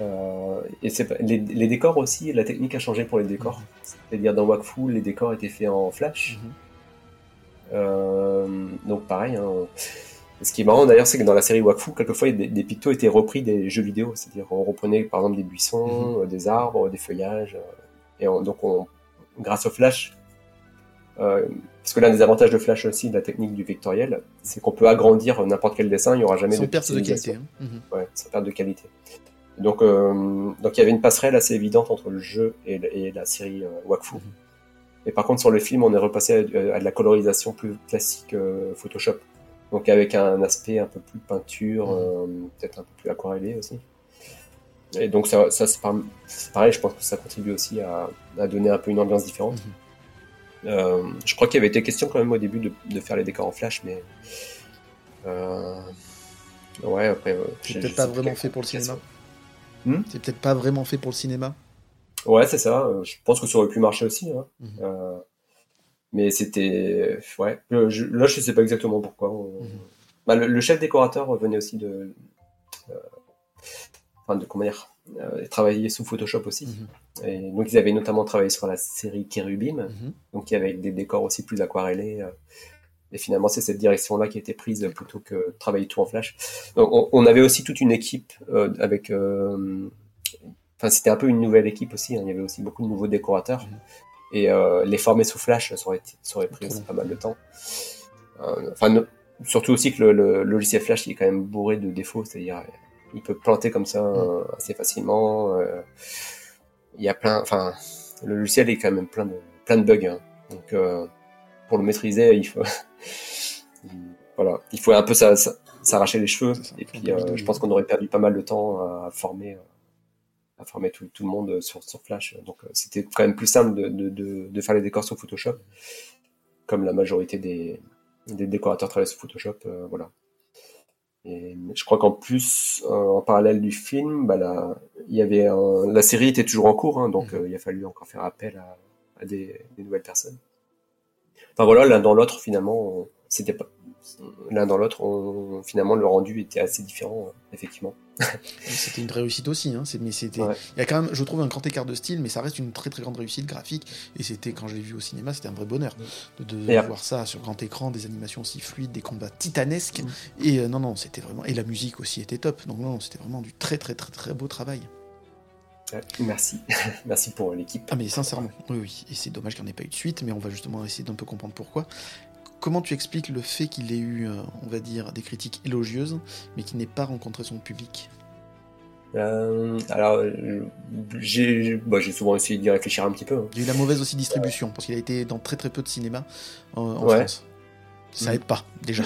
Speaker 3: Euh, et les, les décors aussi, la technique a changé pour les décors. C'est-à-dire dans Wakfu, les décors étaient faits en flash.
Speaker 1: Mhm.
Speaker 3: Euh, donc pareil. hein. Ce qui est marrant d'ailleurs, c'est que dans la série Wakfu, quelquefois des, des pictos étaient repris des jeux vidéo. C'est-à-dire on reprenait par exemple des buissons, euh, des arbres, des feuillages. euh, et on- donc on, grâce au flash, euh, parce que l'un des avantages de flash aussi, de la technique du vectoriel, c'est qu'on peut agrandir n'importe quel dessin, il n'y aura jamais
Speaker 1: Sans
Speaker 3: de
Speaker 1: perte de qualité. hein. Mhm.
Speaker 3: Ouais, sans perte de qualité. Donc, euh, donc il y avait une passerelle assez évidente entre le jeu et, et la série euh, Wakfu.
Speaker 1: Mhm.
Speaker 3: Et par contre, sur le film, on est repassé à, à de la colorisation plus classique Photoshop. Donc avec un aspect un peu plus peinture,
Speaker 1: Mhm.
Speaker 3: euh, peut-être un peu plus aquarellé aussi. Et donc ça, ça c'est par- c'est pareil, je pense que ça contribue aussi à, à donner un peu une ambiance différente.
Speaker 1: Mhm.
Speaker 3: Euh, je crois qu'il y avait été question quand même au début de, de faire les décors en flash, mais euh, ouais après.
Speaker 1: C'est peut-être pas vraiment fait pour le cinéma.
Speaker 3: Hmm?
Speaker 1: C'est peut-être pas vraiment fait pour le cinéma.
Speaker 3: Ouais, c'est ça. Je pense que ça aurait pu marcher aussi. hein.
Speaker 1: Mhm.
Speaker 3: Euh, mais c'était. Ouais. Je- je- là, je sais pas exactement pourquoi. on-
Speaker 1: Mhm.
Speaker 3: Bah, le, le chef décorateur venait aussi de. euh, Enfin, de comment dire euh, Travailler sous Photoshop aussi.
Speaker 1: Mhm.
Speaker 3: Et donc, ils avaient notamment travaillé sur la série Kerubim.
Speaker 1: Mhm.
Speaker 3: Donc, il y avait des décors aussi plus aquarellés. euh, Et finalement, c'est cette direction-là qui a été prise plutôt que travailler tout en flash. Donc, on, on avait aussi toute une équipe euh, avec. Enfin, c'était un peu une nouvelle équipe aussi. hein. Il y avait aussi beaucoup de nouveaux décorateurs. Et euh, les former sous flash, ça aurait, ça aurait pris aussi pas mal de temps. Euh, Enfin, surtout aussi que le, le logiciel flash il est quand même bourré de défauts. C'est-à-dire, il peut planter comme ça euh, assez facilement. euh, il y a plein. Enfin, le logiciel est quand même plein de, plein de bugs. hein. Donc, euh, pour le maîtriser, il faut. voilà, il faut un peu s'a- s'a- s'arracher les cheveux. Et puis, euh, je pense qu'on aurait perdu pas mal de temps à former, à former tout, tout le monde sur, sur Flash. Donc, euh, c'était quand même plus simple de, de, de, de faire les décors sur Photoshop, comme la majorité des, des décorateurs travaillent sur Photoshop. euh, voilà. Et je crois qu'en plus, euh, en parallèle du film, bah, il y avait un- la série était toujours en cours, hein, donc
Speaker 1: Mhm.
Speaker 3: euh, il a fallu encore faire appel à, à des, des nouvelles personnes. Enfin voilà, l'un dans l'autre, finalement, c'était pas l'un dans l'autre, on- finalement le rendu était assez différent, euh, effectivement.
Speaker 1: C'était une réussite aussi, hein. mais c'était.
Speaker 3: Ouais.
Speaker 1: Il y a quand même, je trouve, un grand écart de style, mais ça reste une très très grande réussite graphique. Et c'était, quand je l'ai vu au cinéma, c'était un vrai bonheur de, de voir ça sur grand écran, des animations aussi fluides, des combats titanesques.
Speaker 3: Mm.
Speaker 1: Et euh, non, non, c'était vraiment. Et la musique aussi était top. Donc non, non, c'était vraiment du très très très très beau travail.
Speaker 3: Merci, merci pour l'équipe.
Speaker 1: Ah mais sincèrement, oui, oui. Et c'est dommage qu'il n'y en ait pas eu de suite, mais on va justement essayer d'un peu comprendre pourquoi. Comment tu expliques le fait qu'il ait eu, euh, on va dire, des critiques élogieuses, mais qu'il n'ait pas rencontré son public?
Speaker 3: Euh, alors, euh, j'ai bah, j'ai souvent essayé d'y réfléchir un petit peu. hein.
Speaker 1: Il y a eu la mauvaise aussi distribution, parce qu'il a été dans très très peu de cinéma en, en
Speaker 3: Ouais.
Speaker 1: France. Ça
Speaker 3: Mm.
Speaker 1: aide pas, déjà.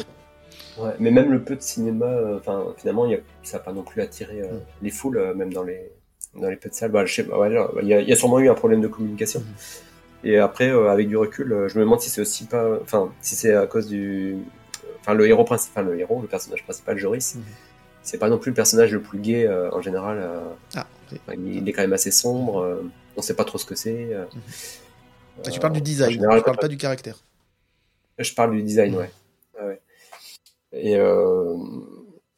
Speaker 3: Ouais, mais même le peu de cinéma, euh, finalement, il y a, ça n'a pas non plus attiré euh,
Speaker 1: Mm.
Speaker 3: les foules, même dans les dans les peu de salles. Bah, ouais, il y, y a sûrement eu un problème de communication.
Speaker 1: Mm.
Speaker 3: Et après, euh, avec du recul, euh, je me demande si c'est aussi pas, enfin, si c'est à cause du, enfin, le héros principal, le héros, le personnage principal, Joris,
Speaker 1: Mhm.
Speaker 3: c'est pas non plus le personnage le plus gai euh, en général.
Speaker 1: Ah,
Speaker 3: il, est quand même assez sombre. euh, on sait pas trop ce que c'est. euh,
Speaker 1: Ah, tu parles du design,
Speaker 3: général,
Speaker 1: tu parles pas du caractère.
Speaker 3: je parle du design, ouais. Ouais, ouais. Et euh,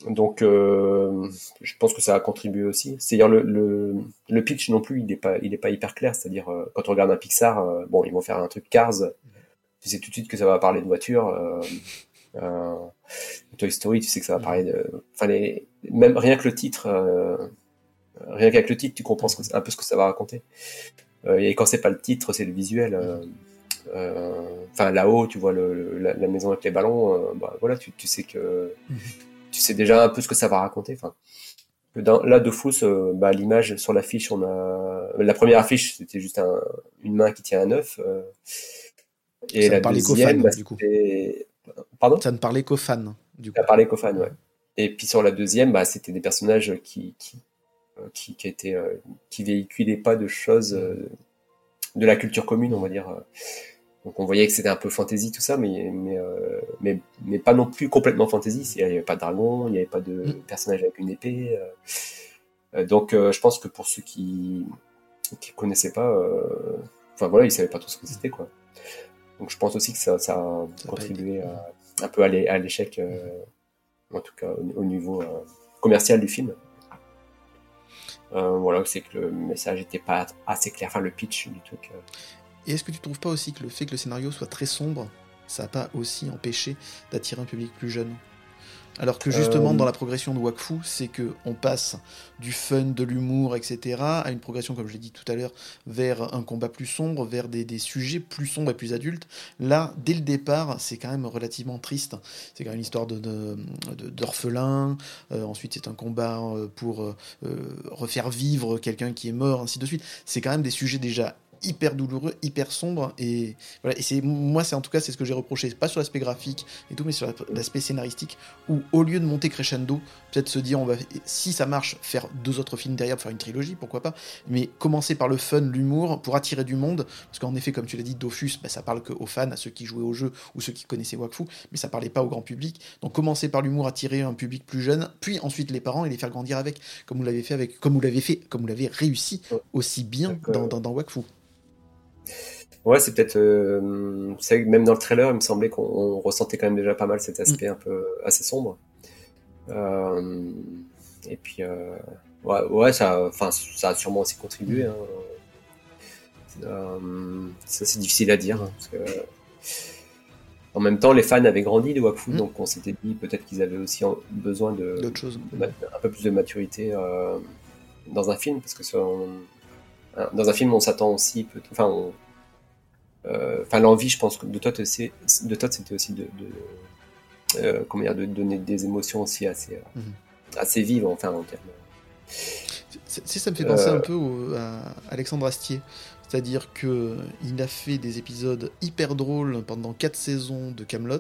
Speaker 3: donc, euh, je pense que ça a contribué aussi. C'est-à-dire le, le, le pitch non plus, il n'est pas, il est pas hyper clair. C'est-à-dire euh, quand on regarde un Pixar, euh, bon, ils vont faire un truc Cars, tu sais tout de suite que ça va parler de voiture. Toy Story, tu sais que ça va parler de, enfin les, même rien que le titre, rien qu'avec le titre, tu comprends ce que- un peu ce que ça va raconter. Et quand c'est pas le titre, c'est le visuel. enfin là-haut tu vois le, la, la maison avec les ballons bah voilà tu, tu sais que
Speaker 1: Mhm.
Speaker 3: Tu sais déjà un peu ce que ça va raconter enfin que dans, là de Fous euh, bah l'image sur l'affiche on a la première affiche c'était juste un, une main qui tient un œuf euh, et
Speaker 1: Ça ne
Speaker 3: la
Speaker 1: parlait qu'aux
Speaker 3: deuxième
Speaker 1: fans,
Speaker 3: bah,
Speaker 1: du coup.
Speaker 3: pardon?
Speaker 1: Ça ne parlait qu'aux fans, du coup.
Speaker 3: à parler qu'aux fans, ouais. Et puis sur la deuxième, bah, c'était des personnages qui qui euh, qui, qui étaient euh, qui véhiculaient pas de choses de la culture commune, on va dire. Donc on voyait que c'était un peu fantasy tout ça, mais mais euh, mais mais pas non plus complètement fantasy. Il y avait pas de dragon, il y avait pas de
Speaker 1: Mm.
Speaker 3: personnage avec une épée. euh. Euh, donc euh, je pense que pour ceux qui qui connaissaient pas, euh, enfin voilà, ils savaient pas trop ce que c'était quoi. Donc je pense aussi que ça, ça a
Speaker 1: Ça
Speaker 3: contribué à, un peu à l'é- à l'échec, euh, en tout cas au, au niveau euh, commercial du film. Euh, voilà, c'est que le message était pas assez clair, enfin le pitch du truc.
Speaker 1: Et est-ce que tu trouves pas aussi que le fait que le scénario soit très sombre, ça n'a pas aussi empêché d'attirer un public plus jeune? Alors que justement,
Speaker 3: Euh,
Speaker 1: dans la progression de Wakfu, c'est que on passe du fun, de l'humour, etc., à une progression, comme je l'ai dit tout à l'heure, vers un combat plus sombre, vers des, des sujets plus sombres et plus adultes. Là, dès le départ, c'est quand même relativement triste. C'est quand même une histoire de, de- de- d'orphelin. Euh, ensuite, c'est un combat euh, pour euh, refaire vivre quelqu'un qui est mort, ainsi de suite. C'est quand même des sujets déjà hyper douloureux, hyper sombres et voilà et c'est moi c'est en tout cas c'est ce que j'ai reproché pas sur l'aspect graphique et tout mais sur la- l'aspect scénaristique où au lieu de monter crescendo peut-être se dire on va si ça marche faire deux autres films derrière pour faire une trilogie pourquoi pas mais commencer par le fun l'humour pour attirer du monde parce qu'en effet comme tu l'as dit Dofus bah, ça parle que aux fans à ceux qui jouaient au jeu ou ceux qui connaissaient Wakfu mais ça parlait pas au grand public. Donc commencer par l'humour attirer un public plus jeune puis ensuite les parents et les faire grandir avec comme vous l'avez fait avec comme vous l'avez fait comme vous l'avez réussi aussi bien
Speaker 3: D'accord.
Speaker 1: dans, dans, dans Wakfu
Speaker 3: Ouais, c'est peut-être. euh, même dans le trailer, il me semblait qu'on on ressentait quand même déjà pas mal cet aspect un peu assez sombre. Euh, et puis, euh, ouais, ouais, ça, ça a sûrement aussi contribué. Hein. Euh, ça, c'est difficile à dire. hein, parce que, en même temps, les fans avaient grandi de Wakfu,
Speaker 1: Mm.
Speaker 3: donc on s'était dit peut-être qu'ils avaient aussi besoin de,
Speaker 1: choses
Speaker 3: de un peu plus de maturité euh, dans un film, parce que ça, on- hein, dans un film, on s'attend aussi, peut- enfin, on- euh, enfin, l'envie, je pense que de Todd, c'est- de Todd, c'était aussi de, de, euh, comment dire, de donner des émotions aussi assez, euh,
Speaker 1: Mhm.
Speaker 3: assez vives, enfin, en termes.
Speaker 1: Ça me fait penser
Speaker 3: Euh,
Speaker 1: un peu au- à Alexandre Astier. C'est-à-dire que il a fait des épisodes hyper drôles pendant quatre saisons de Camelot.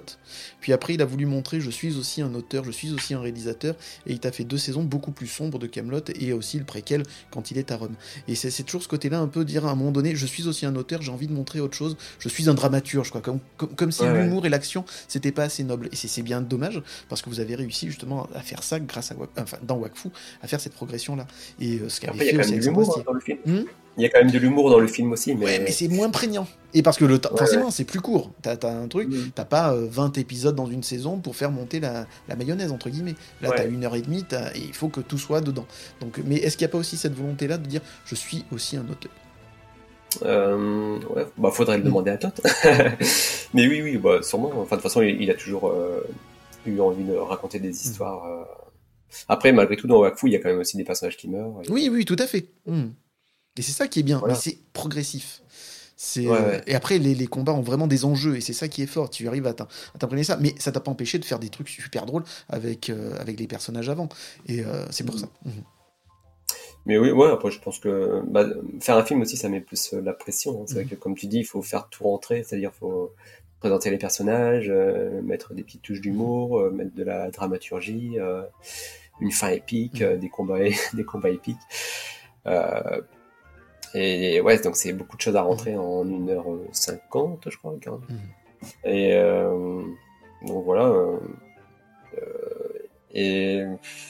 Speaker 1: Puis après, il a voulu montrer je suis aussi un auteur, je suis aussi un réalisateur. Et il t'a fait deux saisons beaucoup plus sombres de Camelot et aussi le préquel quand il est à Rome. Et c'est toujours ce côté-là, un peu dire à un moment donné je suis aussi un auteur, j'ai envie de montrer autre chose. Je suis un dramaturge, quoi. Comme, comme, comme si
Speaker 3: Ouais, ouais.
Speaker 1: l'humour et l'action c'était pas assez noble. Et c'est bien dommage parce que vous avez réussi justement à faire ça grâce à enfin, dans Wakfu, à faire cette progression-là. Et euh, ce qu'avait fait aussi
Speaker 3: dans le film.
Speaker 1: Hmm
Speaker 3: Il y a quand même de l'humour dans le film aussi, mais,
Speaker 1: Ouais, mais c'est moins prégnant. Et parce que le temps,
Speaker 3: Ouais,
Speaker 1: forcément, c'est plus court. T'as as un truc,
Speaker 3: Mm.
Speaker 1: t'as pas euh, 20 épisodes dans une saison pour faire monter la, la mayonnaise, entre guillemets. Là, t'as une heure et demie, et il faut que tout soit dedans. Donc, mais est-ce qu'il n'y a pas aussi cette volonté-là de dire je suis aussi un auteur?
Speaker 3: Euh, ouais, bah faudrait le demander à Todd. Mais oui, oui, bah sûrement. Enfin, de toute façon, il, il a toujours euh, eu envie de raconter des histoires. euh. Après, malgré tout, dans Wakfu, il y a quand même aussi des personnages qui meurent. Et-
Speaker 1: Oui, oui, tout à fait. Mm. Et c'est ça qui est bien,
Speaker 3: Voilà.
Speaker 1: mais c'est progressif.
Speaker 3: Ouais,
Speaker 1: euh,
Speaker 3: ouais.
Speaker 1: Et après, les, les combats ont vraiment des enjeux, et c'est ça qui est fort. Tu arrives à t'im- à t'imprégner ça, mais ça t'a pas empêché de faire des trucs super drôles avec, euh, avec les personnages avant. Et euh, c'est pour
Speaker 3: Mm.
Speaker 1: ça. Mhm.
Speaker 3: Mais oui, ouais, après, je pense que bah, faire un film aussi, ça met plus la pression. hein. C'est vrai
Speaker 1: Mhm.
Speaker 3: que, comme tu dis, il faut faire tout rentrer, c'est-à-dire faut présenter les personnages, euh, mettre des petites touches d'humour, mettre de la dramaturgie, une fin épique, des combats, des combats épiques. Euh, et ouais, donc c'est beaucoup de choses à rentrer en 1h50, je crois, 40.
Speaker 1: Mhm.
Speaker 3: Et euh, donc voilà. euh, euh, et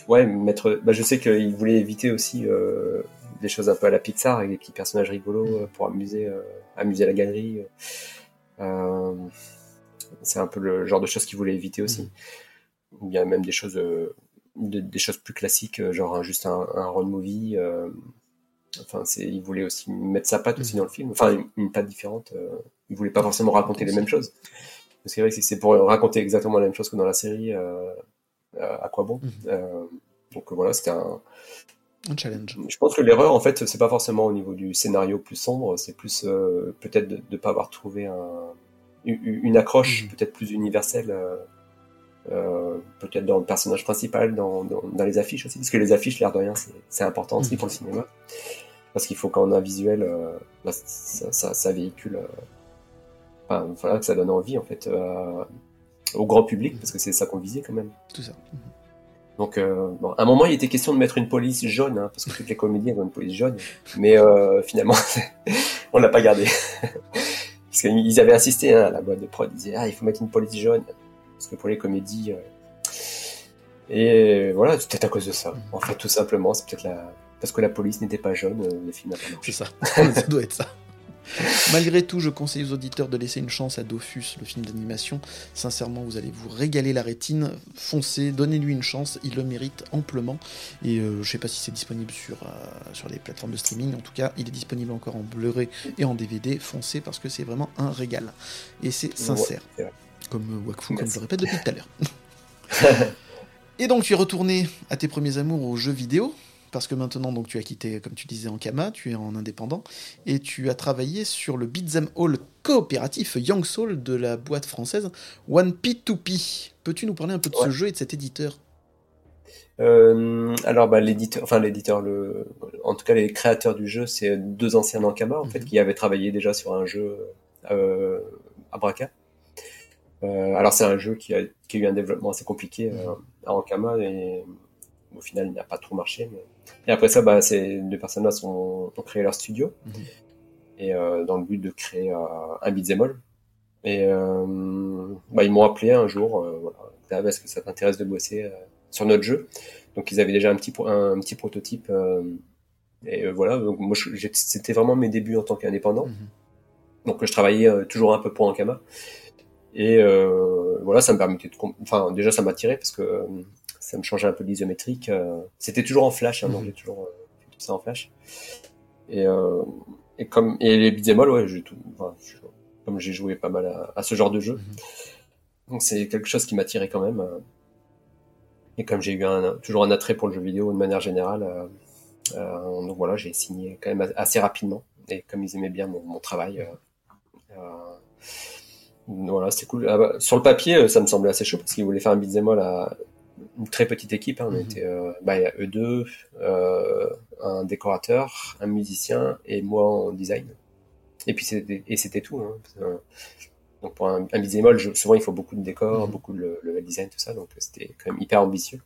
Speaker 3: ouais, mettre. Bah, je sais qu'il voulait éviter aussi euh, des choses un peu à la Pixar avec des petits personnages rigolos euh, pour amuser, euh, amuser la galerie. Euh, c'est un peu le genre de choses qu'il voulait éviter aussi. Ou bien même des choses, euh, de- des choses plus classiques, euh, genre juste un, un road movie. Enfin, c'est, il voulait aussi mettre sa patte aussi dans le film. Enfin, une, une patte différente. euh, il voulait pas forcément raconter les mêmes choses. Parce que c'est vrai que si c'est pour raconter exactement la même chose que dans la série, euh, à quoi bon. Euh, Donc euh, voilà, c'était un.
Speaker 1: Un challenge.
Speaker 3: Je pense que l'erreur, en fait, c'est pas forcément au niveau du scénario plus sombre, c'est plus euh, peut-être de ne pas avoir trouvé un, une, accroche
Speaker 1: Mhm.
Speaker 3: peut-être plus universelle, euh, peut-être dans le personnage principal, dans, dans, dans les affiches aussi, parce que les affiches, l'air de rien, c'est- important aussi
Speaker 1: Mhm.
Speaker 3: pour le cinéma, parce qu'il faut quand on a un visuel, euh, bah, ça, ça, ça véhicule, euh, enfin, voilà, que ça donne envie en fait euh, au grand public, parce que c'est ça qu'on visait quand même.
Speaker 1: Tout ça. Mhm.
Speaker 3: Donc, euh, bon, à un moment, il était question de mettre une police jaune, hein, parce que toutes les comédies ont une police jaune, mais euh, finalement, on l'a pas gardé. parce qu'ils avaient insisté, hein, à la boîte de prod, ils disaient, ah, il faut mettre une police jaune, parce que pour les comédies... euh, Et voilà, c'est peut-être à cause de ça. En fait, tout simplement, c'est peut-être la... Parce que la police n'était pas jaune, euh, le film n'a pas
Speaker 1: C'est ça. ça doit être ça. Malgré tout, je conseille aux auditeurs de laisser une chance à Dofus, le film d'animation. Sincèrement, vous allez vous régaler la rétine. Foncez, donnez-lui une chance, il le mérite amplement. Et euh, je sais pas si c'est disponible sur, euh, sur les plateformes de streaming. En tout cas, il est disponible encore en Blu-ray et en DVD. Foncez parce que c'est vraiment un régal. Et c'est sincère. Comme euh, Wakfu, comme je le répète depuis tout à l'heure. Et donc tu es retourné à tes premiers amours aux jeux vidéo, parce que maintenant donc tu as quitté, comme tu disais, en Kama, tu es en indépendant, et tu as travaillé sur le beat'em all coopératif Young Soul de la boîte française One P2P. Peux-tu nous parler un peu de ce jeu et de cet éditeur?
Speaker 3: Euh, alors, bah, l'éditeur, enfin l'éditeur, le, en tout cas les créateurs du jeu, c'est deux anciens Nankama en fait
Speaker 1: Mhm.
Speaker 3: qui avaient travaillé déjà sur un jeu euh, à Braca. Euh, alors c'est un jeu qui a, qui a eu un développement assez compliqué euh, à Ankama et au final il n'a pas trop marché. mais- Et après ça, bah, ces deux personnes-là sont, ont créé leur studio
Speaker 1: Mhm.
Speaker 3: et euh, dans le but de créer euh, un beat'em all. Et euh, bah, ils m'ont appelé un jour, euh, voilà, Ah, est-ce que ça t'intéresse de bosser euh, sur notre jeu? Donc ils avaient déjà un petit, un, petit prototype. euh, et euh, voilà, donc moi c'était vraiment mes débuts en tant qu'indépendant.
Speaker 1: Mhm.
Speaker 3: Donc je travaillais euh, toujours un peu pour Ankama. Et euh, voilà, ça me permettait de... Enfin déjà ça m'attirait parce que euh, ça me changeait un peu l'isométrique. euh, C'était toujours en flash, hein, donc
Speaker 1: Mhm.
Speaker 3: j'ai toujours fait tout ça en flash. Et, et comme et les beat'em all, ouais, j'ai tout, enfin, je- comme j'ai joué pas mal à, à ce genre de jeu,
Speaker 1: Mhm.
Speaker 3: donc c'est quelque chose qui m'attirait quand même. Et comme j'ai eu un, toujours un attrait pour le jeu vidéo de manière générale, donc voilà, j'ai signé quand même assez rapidement. Et comme ils aimaient bien mon, mon travail, voilà, c'était cool. Ah bah, sur le papier, euh, ça me semblait assez chaud parce qu'ils voulaient faire un beat'em all à une très petite équipe. hein. On
Speaker 1: Mhm.
Speaker 3: était, euh, bah, il y a eux deux, euh, un décorateur, un musicien et moi en design. Et puis c'était et c'était tout. Hein. Donc pour un, un beat'em all, je- souvent il faut beaucoup de décors,
Speaker 1: Mhm.
Speaker 3: beaucoup de level design, tout ça. Donc c'était quand même hyper ambitieux.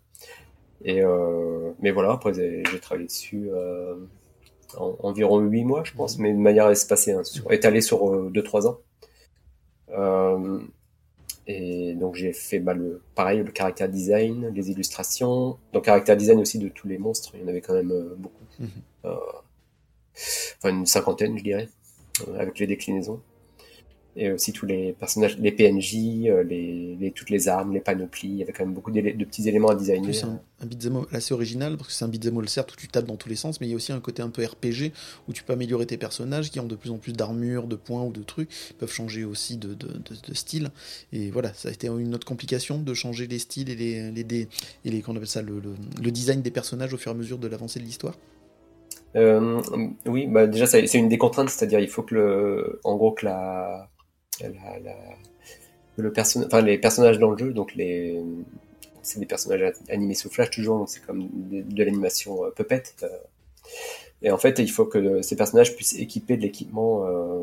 Speaker 3: Et euh, mais voilà, après j'ai travaillé dessus en, environ huit mois, je pense, mais de manière espacée, hein, sur, étalée sur euh, deux trois ans. Euh, et donc j'ai fait bah, le pareil le caractère design, les illustrations, donc caractère design aussi de tous les monstres. Il y en avait quand même euh, beaucoup,
Speaker 1: Mhm.
Speaker 3: Euh, enfin une cinquantaine, je dirais, avec les déclinaisons et aussi tous les personnages, les PNJ, euh, les, les- toutes les armes, les panoplies. Il y avait quand même beaucoup de petits éléments à designer.
Speaker 1: Plus un, un beat'em all assez original, parce que c'est un beat'em all certes où tu tapes dans tous les sens, mais il y a aussi un côté un peu RPG où tu peux améliorer tes personnages qui ont de plus en plus d'armure, de points ou de trucs, ils peuvent changer aussi de, de, de- de style. Et voilà, ça a été une autre complication de changer les styles et les, les, dé- et les appelle ça, le, le, le design des personnages au fur et à mesure de l'avancée de l'histoire.
Speaker 3: Euh, oui, bah déjà c'est une des contraintes, c'est-à-dire il faut que le, en gros que la, la, la- que le perso- enfin les personnages dans le jeu, donc les, c'est des personnages animés sous flash toujours, donc c'est comme de, de l'animation euh, puppet. euh. et en fait, il faut que ces personnages puissent équiper de l'équipement euh,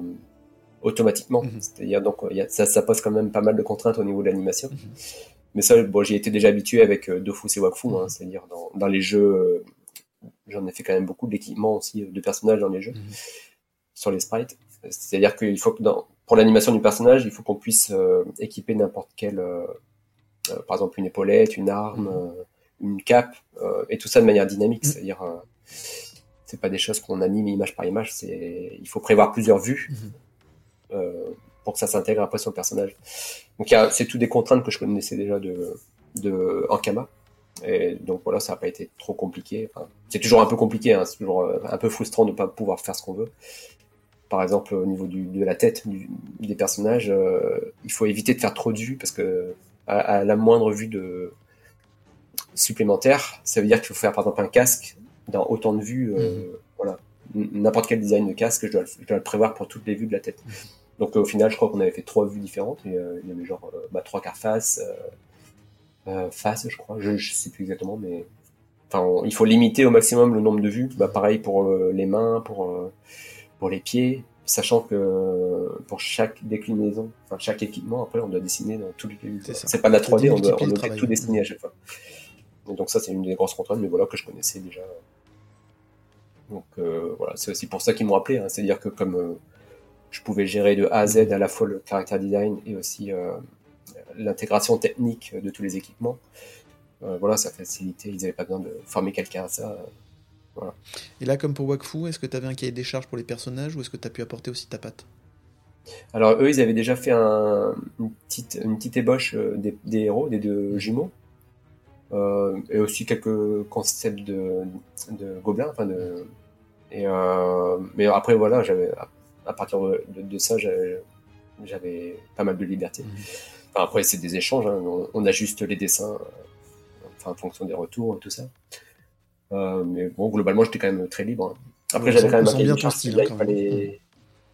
Speaker 3: automatiquement.
Speaker 1: Mhm.
Speaker 3: C'est-à-dire donc il y a, ça, ça pose quand même pas mal de contraintes au niveau de l'animation.
Speaker 1: Mhm.
Speaker 3: Mais ça, bon, j'y étais déjà habitué avec euh, Dofus et Wakfu, hein,
Speaker 1: Mhm.
Speaker 3: c'est-à-dire dans, dans les jeux, j'en ai fait quand même beaucoup d'équipements aussi, de personnages dans les jeux, sur les sprites. C'est-à-dire qu'il faut que dans, pour l'animation du personnage, il faut qu'on puisse euh, équiper n'importe quel, euh, euh, par exemple une épaulette, une arme,
Speaker 1: Mhm.
Speaker 3: euh, une cape, euh, et tout ça de manière dynamique.
Speaker 1: Mhm.
Speaker 3: C'est-à-dire, c'est pas des choses qu'on anime image par image. C'est, il faut prévoir plusieurs vues
Speaker 1: Mhm.
Speaker 3: pour que ça s'intègre après sur le personnage. Donc c'est tout des contraintes que je connaissais déjà de, de Ankama. Et donc voilà, ça n'a pas été trop compliqué. Enfin, c'est toujours un peu compliqué, hein, c'est toujours un peu frustrant de ne pas pouvoir faire ce qu'on veut. Par exemple, au niveau du, de la tête du- des personnages, euh, il faut éviter de faire trop de vues parce que à, à la moindre vue de supplémentaire, ça veut dire qu'il faut faire par exemple un casque dans autant de vues. euh, Voilà, N- n'importe quel design de casque, je dois, le, je dois le prévoir pour toutes les vues de la tête. Donc euh, au final, je crois qu'on avait fait trois vues différentes. Et, il y avait genre euh, bah, trois quarts face, face, je crois. Je, je sais plus exactement, mais enfin, on- il faut limiter au maximum le nombre de vues. Bah, pareil pour les mains, pour pour les pieds, sachant que euh, pour chaque déclinaison, enfin chaque équipement, après on doit dessiner dans toutes les vues.
Speaker 1: C'est
Speaker 3: pas de la 3D, on doit, on tout dessiner à chaque fois. Et donc ça, c'est une des grosses contraintes, mais voilà que je connaissais déjà. Donc euh, voilà, c'est aussi pour ça qu'ils m'ont appelé. hein. C'est-à-dire que comme euh, je pouvais gérer de A à Z à la fois le caractère design et aussi euh, l'intégration technique de tous les équipements, voilà, ça facilitait. Ils n'avaient pas besoin de former quelqu'un à ça.
Speaker 1: Et là, comme pour Wakfu, est-ce que tu avais un cahier des charges pour les personnages ou est-ce que tu as pu apporter aussi ta patte?
Speaker 3: Alors eux, ils avaient déjà fait un, une, petite, une petite ébauche euh, des, des héros, des deux jumeaux, euh, et aussi quelques concepts de, de gobelins. Enfin de, et euh, mais après voilà, j'avais à, à partir de, ça, j'avais pas mal de liberté.
Speaker 1: Mhm.
Speaker 3: Enfin, après, c'est des échanges, hein, on, on ajuste les dessins. enfin, en fonction des retours et tout ça. Euh, mais bon, globalement, j'étais quand même très libre. Après,
Speaker 1: On
Speaker 3: j'avais quand même un
Speaker 1: bien ton style,
Speaker 3: là,
Speaker 1: hein,
Speaker 3: il fallait,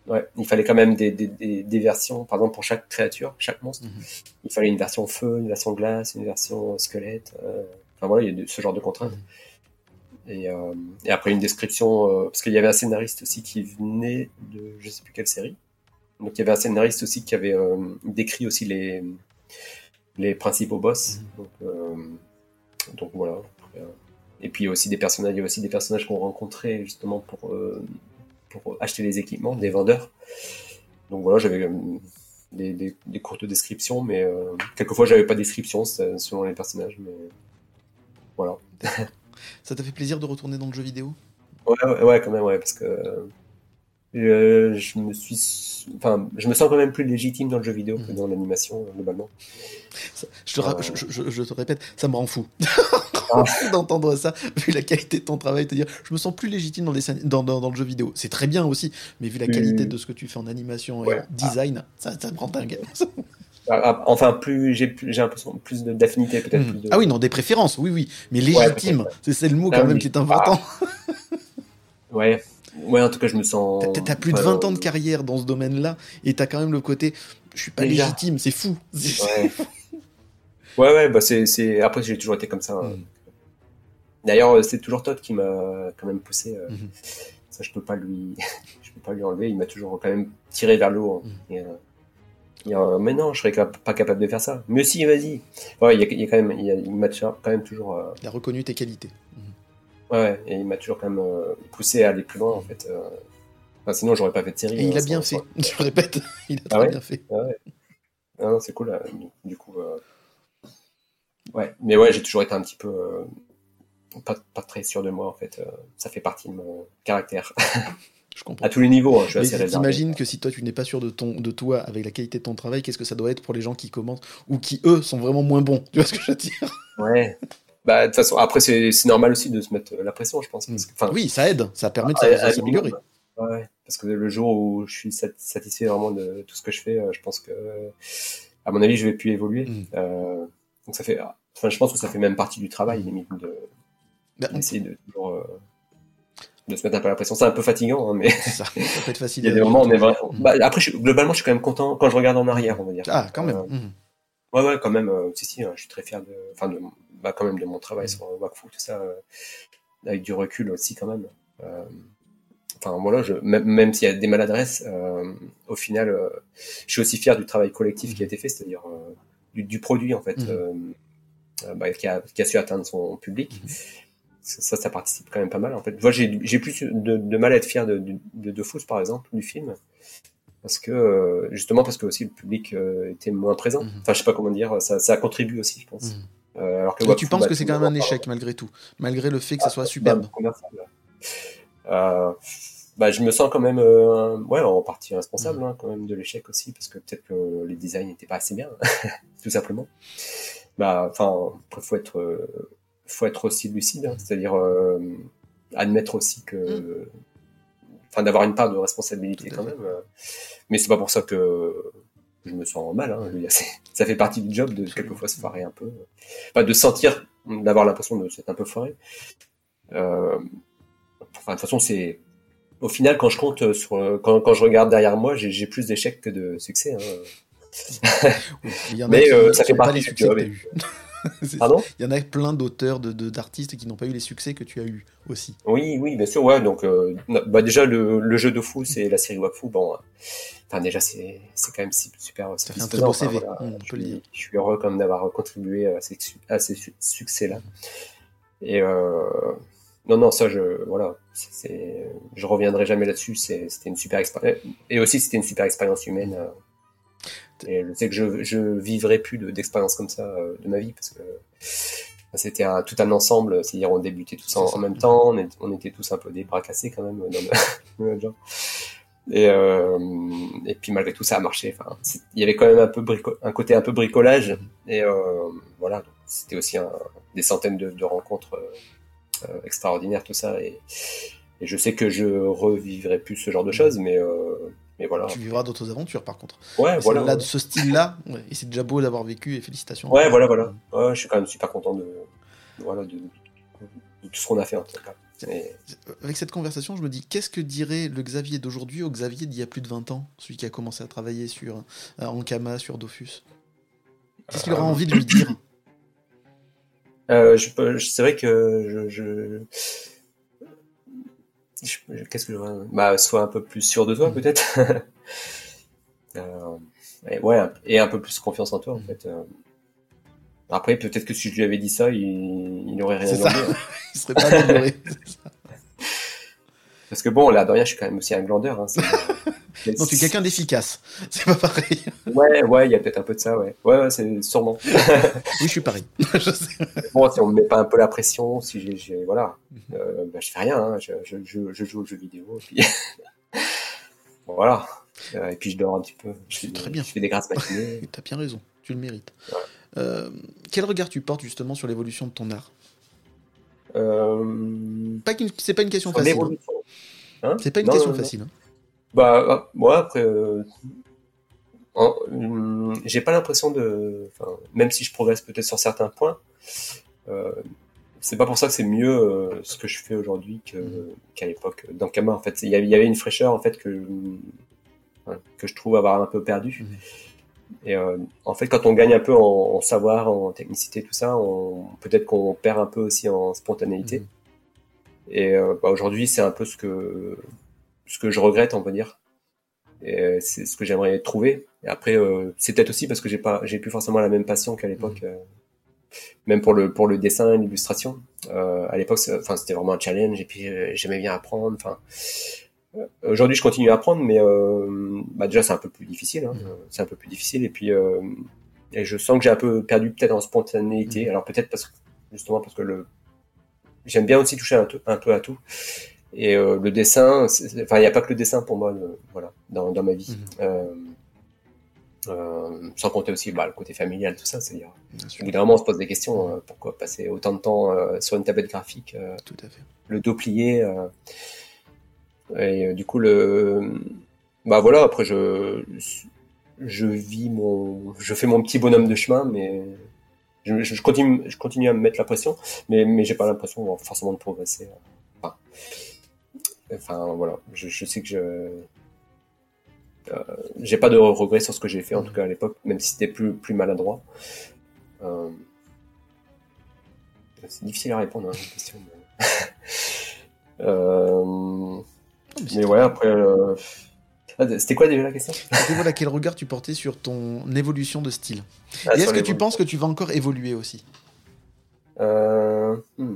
Speaker 3: ouais, il fallait quand même des, des, des, des versions, par exemple, pour chaque créature, chaque monstre.
Speaker 1: Mhm.
Speaker 3: Il fallait une version feu, une version glace, une version squelette. euh, Enfin voilà, il y a ce genre de contraintes.
Speaker 1: Mhm.
Speaker 3: Et, euh, et après une description, parce qu'il y avait un scénariste aussi qui venait de je sais plus quelle série. Donc il y avait un scénariste aussi qui avait décrit aussi les, les principaux boss.
Speaker 1: Mhm.
Speaker 3: Donc, donc voilà. Et puis aussi des personnages, il y a aussi des personnages qu'on rencontrait justement pour, euh, pour acheter les équipements, des vendeurs. Donc voilà, j'avais euh, des, des, des courtes descriptions, mais euh, quelquefois j'avais pas de description selon les personnages, mais voilà.
Speaker 1: Ça t'a fait plaisir de retourner dans le jeu vidéo?
Speaker 3: Ouais, ouais, ouais, quand même, ouais, parce que euh, je me suis, enfin, je me sens quand même plus légitime dans le jeu vidéo que
Speaker 1: Mhm.
Speaker 3: dans l'animation globalement.
Speaker 1: Ça- je, te ra- je, je- je te répète, ça me rend fou.
Speaker 3: Ah.
Speaker 1: D'entendre ça, vu la qualité de ton travail, te dire je me sens plus légitime dans, les, dans, dans, dans le jeu vidéo. C'est très bien aussi, mais vu la qualité de ce que tu fais en animation
Speaker 3: Ouais.
Speaker 1: et en design, ça, ça me rend dingue.
Speaker 3: Ah, ah, Enfin, plus j'ai l'impression plus d'affinité peut-être. De-
Speaker 1: Ah oui, non, des préférences, oui, oui, mais légitime, c'est le mot
Speaker 3: Ah
Speaker 1: quand même qui est important.
Speaker 3: Ouais, ouais, en tout cas, je me sens.
Speaker 1: T'as- plus de
Speaker 3: ouais,
Speaker 1: 20 ans de carrière dans ce domaine-là, et t'as quand même le côté je suis pas
Speaker 3: Déjà.
Speaker 1: légitime, c'est fou.
Speaker 3: Ouais. ouais, ouais, bah c'est, après j'ai toujours été comme ça. hein.
Speaker 1: Mhm.
Speaker 3: D'ailleurs, euh, c'est toujours Todd qui m'a quand même poussé. euh,
Speaker 1: Mhm.
Speaker 3: Ça, je peux pas lui, je peux pas lui enlever. Il m'a toujours quand même tiré vers le haut. hein.
Speaker 1: Mhm.
Speaker 3: Euh, et, euh, mais non, je serais pas capable de faire ça. Mais si, vas-y. Ouais, il y a, il y a quand même, il, y a- il m'a toujours- quand même toujours. euh,
Speaker 1: Il a reconnu tes qualités.
Speaker 3: ouais, ouais, et il m'a toujours quand même euh, poussé à aller plus loin en fait. euh. Enfin, sinon, j'aurais pas fait de série.
Speaker 1: Et il
Speaker 3: hein,
Speaker 1: a bien fait,
Speaker 3: sans-
Speaker 1: je répète, il a
Speaker 3: Ah
Speaker 1: très
Speaker 3: ouais
Speaker 1: bien fait.
Speaker 3: Ah non, c'est cool. là. Du, coup, euh, ouais. Mais ouais, j'ai toujours été un petit peu euh, pas, pas très sûr de moi en fait. Euh, ça fait partie de mon caractère
Speaker 1: Je comprends.
Speaker 3: à tous les niveaux. hein, je suis
Speaker 1: Mais
Speaker 3: assez réservé.
Speaker 1: t'imagines que si toi tu n'es pas sûr de ton de toi avec la qualité de ton travail, qu'est-ce que ça doit être pour les gens qui commencent ou qui eux sont vraiment moins bons? Tu vois ce que je veux dire?
Speaker 3: Ouais. Bah de toute façon, après c'est c'est normal aussi de se mettre euh, la pression, je pense. parce que- enfin,
Speaker 1: Oui, ça aide, ça permet de
Speaker 3: à- à
Speaker 1: de s'améliorer.
Speaker 3: Ouais, parce que le jour où je suis sat- satisfait vraiment de tout ce que je fais, euh, je pense que, à mon avis, je vais plus évoluer.
Speaker 1: Mm.
Speaker 3: Euh, donc ça fait, enfin, je pense que ça fait même partie du travail, limite, de
Speaker 1: Ben, on-
Speaker 3: d'essayer de toujours euh, de se mettre un peu la pression. C'est un peu fatigant, hein, mais
Speaker 1: ça, ça peut être facile.
Speaker 3: il y a des moments,
Speaker 1: vivre.
Speaker 3: vraiment. Bah, après, je- globalement, je suis quand même content quand je regarde en arrière, on va dire.
Speaker 1: Ah, quand même.
Speaker 3: Euh,
Speaker 1: Mhm.
Speaker 3: Ouais, ouais, quand même. euh, si, si, hein, je suis très fier de, enfin, de, bah, quand même de mon travail
Speaker 1: Mm.
Speaker 3: sur Wakfu, tout ça, euh, avec du recul aussi, quand même. Euh, Enfin, voilà, je, même, même s'il y a des maladresses, euh, au final, euh, je suis aussi fier du travail collectif qui a été fait, c'est-à-dire euh, du, du produit, en fait,
Speaker 1: Mm.
Speaker 3: euh, euh, bah, qui, a, qui a su atteindre son public.
Speaker 1: Mhm.
Speaker 3: Ça, ça participe quand même pas mal, en fait. Moi, j'ai j'ai plus de, de mal à être fier de, de, de, de Fous, par exemple, du film. Parce que, euh, justement, parce que aussi le public euh, était moins présent.
Speaker 1: Mhm.
Speaker 3: Enfin, je sais pas comment dire, ça, ça contribue aussi, je pense.
Speaker 1: Mhm.
Speaker 3: Euh, alors que
Speaker 1: tu penses
Speaker 3: bah,
Speaker 1: que c'est quand même un échec
Speaker 3: parle.
Speaker 1: malgré tout, malgré le fait que ça soit
Speaker 3: Bah,
Speaker 1: superbe.
Speaker 3: Euh, bah, je me sens quand même, euh, ouais, en partie responsable,
Speaker 1: Mhm.
Speaker 3: hein, quand même, de l'échec aussi, parce que peut-être que les designs n'étaient pas assez bien, tout simplement. Bah, enfin, après, faut être, euh, faut être aussi lucide, hein, c'est-à-dire euh, admettre aussi que, enfin, d'avoir une part de responsabilité quand même. euh, mais c'est pas pour ça que je me sens mal. Hein, je veux dire, c'est- ça fait partie du job de quelquefois se foirer un peu, enfin, de sentir, d'avoir l'impression de s'être un peu foiré. Euh, enfin, de toute façon, c'est au final quand je compte sur, quand, quand je regarde derrière moi, j'ai plus d'échecs que de succès. Hein. Mais, euh, ça fait partie du job, Pardon
Speaker 1: Il y en a plein d'auteurs, de- de- d'artistes qui n'ont pas eu les succès que tu as eu aussi.
Speaker 3: Oui, oui, bien sûr, ouais. Donc, euh, bah déjà le, le jeu de fou, c'est la série Wakfu. Bon, euh, enfin déjà c'est quand même super.
Speaker 1: Ça fait un très beau CV, on
Speaker 3: je,
Speaker 1: peut le
Speaker 3: suis,
Speaker 1: dire.
Speaker 3: je suis heureux comme d'avoir contribué à ces, à succès-là. Et euh, non, non, ça, je voilà, c'est- je reviendrai jamais là-dessus. C'était une super expérience. Et aussi, c'était une super expérience humaine. euh, et je sais que je, je vivrai plus de- d'expériences comme ça euh, de ma vie parce que c'était tout un ensemble, c'est-à-dire on débutait tous en, même temps, on, est- on était tous un peu des bras cassés quand même dans le, dans notre genre. Et, euh, et puis malgré tout ça a marché. Enfin, il y avait quand même un peu un côté un peu bricolage et euh, voilà. C'était aussi un- des centaines de, de rencontres euh, extraordinaires tout ça et, et je sais que je revivrai plus ce genre de choses, mais mais voilà.
Speaker 1: Tu vivras d'autres aventures par contre.
Speaker 3: Ouais, voilà.
Speaker 1: Là, de ce style-là, ouais, et c'est déjà beau d'avoir vécu et félicitations.
Speaker 3: Ouais, voilà, voilà. Ouais, je suis quand même super content de, voilà, de, de tout ce qu'on a fait en tout cas. Et-
Speaker 1: Avec cette conversation, je me dis, qu'est-ce que dirait le Xavier d'aujourd'hui au Xavier d'il y a plus de 20 ans, celui qui a commencé à travailler sur euh, Ankama, sur Dofus? Qu'est-ce qu'il aura envie de lui dire?
Speaker 3: Euh, c'est vrai que je- qu'est-ce que je bah sois un peu plus sûr de toi peut-être Euh, et ouais et un peu plus confiance en toi en fait Euh, après peut-être que si je lui avais dit ça il, il aurait rien demandé hein.
Speaker 1: Il serait pas amélioré.
Speaker 3: parce que bon là de rien je suis quand même aussi un glandeur hein,
Speaker 1: Non, tu es quelqu'un d'efficace. C'est pas pareil.
Speaker 3: Ouais ouais il y a peut-être un peu de ça ouais ouais, ouais c'est sûrement
Speaker 1: Oui, je suis. Je sais.
Speaker 3: bon si on me met pas un peu la pression si j'ai, j'ai- voilà euh, bah, je fais rien hein, je, je, je, je joue aux jeux vidéo et puis bon, voilà Euh, et puis je dors un petit peu je fais,
Speaker 1: très
Speaker 3: des-
Speaker 1: bien.
Speaker 3: je fais des grasses matinées
Speaker 1: T'as bien raison, tu le mérites. Euh, quel regard tu portes justement sur l'évolution de ton art?
Speaker 3: Euh,
Speaker 1: Pas qu'une- C'est pas une question facile. hein.
Speaker 3: Hein?
Speaker 1: C'est pas une
Speaker 3: Non,
Speaker 1: question
Speaker 3: non, non.
Speaker 1: facile. hein.
Speaker 3: Bah, ah, moi, après, en- hum, j'ai pas l'impression de. Enfin, même si je progresse peut-être sur certains points, euh, c'est pas pour ça que c'est mieux euh, ce que je fais aujourd'hui que, qu'à l'époque. Dans Kama, en fait, il y avait une fraîcheur, en fait, que, que je trouve avoir un peu perdu.
Speaker 1: Mhm.
Speaker 3: Et euh, en fait, quand on gagne un peu en, en savoir, en technicité, tout ça, peut-être qu'on perd un peu aussi en spontanéité.
Speaker 1: Mhm.
Speaker 3: Et euh, bah, aujourd'hui, c'est un peu ce que ce que je regrette, on va dire. Et euh, c'est ce que j'aimerais trouver. Et après, euh, c'est peut-être aussi parce que j'ai pas, j'ai plus forcément la même passion qu'à l'époque, euh, même pour le pour le dessin et l'illustration. Euh, à l'époque, enfin, c'était vraiment un challenge. Et puis, euh, j'aimais bien apprendre. Enfin, euh, aujourd'hui, je continue à apprendre, mais euh, bah, déjà, c'est un peu plus difficile. Hein, c'est un peu plus difficile. Et puis, euh, et je sens que j'ai un peu perdu peut-être en spontanéité. Alors peut-être parce que justement parce que le j'aime bien aussi toucher un, peu- un peu à tout. Et euh, le dessin, enfin, il n'y a pas que le dessin pour moi, le- voilà, dans, dans ma vie. Euh, sans compter aussi bah, le côté familial, tout ça. C'est-à-dire, au
Speaker 1: sûr.
Speaker 3: bout d'un moment, on se pose des questions. euh, pourquoi passer autant de temps euh, sur une tablette graphique,
Speaker 1: Tout à fait.
Speaker 3: le dos plié Et du coup, le, bah voilà. Après, je, je vis mon, je fais mon petit bonhomme de chemin, mais je, je continue, je continue à me mettre la pression, mais mais j'ai pas l'impression forcément de progresser. Enfin, enfin voilà, je, je sais que je euh, j'ai pas de regrets sur ce que j'ai fait en tout cas à l'époque, même si c'était plus plus maladroit. Euh, c'est difficile à répondre à cette question. mais- Euh,
Speaker 1: mais
Speaker 3: ouais, après, ah, c'était quoi déjà la question?
Speaker 1: C'était, voilà, quel regard tu portais sur ton évolution de style?
Speaker 3: Ah,
Speaker 1: Et est-ce que tu penses que tu vas encore évoluer aussi?
Speaker 3: Euh, hmm,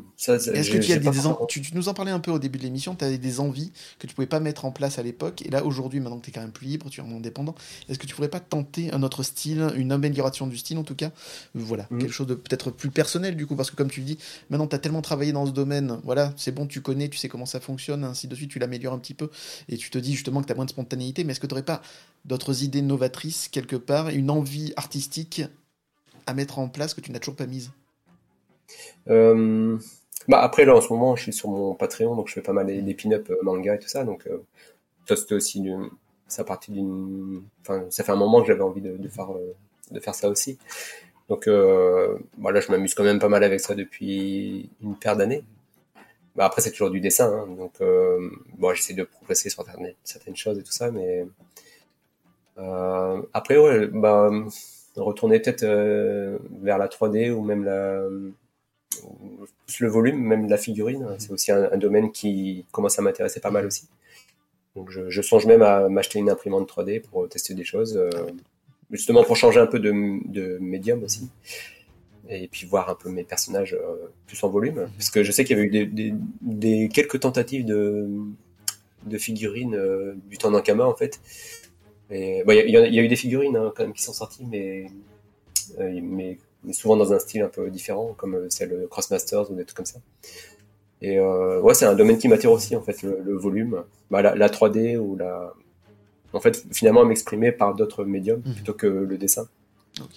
Speaker 1: Est-ce que tu as des en- tu, tu nous en parlais un peu au début de l'émission, tu avais des envies que tu pouvais pas mettre en place à l'époque, et là aujourd'hui, maintenant que tu es quand même plus libre, tu es indépendant, est-ce que tu pourrais pas tenter un autre style, une amélioration du style en tout cas Voilà,
Speaker 3: Mhm.
Speaker 1: quelque chose de peut-être plus personnel du coup, parce que comme tu le dis, maintenant tu as tellement travaillé dans ce domaine, voilà, c'est bon, tu connais, tu sais comment ça fonctionne, ainsi de suite, tu l'améliores un petit peu, et tu te dis justement que tu as moins de spontanéité, mais est-ce que tu n'aurais pas d'autres idées novatrices quelque part, une envie artistique à mettre en place que tu n'as toujours pas mise?
Speaker 3: Euh, bah après là en ce moment je suis sur mon Patreon donc je fais pas mal des, pin-up euh, manga et tout ça donc euh, ça c'était aussi une, ça partie d'une enfin ça fait un moment que j'avais envie de, faire euh, de faire ça aussi. Donc euh, voilà je m'amuse quand même pas mal avec ça depuis une paire d'années. Bah après c'est toujours du dessin hein, donc euh, bon j'essaie de progresser sur certaines, choses et tout ça mais euh, après ouais bah retourner peut-être euh, vers la 3D ou même la le volume, même la figurine, c'est aussi un, un domaine qui commence à m'intéresser pas mal aussi. Donc je, je songe même à m'acheter une imprimante 3D pour tester des choses, euh, justement pour changer un peu de, de médium aussi. Et puis voir un peu mes personnages euh, plus en volume. Parce que je sais qu'il y avait eu des, des, des quelques tentatives de, de figurines euh, du temps d'Ankama en fait. Bon, il, y a, y y eu des figurines hein, quand même qui sont sorties, mais souvent dans un style un peu différent, comme euh, celle de Crossmasters ou des trucs comme ça. Et euh, ouais, c'est un domaine qui m'attire aussi en fait, le, le volume, bah, la, la 3D ou la, en fait, finalement m'exprimer par d'autres médiums
Speaker 1: Mhm.
Speaker 3: plutôt que le dessin.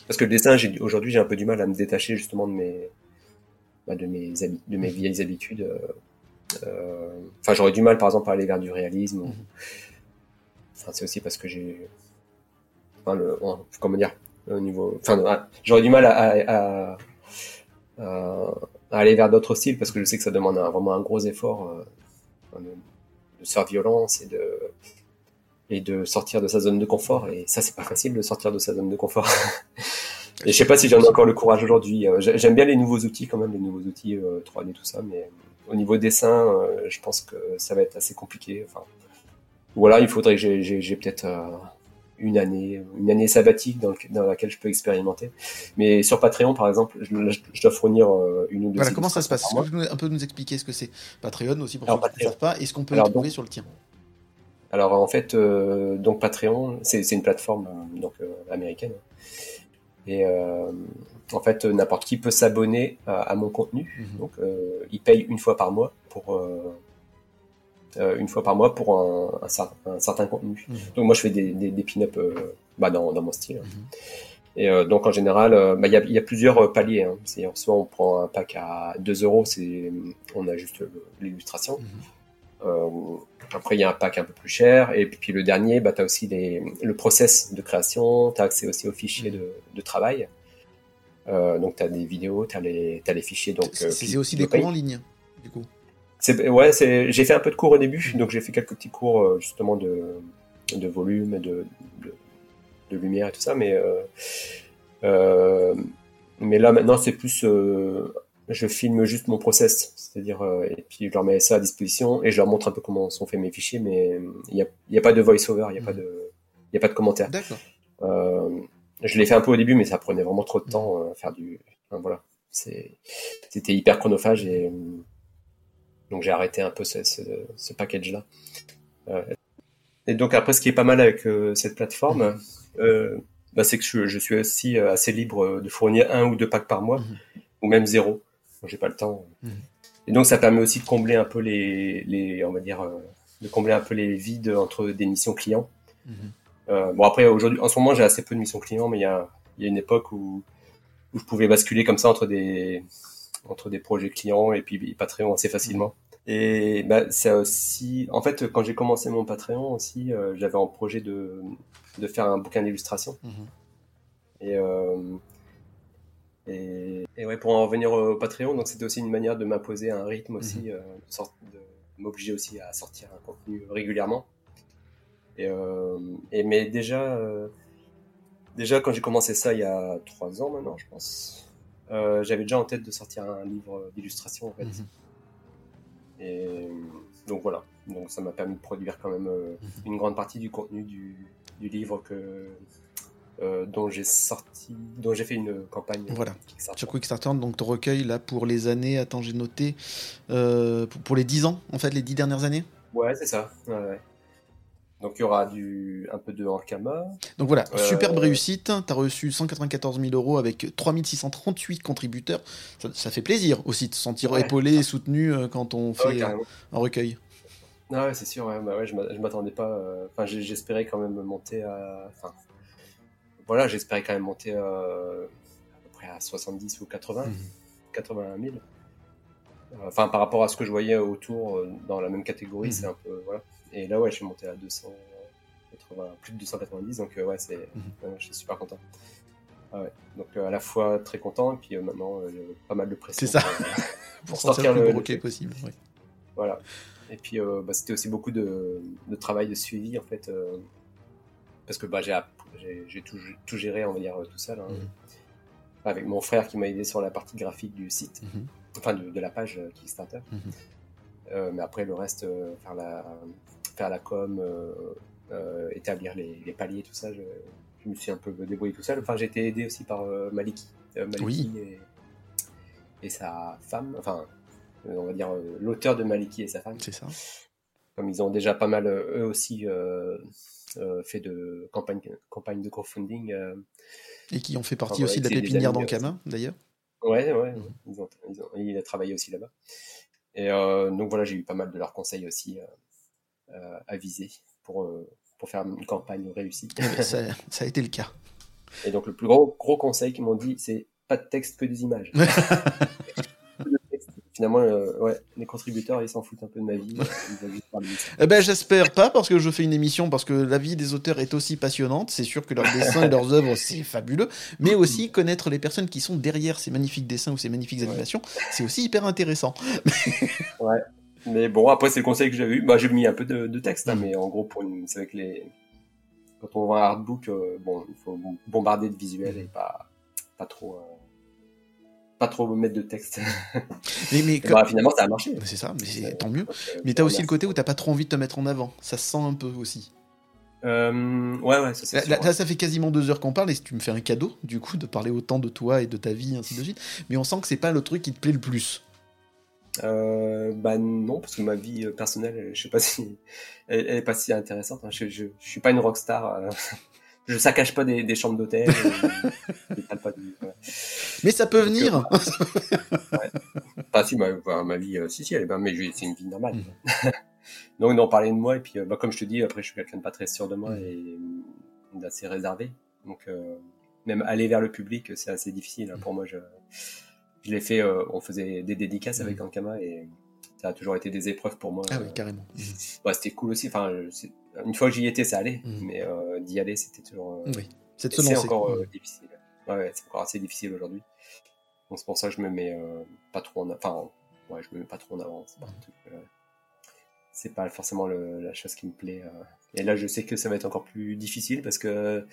Speaker 3: Parce que le dessin, aujourd'hui, j'ai un peu du mal à me détacher justement de mes, bah, de mes, de mes vieilles habitudes. euh, euh, Enfin, j'aurais du mal, par exemple, à aller vers du réalisme. ou-
Speaker 1: Mhm.
Speaker 3: Enfin, c'est aussi parce que j'ai, enfin, le, comment dire, au niveau, enfin, ouais, j'aurais du mal à, à, à, à- aller vers d'autres styles parce que je sais que ça demande vraiment un gros effort euh, de, de se faire violence et de et de sortir de sa zone de confort. Et ça c'est pas facile de sortir de sa zone de confort. Et je sais pas si j'en ai encore le courage aujourd'hui. Euh, j'ai- j'aime bien les nouveaux outils quand même les nouveaux outils euh, 3D tout ça mais au niveau dessin euh, je pense que ça va être assez compliqué. Enfin voilà il faudrait que j'ai- peut-être euh, une année une année sabbatique dans, le- dans laquelle je peux expérimenter mais sur Patreon par exemple je, là, je- je dois fournir euh, une ou deux
Speaker 1: Voilà, comment ça se passe? Est-ce que tu peux un peu nous expliquer ce que c'est Patreon aussi pour
Speaker 3: Alors,
Speaker 1: ceux qui ne savent pas? Et ce qu'on peut
Speaker 3: Alors,
Speaker 1: trouver
Speaker 3: donc-
Speaker 1: sur le tien?
Speaker 3: Alors en fait, euh, donc Patreon, c'est une plateforme euh, donc euh, américaine. Et euh, en fait, n'importe qui peut s'abonner à, à mon contenu.
Speaker 1: Mhm.
Speaker 3: Donc, il paye une fois par mois pour une fois par mois pour un, un cer- un certain contenu.
Speaker 1: Mhm.
Speaker 3: Donc moi, je fais des, des, des pin-up euh, bah, dans, dans mon style.
Speaker 1: Mhm.
Speaker 3: Et euh, donc en général, euh, bah, il y, a, y a plusieurs euh, paliers. Hein. Soit on prend un pack à 2 euros, c'est on a juste l'illustration.
Speaker 1: Mhm.
Speaker 3: Euh, après, il y a un pack un peu plus cher. Et puis le dernier, bah, tu as aussi les, le process de création, tu as accès aussi aux fichiers de, de travail. Euh, donc tu as des vidéos, tu as, les t'as les fichiers. donc
Speaker 1: C'est
Speaker 3: euh,
Speaker 1: aussi des cours en ligne, du coup.
Speaker 3: C'est- Ouais, c'est, j'ai fait un peu de cours au début, donc j'ai fait quelques petits cours euh, justement de, de volume, et de, de, de lumière et tout ça, mais euh, euh, mais là maintenant c'est plus, euh, je filme juste mon process, c'est-à-dire euh, et puis je leur mets ça à disposition et je leur montre un peu comment sont faits mes fichiers, mais il n'y a, y a pas de voice-over, il n'y a pas de, il y a pas de commentaires.
Speaker 1: D'accord.
Speaker 3: Euh, je l'ai fait un peu au début, mais ça prenait vraiment trop de temps euh, faire du. enfin, voilà, c'est, c'était hyper chronophage et euh, donc j'ai arrêté un peu ce, ce, ce package-là. Euh, et donc après, ce qui est pas mal avec euh, cette plateforme, euh, bah, c'est que je, je suis aussi assez libre de fournir un ou deux packs par mois,
Speaker 1: Mhm.
Speaker 3: ou même zéro. J'ai pas le temps.
Speaker 1: Mhm.
Speaker 3: Et donc ça permet aussi de combler un peu les, les on va dire, de combler un peu les vides entre des missions clients.
Speaker 1: Mhm.
Speaker 3: Euh, bon après aujourd'hui, en ce moment j'ai assez peu de missions clients, mais il y a, y a une époque où, où je pouvais basculer comme ça entre des entre des projets clients et puis Patreon assez facilement. Et bah ça aussi, en fait quand j'ai commencé mon Patreon aussi, euh, j'avais en projet de de faire un bouquin d'illustration. Et, euh, et, et ouais, pour en revenir au Patreon, donc c'était aussi une manière de m'imposer un rythme aussi, euh, de, de m'obliger aussi à sortir un contenu régulièrement. Et, et mais déjà, déjà quand j'ai commencé ça il y a trois ans maintenant, je pense, euh, j'avais déjà en tête de sortir un livre d'illustration en fait.
Speaker 1: Mhm.
Speaker 3: Et donc voilà, donc ça m'a permis de produire quand même euh,
Speaker 1: Mhm.
Speaker 3: une grande partie du contenu du, du livre que euh, dont j'ai sorti, dont j'ai fait une campagne.
Speaker 1: Voilà.
Speaker 3: Kickstarter.
Speaker 1: Sur Kickstarter, donc ton recueil là pour les années, attends, j'ai noté, euh, pour, pour les 10 ans, en fait, les 10 dernières années?
Speaker 3: Ouais, c'est ça. ouais, ouais. Donc il y aura du un peu de Ankama.
Speaker 1: Donc voilà,
Speaker 3: Euh,
Speaker 1: superbe réussite. Tu as reçu 194 000 euros avec 3638 contributeurs. Ça, ça fait plaisir aussi de se sentir
Speaker 3: Ouais.
Speaker 1: épaulé et soutenu euh, quand on
Speaker 3: Ah ouais,
Speaker 1: fait euh, un recueil.
Speaker 3: Ah ouais, c'est sûr. Ouais, bah ouais, je m'a- je m'attendais pas. Enfin, j'espérais quand même monter à. Enfin, voilà, j'espérais quand même monter à, à peu près à 70 ou 80,
Speaker 1: Mhm.
Speaker 3: 81 000. Euh, Enfin, par rapport à ce que je voyais autour dans la même catégorie,
Speaker 1: Mhm.
Speaker 3: c'est un peu voilà. Et là, ouais, je suis monté à 280, plus de 290, donc euh, ouais, c'est,
Speaker 1: Mhm.
Speaker 3: ouais, je suis super content. Ah ouais. Donc euh, à la fois très content et puis euh, maintenant euh, j'ai pas mal de pression.
Speaker 1: C'est ça.
Speaker 3: pour, euh,
Speaker 1: Pour
Speaker 3: sortir
Speaker 1: le plus
Speaker 3: le
Speaker 1: possible.
Speaker 3: Voilà. Et puis euh, bah, c'était aussi beaucoup de, de travail de suivi en fait, euh, parce que bah, j'ai tout, tout géré on va dire tout seul, hein,
Speaker 1: Mhm.
Speaker 3: avec mon frère qui m'a aidé sur la partie graphique du site,
Speaker 1: Mhm.
Speaker 3: enfin de, de la page euh, Kickstarter. Euh, mais après le reste, euh, faire la faire la com, euh, euh, établir les, les paliers, tout ça, je, je me suis un peu débrouillé tout seul. Enfin j'ai été aidé aussi par euh, Maliki, Maliki et, et sa femme, enfin on va dire l'auteur de Maliki et sa femme
Speaker 1: C'est ça.
Speaker 3: comme ils ont déjà pas mal eux aussi euh, fait de campagne, campagne de crowdfunding. euh,
Speaker 1: Et qui ont fait partie aussi de la pépinière d'Ankama, d'ailleurs.
Speaker 3: ouais, ouais, ils ont, ils ont- il a travaillé aussi là-bas. Et euh, donc voilà, j'ai eu pas mal de leurs conseils aussi à viser pour, euh, pour faire une campagne réussie.
Speaker 1: Eh ben, ça, ça a été le cas.
Speaker 3: Et donc le plus gros, gros conseil qu'ils m'ont dit, c'est pas de texte que des images. Finalement, euh, ouais, les contributeurs, ils s'en foutent un peu de ma vie.
Speaker 1: Eh ben, j'espère pas, parce que je fais une émission, parce que la vie des auteurs est aussi passionnante. C'est sûr que leurs dessins et leurs œuvres, c'est fabuleux. Mais aussi, connaître les personnes qui sont derrière ces magnifiques dessins ou ces magnifiques
Speaker 3: Ouais.
Speaker 1: animations, c'est aussi hyper intéressant.
Speaker 3: Ouais. Mais bon, après, c'est le conseil que j'avais eu. Bah, j'ai mis un peu de, de texte, hein,
Speaker 1: Mhm.
Speaker 3: mais en gros, pour une, c'est avec les, quand on voit un artbook, euh, bon, il faut bombarder de visuels et pas, pas trop, euh, pas trop mettre de texte.
Speaker 1: Mais, mais
Speaker 3: Et
Speaker 1: comme-
Speaker 3: bah, finalement, ça a marché.
Speaker 1: c'est ça, mais c'est tant mieux. Mais t'as aussi le côté où t'as pas trop envie de te mettre en avant. Ça se sent un peu aussi.
Speaker 3: Euh, ouais, ouais, ça
Speaker 1: là, ça fait quasiment deux heures qu'on parle et tu me fais un cadeau, du coup, de parler autant de toi et de ta vie, ainsi de suite. Mais on sent que c'est pas le truc qui te plaît le plus.
Speaker 3: Euh, bah non, parce que ma vie euh, personnelle, je sais pas si elle, elle est pas si intéressante. hein. Je, je, je suis pas une rockstar. euh, je saccage pas des, des chambres d'hôtel. euh.
Speaker 1: Mais ça peut venir.
Speaker 3: Enfin, si, ma, ma vie, euh, si, si, elle est bien, mais c'est une vie normale.
Speaker 1: Mm.
Speaker 3: Donc, non, parler de moi, et puis, euh, bah, comme je te dis, après, je suis quelqu'un de pas très sûr de moi
Speaker 1: Mm.
Speaker 3: et euh, d'assez réservé. Donc, euh, même aller vers le public, c'est assez difficile. hein.
Speaker 1: Mm.
Speaker 3: Pour moi, je, je l'ai fait, euh, on faisait des dédicaces avec
Speaker 1: Mm.
Speaker 3: Ankama et ça a toujours été des épreuves pour moi.
Speaker 1: Ah oui, carrément.
Speaker 3: bah, c'était cool aussi. Enfin, une fois que j'y étais, ça allait,
Speaker 1: Mm.
Speaker 3: mais euh, d'y aller, c'était toujours. euh,
Speaker 1: Oui, c'est
Speaker 3: encore difficile. Ouais, c'est encore assez difficile aujourd'hui. Donc c'est pour ça que je me mets pas trop en, enfin, ouais, je me mets pas trop en avant. C'est pas, c'est pas forcément le- la chose qui me plaît. Et là, je sais que ça va être encore plus difficile parce que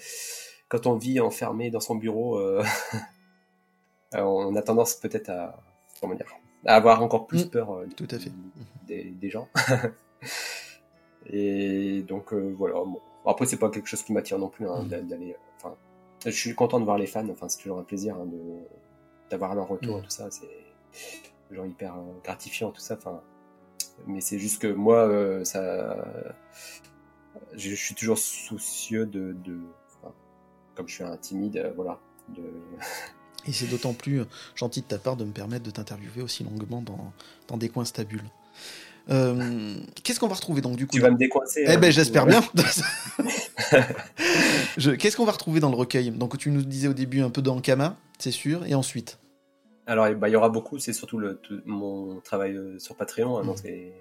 Speaker 3: quand on vit enfermé dans son bureau, euh, euh, on a tendance peut-être à, comment dire, à avoir encore plus
Speaker 1: Mm,
Speaker 3: peur euh,
Speaker 1: tout à fait.
Speaker 3: des, des gens. Et donc euh, voilà. Bon. Après, c'est pas quelque chose qui m'attire non plus hein,
Speaker 1: Mm.
Speaker 3: d'a- d'aller. euh, Enfin, je suis content de voir les fans. Enfin, c'est toujours un plaisir hein, de d'avoir leur retour
Speaker 1: Mm.
Speaker 3: tout ça. C'est genre hyper euh, gratifiant tout ça. Enfin, mais c'est juste que moi, euh, ça, je, je suis toujours soucieux de, de enfin, comme je suis un timide, voilà, de
Speaker 1: Et c'est d'autant plus euh, gentil de ta part de me permettre de t'interviewer aussi longuement dans, dans des coins stables. Euh, Qu'est-ce qu'on va retrouver donc du coup
Speaker 3: tu vas me décoincer.
Speaker 1: Eh
Speaker 3: hein,
Speaker 1: ben j'espère
Speaker 3: ouais.
Speaker 1: bien. Je- Qu'est-ce qu'on va retrouver dans le recueil? Donc tu nous disais au début un peu d'Ankama, c'est sûr, et ensuite?
Speaker 3: Alors, bah, il y aura beaucoup, c'est surtout le, tout- mon travail euh, sur Patreon, hein, donc
Speaker 1: Mhm.
Speaker 3: c'est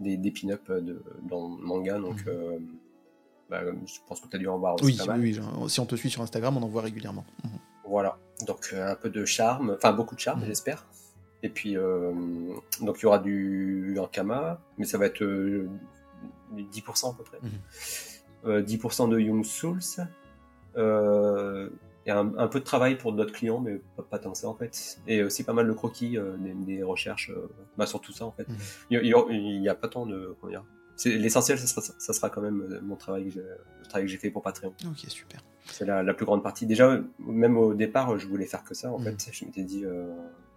Speaker 3: des, des pin-up euh, de, dans le manga, donc euh, bah, je pense que tu as dû en voir aussi
Speaker 1: Oui,
Speaker 3: pas
Speaker 1: oui,
Speaker 3: mal.
Speaker 1: oui, si on te suit sur Instagram, on en voit régulièrement. Mhm.
Speaker 3: Voilà, donc euh, un peu de charme, enfin beaucoup de charme,
Speaker 1: Mhm.
Speaker 3: j'espère. Et puis, euh, donc il y aura du Ankama, mais ça va être euh, 10% à peu près. Euh, 10% de Young Souls, euh, et un, un peu de travail pour d'autres clients, mais pas, pas tant ça en fait. Et aussi pas mal de croquis, euh, des, des recherches, euh, bah, sur tout ça en fait.
Speaker 1: Mhm.
Speaker 3: Il y, a- a pas tant de. L'essentiel, ça sera, ça sera quand même euh, mon travail, que j'ai- le travail que j'ai fait pour Patreon.
Speaker 1: Ok, super.
Speaker 3: C'est la, la plus grande partie. Déjà, même au départ, je voulais faire que ça. En
Speaker 1: Mhm.
Speaker 3: fait, je m'étais dit, euh,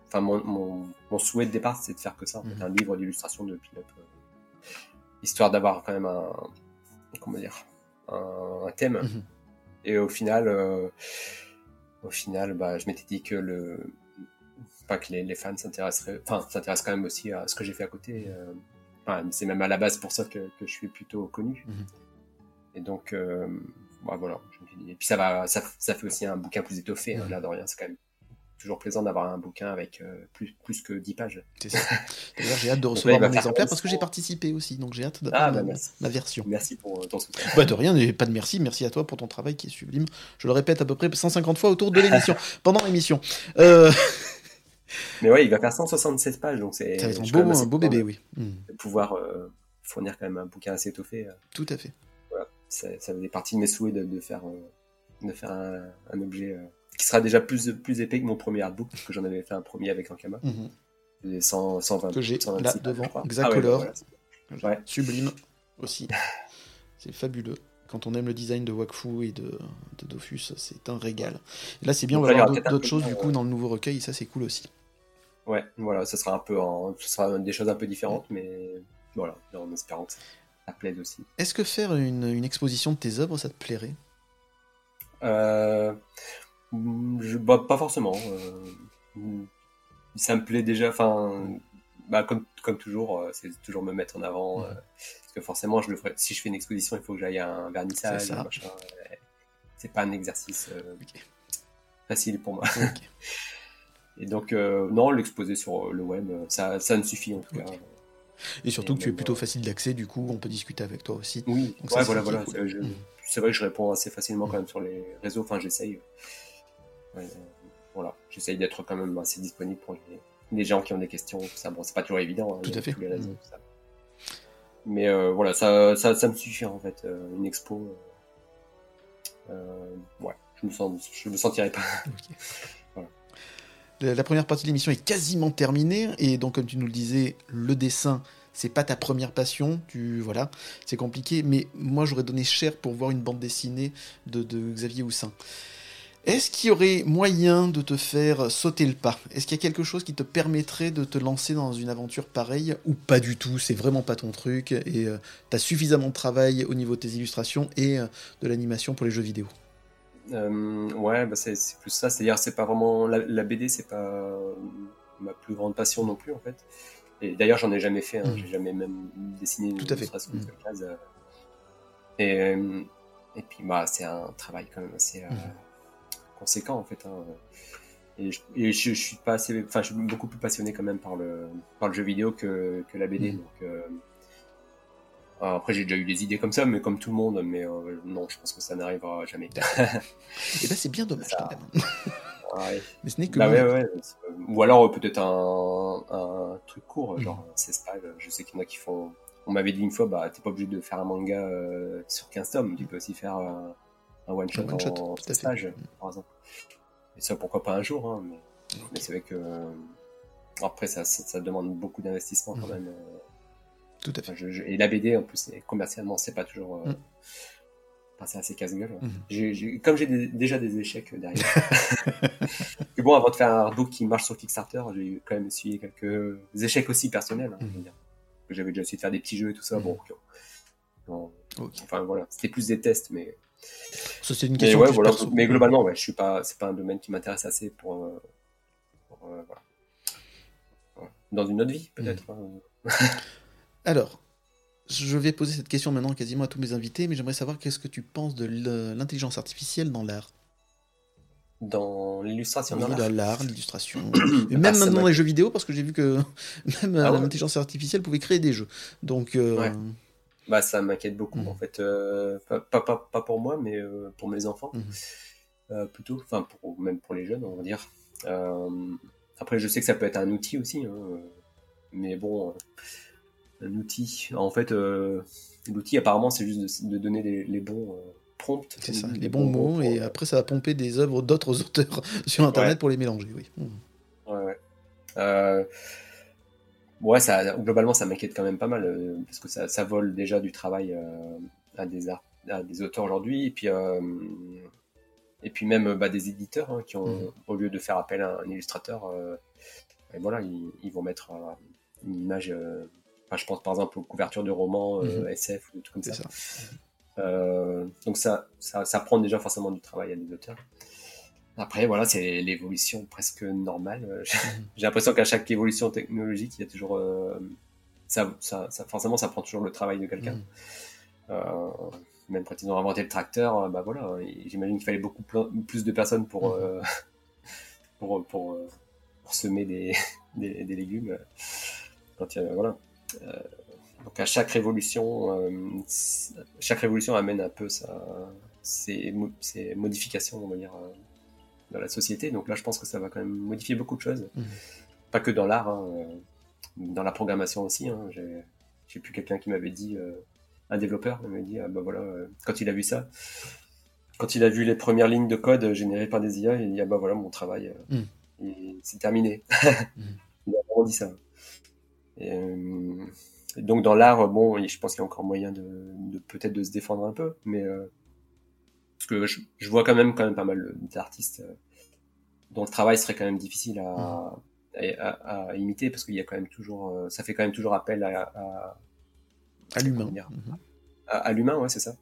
Speaker 3: enfin, mon, mon, mon souhait de départ, c'est de faire que ça. En fait,
Speaker 1: Mhm.
Speaker 3: un livre d'illustration de pin-up, euh, histoire d'avoir quand même un, comment dire, un, un thème.
Speaker 1: Mhm.
Speaker 3: Et au final, euh, au final, bah, je m'étais dit que le, pas que les, les fans s'intéresseraient, enfin, s'intéressent quand même aussi à ce que j'ai fait à côté. euh, enfin, c'est même à la base pour ça que, que je suis plutôt connu.
Speaker 1: Mhm.
Speaker 3: Et donc, euh, bah, voilà. Et puis ça va, ça, ça fait aussi un bouquin plus étoffé. hein, là, de rien, c'est quand même toujours plaisant d'avoir un bouquin avec euh, plus, plus que 10 pages.
Speaker 1: D'ailleurs, j'ai hâte de recevoir mon exemplaire parce que j'ai participé aussi, donc j'ai hâte d'avoir
Speaker 3: Ah,
Speaker 1: ma,
Speaker 3: bah, merci.
Speaker 1: ma version.
Speaker 3: Merci pour euh, ton soutien.
Speaker 1: Bah de rien, et pas de merci, merci à toi pour ton travail qui est sublime. Je le répète à peu près 150 fois autour de l'émission, pendant l'émission. Euh,
Speaker 3: Mais ouais, il va faire 176 pages, donc c'est
Speaker 1: un beau, un bébé, oui.
Speaker 3: De pouvoir euh, fournir quand même un bouquin assez étoffé.
Speaker 1: tout à fait.
Speaker 3: Ça, ça faisait partie de mes souhaits de, de faire, euh, de faire un, un objet euh, qui sera déjà plus, plus épais que mon premier artbook, parce que j'en avais fait un premier avec Ankama, et 100, 120
Speaker 1: Que j'ai
Speaker 3: 126
Speaker 1: là devant. Exacolor.
Speaker 3: Ah ouais, voilà. Ouais.
Speaker 1: Sublime aussi. C'est fabuleux. Quand on aime le design de Wakfu et de, de Dofus, c'est un régal. Et là, c'est bien, on va voir d'autres choses du coup dans le nouveau recueil, et ça, c'est cool aussi.
Speaker 3: Ouais, voilà, ce sera un peu en, ce sera des choses un peu différentes, mais voilà, en espérant que ça plaide aussi.
Speaker 1: Est-ce que faire une, une exposition de tes œuvres, ça te plairait?
Speaker 3: Euh, je, bah, pas forcément. euh, ça me plaît déjà. Enfin, bah, comme, comme toujours, euh, c'est toujours me mettre en avant.
Speaker 1: Mhm.
Speaker 3: euh, parce que forcément, je le ferai. Si je fais une exposition, il faut que j'aille à un vernissage,
Speaker 1: C'est
Speaker 3: pas un exercice facile pour moi. Et donc, non, l'exposer sur le web, ça, ça me suffit en tout cas.
Speaker 1: Et surtout que tu es plutôt facile d'accès, du coup, on peut discuter avec toi aussi.
Speaker 3: Oui,
Speaker 1: Donc
Speaker 3: ouais,
Speaker 1: ça,
Speaker 3: voilà,
Speaker 1: c'est
Speaker 3: voilà. C'est vrai que je réponds assez facilement quand même sur les réseaux. Enfin, j'essaye. Ouais, euh, voilà, j'essaye d'être quand même assez disponible pour les, les gens qui ont des questions. Ça, bon, c'est pas toujours évident. hein,
Speaker 1: Tout à fait.
Speaker 3: tous les réseaux, tout ça. Mais euh, voilà, ça, ça, ça me suffit en fait. euh, une expo. euh, euh, ouais, je me sens, je me sentirais pas.
Speaker 1: La, la première partie de l'émission est quasiment terminée, et donc, comme tu nous le disais, le dessin, c'est pas ta première passion, tu voilà, c'est compliqué, mais moi j'aurais donné cher pour voir une bande dessinée de, Xavier Houssin. Est-ce qu'il y aurait moyen de te faire sauter le pas? Est-ce qu'il y a quelque chose qui te permettrait de te lancer dans une aventure pareille ou pas du tout? C'est vraiment pas ton truc. Et tu as suffisamment de travail au niveau de tes illustrations et euh, de l'animation pour les jeux vidéo.
Speaker 3: Euh, ouais, bah c'est plus ça. C'est-à-dire, c'est pas vraiment la, la BD, c'est pas euh, ma plus grande passion non plus en fait. Et d'ailleurs, j'en ai jamais fait. Hein.
Speaker 1: Mhm.
Speaker 3: J'ai jamais même dessiné une
Speaker 1: Tout à fait.
Speaker 3: de cette case. euh. Et et puis bah, c'est un travail quand même assez euh,
Speaker 1: Mhm.
Speaker 3: conséquent en fait. hein. Et, je, et je, je suis pas assez, enfin, je suis beaucoup plus passionné quand même par le par le jeu vidéo que que la BD.
Speaker 1: Mhm.
Speaker 3: Donc après, j'ai déjà eu des idées comme ça, mais comme tout le monde. Mais euh, non, je pense que ça n'arrivera jamais.
Speaker 1: Et ben c'est bien dommage
Speaker 3: Ça-
Speaker 1: quand même.
Speaker 3: Ouais.
Speaker 1: Mais ce n'est que
Speaker 3: Bah ouais, ouais. Ou alors euh, peut-être un, un truc court,
Speaker 1: Mhm.
Speaker 3: genre 16 pages. Je sais qu'il y en a qui font. On m'avait dit une fois, bah t'es pas obligé de faire un manga euh, sur 15 tomes, tu peux aussi faire euh, un one shot
Speaker 1: Un one-shot,
Speaker 3: en
Speaker 1: tout à
Speaker 3: 16
Speaker 1: fait.
Speaker 3: pages, par exemple. Et ça, pourquoi pas un jour, hein, mais, mais c'est vrai que. Après, ça, ça, ça demande beaucoup d'investissement quand
Speaker 1: Mhm.
Speaker 3: même.
Speaker 1: Tout à fait.
Speaker 3: Enfin, je- je- et la BD, en plus, commercialement, c'est pas toujours.
Speaker 1: Mm.
Speaker 3: enfin, c'est assez casse-gueule. J'ai- comme j'ai des- déjà des échecs derrière. Et bon, avant de faire un artbook qui marche sur Kickstarter, j'ai quand même essuyé quelques échecs aussi personnels. hein. Que J'avais déjà essayé de faire des petits jeux et tout ça.
Speaker 1: Mhm.
Speaker 3: Bon, enfin voilà, c'était plus des tests, mais,
Speaker 1: Ça c'est une
Speaker 3: mais
Speaker 1: question
Speaker 3: ouais, voilà. Mais globalement, ouais, je suis pas, c'est pas un domaine qui m'intéresse assez pour, euh, pour, euh. Voilà. Dans une autre vie, peut-être. hein.
Speaker 1: Alors, je vais poser cette question maintenant quasiment à tous mes invités, mais j'aimerais savoir qu'est-ce que tu penses de l- l'intelligence artificielle dans l'art?
Speaker 3: Dans l'illustration, dans l'art.
Speaker 1: l'illustration,
Speaker 3: Ah,
Speaker 1: même maintenant dans les jeux vidéo, parce que j'ai vu que même euh,
Speaker 3: Ah ouais
Speaker 1: l'intelligence artificielle pouvait créer des jeux. Donc, euh,
Speaker 3: Ouais. Bah, ça m'inquiète beaucoup,
Speaker 1: Mhm.
Speaker 3: en fait. euh, pas, pas, pas, pas pour moi, mais euh, pour mes enfants, euh, plutôt. Enfin, pour, même pour les jeunes, on va dire. Euh, après, je sais que ça peut être un outil aussi, hein, euh, mais bon, euh, un outil. En fait, euh, l'outil, apparemment, c'est juste de, de donner les, les bons euh, prompts.
Speaker 1: c'est ça,
Speaker 3: les
Speaker 1: les bons mots, et
Speaker 3: euh,
Speaker 1: après ça va pomper des œuvres d'autres auteurs sur Internet
Speaker 3: Ouais.
Speaker 1: pour les mélanger. Oui. Mhm.
Speaker 3: Ouais, ouais. Euh, ouais, ça, globalement, ça m'inquiète quand même pas mal, parce que ça, ça vole déjà du travail à, des art- à des auteurs aujourd'hui, et puis, et puis même bah, des éditeurs hein, qui ont,
Speaker 1: Mhm.
Speaker 3: au lieu de faire appel à un illustrateur, et voilà, ils, ils vont mettre une image. Enfin, je pense par exemple aux couvertures de romans euh,
Speaker 1: Mhm.
Speaker 3: SF ou des trucs comme ça.
Speaker 1: ça.
Speaker 3: Euh, donc ça, ça, ça prend déjà forcément du travail à des auteurs. Après, voilà, c'est l'évolution presque normale. Euh, J'ai l'impression qu'à chaque évolution technologique, il y a toujours... euh, ça, ça, forcément, ça prend toujours le travail de quelqu'un.
Speaker 1: Mhm.
Speaker 3: Même quand ils ont inventé le tracteur, bah voilà, j'imagine qu'il fallait beaucoup plus de personnes pour,
Speaker 1: Mhm.
Speaker 3: pour, pour, pour semer des, des, des légumes. Quand il y a- voilà. Euh, donc à chaque révolution, euh, chaque révolution amène un peu sa, ses, mo- ses modifications, on va dire, euh, dans la société. Donc là, je pense que ça va quand même modifier beaucoup de choses.
Speaker 1: Mhm.
Speaker 3: Pas que dans l'art, hein, dans la programmation aussi. Hein, J'ai plus quelqu'un qui m'avait dit, euh, un développeur, il m'a dit, ah, bah voilà, euh, quand il a vu ça, quand il a vu les premières lignes de code générées par des IA, il dit, ah bah voilà, mon travail, euh,
Speaker 1: Mhm.
Speaker 3: c'est terminé.
Speaker 1: Mhm.
Speaker 3: Il a vraiment dit ça. Euh, donc dans l'art, bon, je pense qu'il y a encore moyen de, de peut-être de se défendre un peu, mais euh, parce que je, je vois quand même quand même pas mal d'artistes euh, dont le travail serait quand même difficile à, à, à- à imiter parce qu'il y a quand même toujours, ça fait quand même toujours appel à,
Speaker 1: l'humain. Mhm.
Speaker 3: à, l'humain, ouais, c'est ça.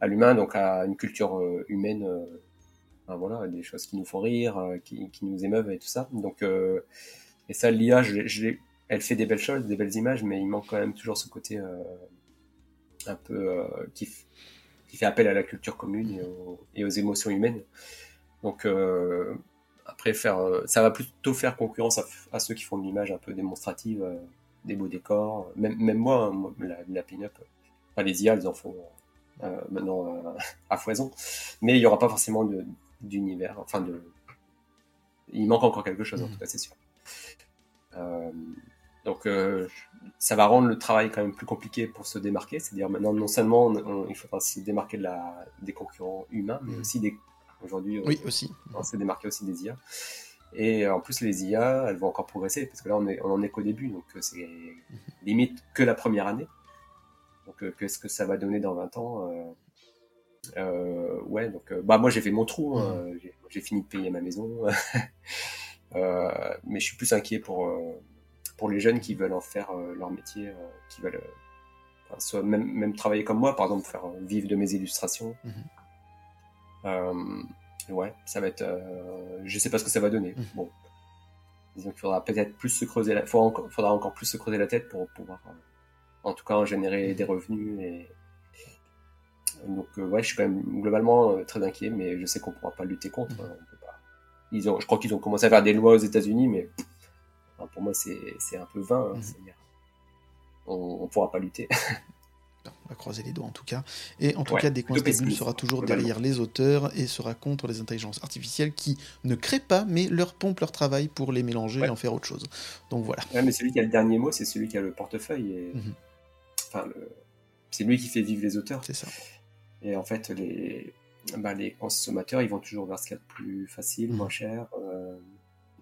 Speaker 3: À l'humain, donc à une culture humaine, voilà, des choses qui nous font rire, qui, qui nous émeuvent et tout ça. Donc, euh, et ça, l'IA, je je l'ai- elle fait des belles choses, des belles images, mais il manque quand même toujours ce côté euh, un peu euh, qui, qui fait appel à la culture commune et aux, et aux émotions humaines. Donc, euh, après, faire, euh, ça va plutôt faire concurrence à, ceux qui font de l'image un peu démonstrative, euh, des beaux décors. Même, même moi, hein, la, la pin-up, enfin, les IA, elles en font euh, maintenant à foison. Mais il n'y aura pas forcément d'univers. Enfin, de... il manque encore quelque chose, en mmh. tout cas, c'est sûr. Donc, ça va rendre le travail quand même plus compliqué pour se démarquer. C'est-à-dire maintenant, non seulement il faudra se démarquer de la, des concurrents humains, mais mmh. aussi des Aujourd'hui,
Speaker 1: oui, aussi.
Speaker 3: on s'est démarqué aussi des IA. Et en plus, les IA, elles vont encore progresser, parce que là, on, est, on en est qu'au début, donc euh, c'est limite que la première année. Donc, euh, qu'est-ce que ça va donner dans 20 ans euh, Ouais, donc, bah, moi, j'ai fait mon trou, hein. j'ai fini de payer ma maison. mais je suis plus inquiet pour, pour les jeunes qui veulent en faire leur métier, qui veulent soit même, même travailler comme moi, par exemple, faire vivre de mes illustrations. Mhm. Euh, ouais, ça va être. Euh, je sais pas ce que ça va donner. Mmh. Bon, disons qu'il faudra peut-être plus se creuser la, faudra encore, faudra encore plus se creuser la tête pour pouvoir, euh, en tout cas, générer des revenus et donc ouais, je suis quand même globalement très inquiet, mais je sais qu'on pourra pas lutter contre. Hein, pas. Ils ont, je crois qu'ils ont commencé à faire des lois aux États-Unis, mais pour moi c'est un peu vain. Hein, mmh. on, on pourra pas lutter.
Speaker 1: on va croiser les doigts en tout cas. Et en tout cas, Décoinstabule sera toujours derrière les auteurs et sera contre les intelligences artificielles qui ne créent pas, mais leur pompent leur travail pour les mélanger et en faire autre chose. Donc voilà.
Speaker 3: mais celui qui a le dernier mot, c'est celui qui a le portefeuille. Et... Mhm. Enfin, c'est lui qui fait vivre les auteurs.
Speaker 1: C'est ça.
Speaker 3: Et en fait, les, bah, les consommateurs, ils vont toujours vers ce qu'il y a de plus facile, mhm. moins cher. Euh,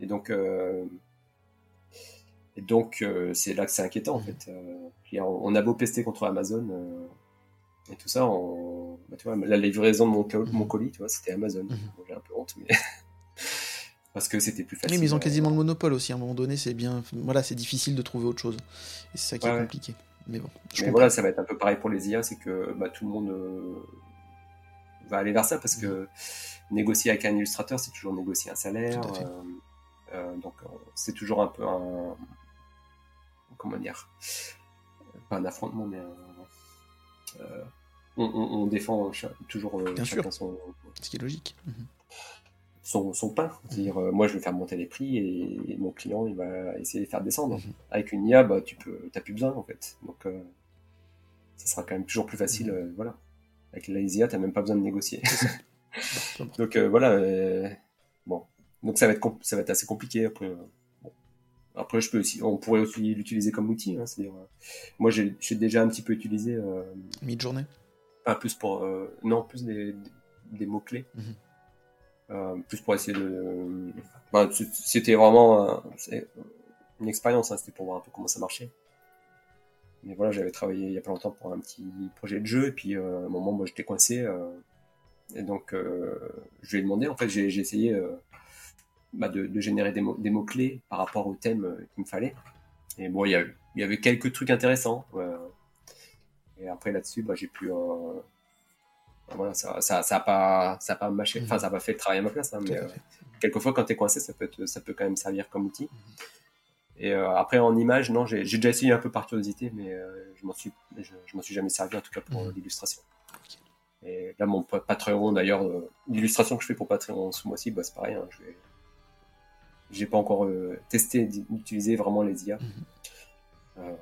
Speaker 3: et donc, euh, et donc, euh, c'est là que c'est inquiétant, en mhm. fait. Euh, on a beau pester contre Amazon euh, et tout ça, on, bah, tu vois, la livraison de mon, mon mhm. colis, tu vois, c'était Amazon. Mhm. J'ai un peu honte, mais. Parce que c'était plus facile.
Speaker 1: Oui, mais ils ont quasiment le monopole aussi. À un moment donné, c'est bien. Voilà, c'est difficile de trouver autre chose. Et c'est ça qui est compliqué. Mais bon.
Speaker 3: mais voilà, ça va être un peu pareil pour les IA, c'est que bah, tout le monde va aller vers ça parce que négocier avec un illustrateur, c'est toujours négocier un salaire. donc c'est toujours un peu un, comment dire, pas un affrontement, mais euh, on, défend toujours
Speaker 1: euh, Bien sûr. son, ce qui est logique. Mhm.
Speaker 3: Son, son pain. C'est-à-dire, euh, moi, je vais faire monter les prix et, mon client, il va essayer de faire descendre. Mhm. Avec une IA, bah, tu peux, plus besoin, en fait. Donc, ça sera quand même toujours plus facile. Mhm. voilà. Avec la IA, tu n'as même pas besoin de négocier. Donc, voilà. bon. Donc, ça va, être ça va être assez compliqué après. Après, je peux aussi, on pourrait aussi l'utiliser comme outil. Hein, c'est-à-dire, euh, moi, j'ai déjà un petit peu utilisé. Euh,
Speaker 1: Mid-journée
Speaker 3: Pas plus pour. Euh, non, plus des, des mots-clés. Mhm. Euh, plus pour essayer de. c'était vraiment une expérience, hein, c'était pour voir un peu comment ça marchait. Mais voilà, j'avais travaillé il y a pas longtemps pour un petit projet de jeu, et puis à un moment, moi, j'étais coincé. et donc, je lui ai demandé, en fait, j'ai essayé bah, de, générer des, mots, des mots-clés par rapport au thème euh, qu'il me fallait. Et bon, il y, y, avait quelques trucs intéressants. et après, là-dessus, bah, j'ai pu. Euh, voilà, ça, ça, ça a pas, ça a pas mâché, enfin, ça a pas fait le travail à ma place, hein, mais euh, quelquefois, quand tu es coincé, ça peut, ça peut quand même servir comme outil. Et après, en image, non, j'ai déjà essayé un peu par curiosité, mais je m'en suis, je, m'en suis jamais servi, en tout cas pour l'illustration. Et là, mon Patreon, d'ailleurs, l'illustration que je fais pour Patreon ce mois-ci, bah, c'est pareil, hein, je vais j'ai pas encore euh, testé d'utiliser vraiment les IA. Mhm. Euh,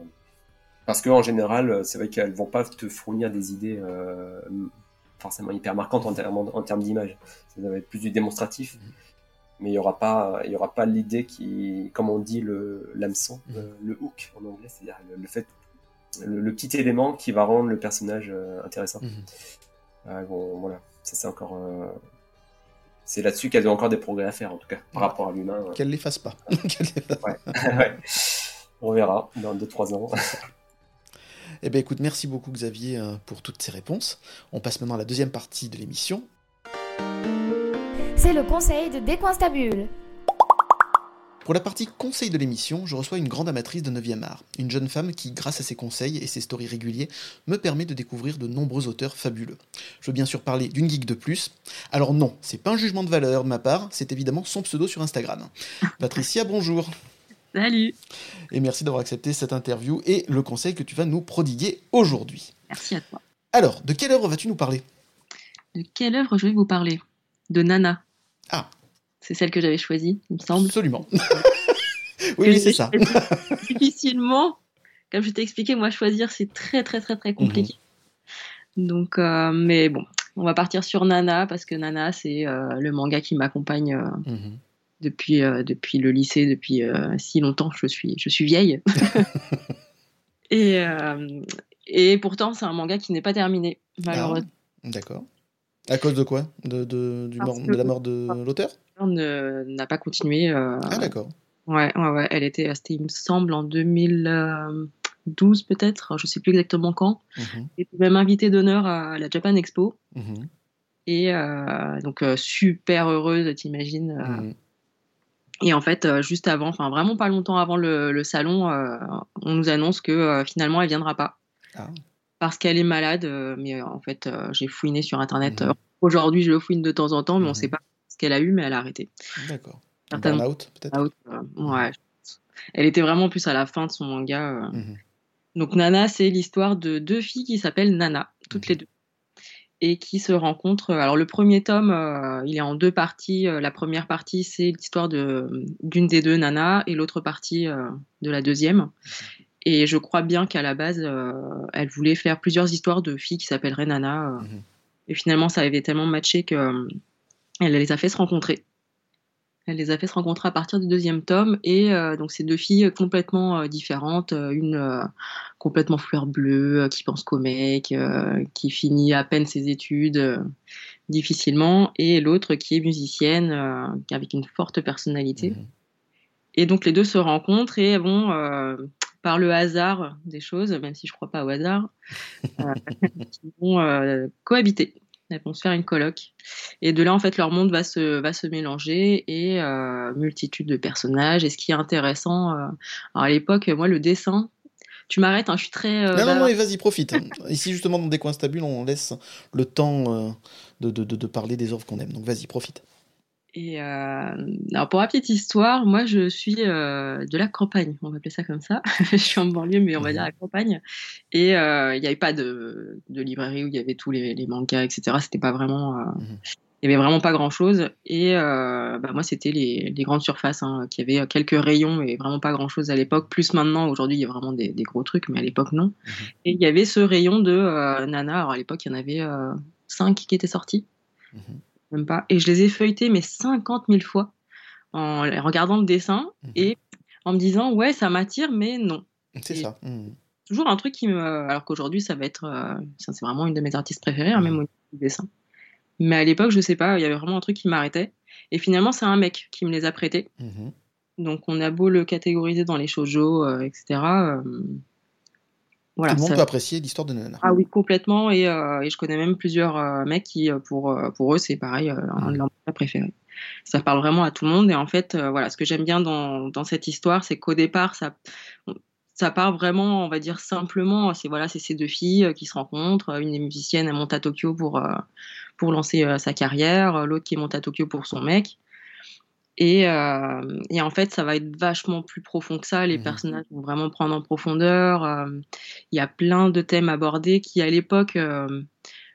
Speaker 3: parce qu'en général, euh, c'est vrai qu'elles vont pas te fournir des idées forcément hyper marquantes en termes, en termes d'image. Ça va être plus du démonstratif. Mhm. Mais il n'y aura pas, il y aura pas l'idée qui, comme on dit, le l'hameçon, mhm. le hook en anglais, c'est-à-dire le, fait, le, petit élément qui va rendre le personnage intéressant. bon, voilà, ça c'est encore c'est là-dessus qu'elle a encore des progrès à faire, en tout cas, par rapport à l'humain.
Speaker 1: Qu'elle les fasse pas.
Speaker 3: On verra dans 2-3 ans.
Speaker 1: eh bien, écoute, merci beaucoup, Xavier, euh, pour toutes ces réponses. On passe maintenant à la deuxième partie de l'émission.
Speaker 2: C'est le conseil de Décoinstabule.
Speaker 1: Pour la partie conseil de l'émission, je reçois une grande amatrice de 9e art, une jeune femme qui, grâce à ses conseils et ses stories réguliers, me permet de découvrir de nombreux auteurs fabuleux. Je veux bien sûr parler d'une geek de plus. Alors non, c'est pas un jugement de valeur de ma part, c'est évidemment son pseudo sur Instagram. Patricia, bonjour.
Speaker 8: Salut.
Speaker 1: Et merci d'avoir accepté cette interview et le conseil que tu vas nous prodiguer aujourd'hui.
Speaker 8: Merci à toi.
Speaker 1: Alors, de quelle œuvre vas-tu nous parler?
Speaker 8: De quelle œuvre je vais vous parler? De Nana.
Speaker 1: Ah,
Speaker 8: C'est celle que j'avais choisie, il me semble.
Speaker 1: Absolument. oui, oui, c'est ça.
Speaker 8: Difficilement, comme je t'ai expliqué, moi choisir c'est très très très très compliqué.
Speaker 1: Mhm.
Speaker 8: Donc, euh, mais bon, on va partir sur Nana parce que Nana c'est euh, le manga qui m'accompagne euh,
Speaker 1: Mhm.
Speaker 8: depuis depuis le lycée, depuis si longtemps. Je suis je suis vieille. et et pourtant c'est un manga qui n'est pas terminé malheureusement.
Speaker 1: D'accord. À cause de quoi de, de, du
Speaker 8: Parce
Speaker 1: mort-
Speaker 8: que-
Speaker 1: de la mort de l'auteur
Speaker 8: Ne- n'a pas continué. euh,
Speaker 1: Ah, d'accord.
Speaker 8: Ouais, ouais, ouais. Elle était, c'était, il me semble, en 2012 peut-être. Je sais plus exactement quand.
Speaker 1: Mhm,
Speaker 8: Elle était même invitée d'honneur à la Japan Expo.
Speaker 1: mhm,
Speaker 8: Et euh, donc euh, super heureuse, t'imagines.
Speaker 1: mhm.
Speaker 8: Et en fait, juste avant, enfin vraiment pas longtemps avant le, le salon, euh, on nous annonce que euh, finalement elle viendra pas.
Speaker 1: Ah.
Speaker 8: Parce qu'elle est malade. euh, mais euh, en fait, euh, j'ai fouiné sur internet.
Speaker 1: Mhm.
Speaker 8: Aujourd'hui, je fouine de temps en temps, mais on
Speaker 1: Mhm.
Speaker 8: sait pas ce qu'elle a eu, mais elle a arrêté.
Speaker 1: D'accord.
Speaker 8: Certainement.
Speaker 1: burn-out, peut-être?
Speaker 8: Out, euh, ouais. Elle était vraiment plus à la fin de son manga. euh.
Speaker 1: Mhm.
Speaker 8: Donc Nana, c'est l'histoire de deux filles qui s'appellent Nana, toutes les deux, et qui se rencontrent. Alors le premier tome, euh, il est en deux parties. La première partie, c'est l'histoire de d'une des deux Nana, et l'autre partie de la deuxième. Et je crois bien qu'à la base, euh, elle voulait faire plusieurs histoires de filles qui s'appelleraient Nana. euh.
Speaker 1: Mhm.
Speaker 8: Et finalement, ça avait tellement matché que euh, elle les a fait se rencontrer. Elle les a fait se rencontrer à partir du deuxième tome et donc ces deux filles complètement différentes, une complètement fleur bleue qui pense qu'au mec, qui finit à peine ses études difficilement et l'autre qui est musicienne avec une forte personnalité.
Speaker 1: Mhm.
Speaker 8: Et donc les deux se rencontrent et vont euh, par le hasard des choses, même si je crois pas au hasard, euh, qui vont euh, cohabiter. Elles vont se faire une coloc. Et de là, en fait, leur monde va se, va se mélanger et euh, multitude de personnages. Et ce qui est intéressant, alors à l'époque, moi, le dessin, tu m'arrêtes, hein, je suis très. euh,
Speaker 1: non, non,
Speaker 8: bavard.
Speaker 1: non, et vas-y, profite. Ici, justement, dans Des coins stables, on laisse le temps euh, de, de, de, de parler des œuvres qu'on aime. Donc, vas-y, profite.
Speaker 8: Et euh, alors pour la petite histoire, moi je suis euh, de la campagne, on va appeler ça comme ça. je suis en banlieue, mais on va dire la campagne. Et euh, il n'y avait pas de, de librairie où il y avait tous les, les mangas, etc. C'était pas vraiment,
Speaker 1: Mhm.
Speaker 8: il y avait vraiment pas grand chose. Et euh, bah, moi c'était les, les grandes surfaces hein, qui avaient quelques rayons et vraiment pas grand chose à l'époque. Plus maintenant, aujourd'hui il y a vraiment des, des gros trucs, mais à l'époque non.
Speaker 1: Mhm.
Speaker 8: Et il y avait ce rayon de euh, Nana. Alors à l'époque il y en avait euh, cinq qui étaient sortis
Speaker 1: Mhm.
Speaker 8: Même pas. Et je les ai feuilletés, mais 50 000 fois, en regardant le dessin
Speaker 1: Mhm.
Speaker 8: et en me disant, ouais, ça m'attire, mais non.
Speaker 1: C'est ça. Mhm.
Speaker 8: Toujours un truc qui me. Alors qu'aujourd'hui, ça va être. euh, c'est vraiment une de mes artistes préférées, hein, même au niveau du dessin. Mais à l'époque, je sais pas, il y avait vraiment un truc qui m'arrêtait. Et finalement, c'est un mec qui me les a prêtés.
Speaker 1: Mhm.
Speaker 8: Donc, on a beau le catégoriser dans les shoujo, euh, etc. euh, voilà,
Speaker 1: Tout le monde
Speaker 8: ça-
Speaker 1: peut apprécier l'histoire de Nana.
Speaker 8: Ah oui, complètement. Et, euh, et je connais même plusieurs euh, mecs qui, euh, pour, pour eux, c'est pareil, un de leurs préférés. Ça parle vraiment à tout le monde. Et en fait, euh, voilà, ce que j'aime bien dans, dans cette histoire, c'est qu'au départ, ça, ça part vraiment, on va dire simplement. C'est voilà, c'est ces deux filles qui se rencontrent. Une est musicienne, elle monte à Tokyo pour, euh, pour lancer euh, sa carrière. L'autre qui monte à Tokyo pour son mec. Et, euh, et en fait, ça va être vachement plus profond que ça. Les
Speaker 1: Mhm.
Speaker 8: personnages vont vraiment prendre en profondeur. euh, il y a plein de thèmes abordés qui, à l'époque, euh,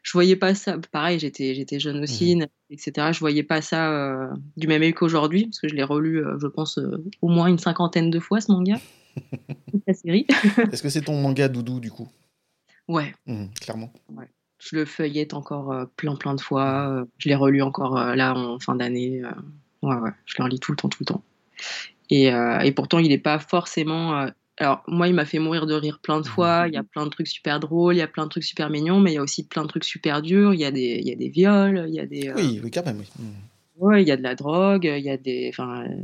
Speaker 8: je voyais pas ça. Pareil, j'étais j'étais jeune aussi, etc. Je voyais pas ça euh, du même œil qu'aujourd'hui, parce que je l'ai relu, je pense, au moins une cinquantaine de fois, ce manga. La série.
Speaker 1: Est-ce que c'est ton manga doudou, du coup?
Speaker 8: Ouais,
Speaker 1: Mhm, Clairement.
Speaker 8: je le feuillette encore plein, plein de fois. je l'ai relu encore là en fin d'année. Euh, ouais, ouais, je le relis tout le temps, tout le temps. Et, euh, et pourtant, il n'est pas forcément. euh, alors, moi, il m'a fait mourir de rire plein de fois. Il y a plein de trucs super drôles, il y a plein de trucs super mignons, mais il y a aussi plein de trucs super durs. Il y a des, il y a des viols, il y a des. euh,
Speaker 1: Oui, oui, quand même, oui. Mhm.
Speaker 8: Ouais, il y a de la drogue, il y a des, enfin, euh,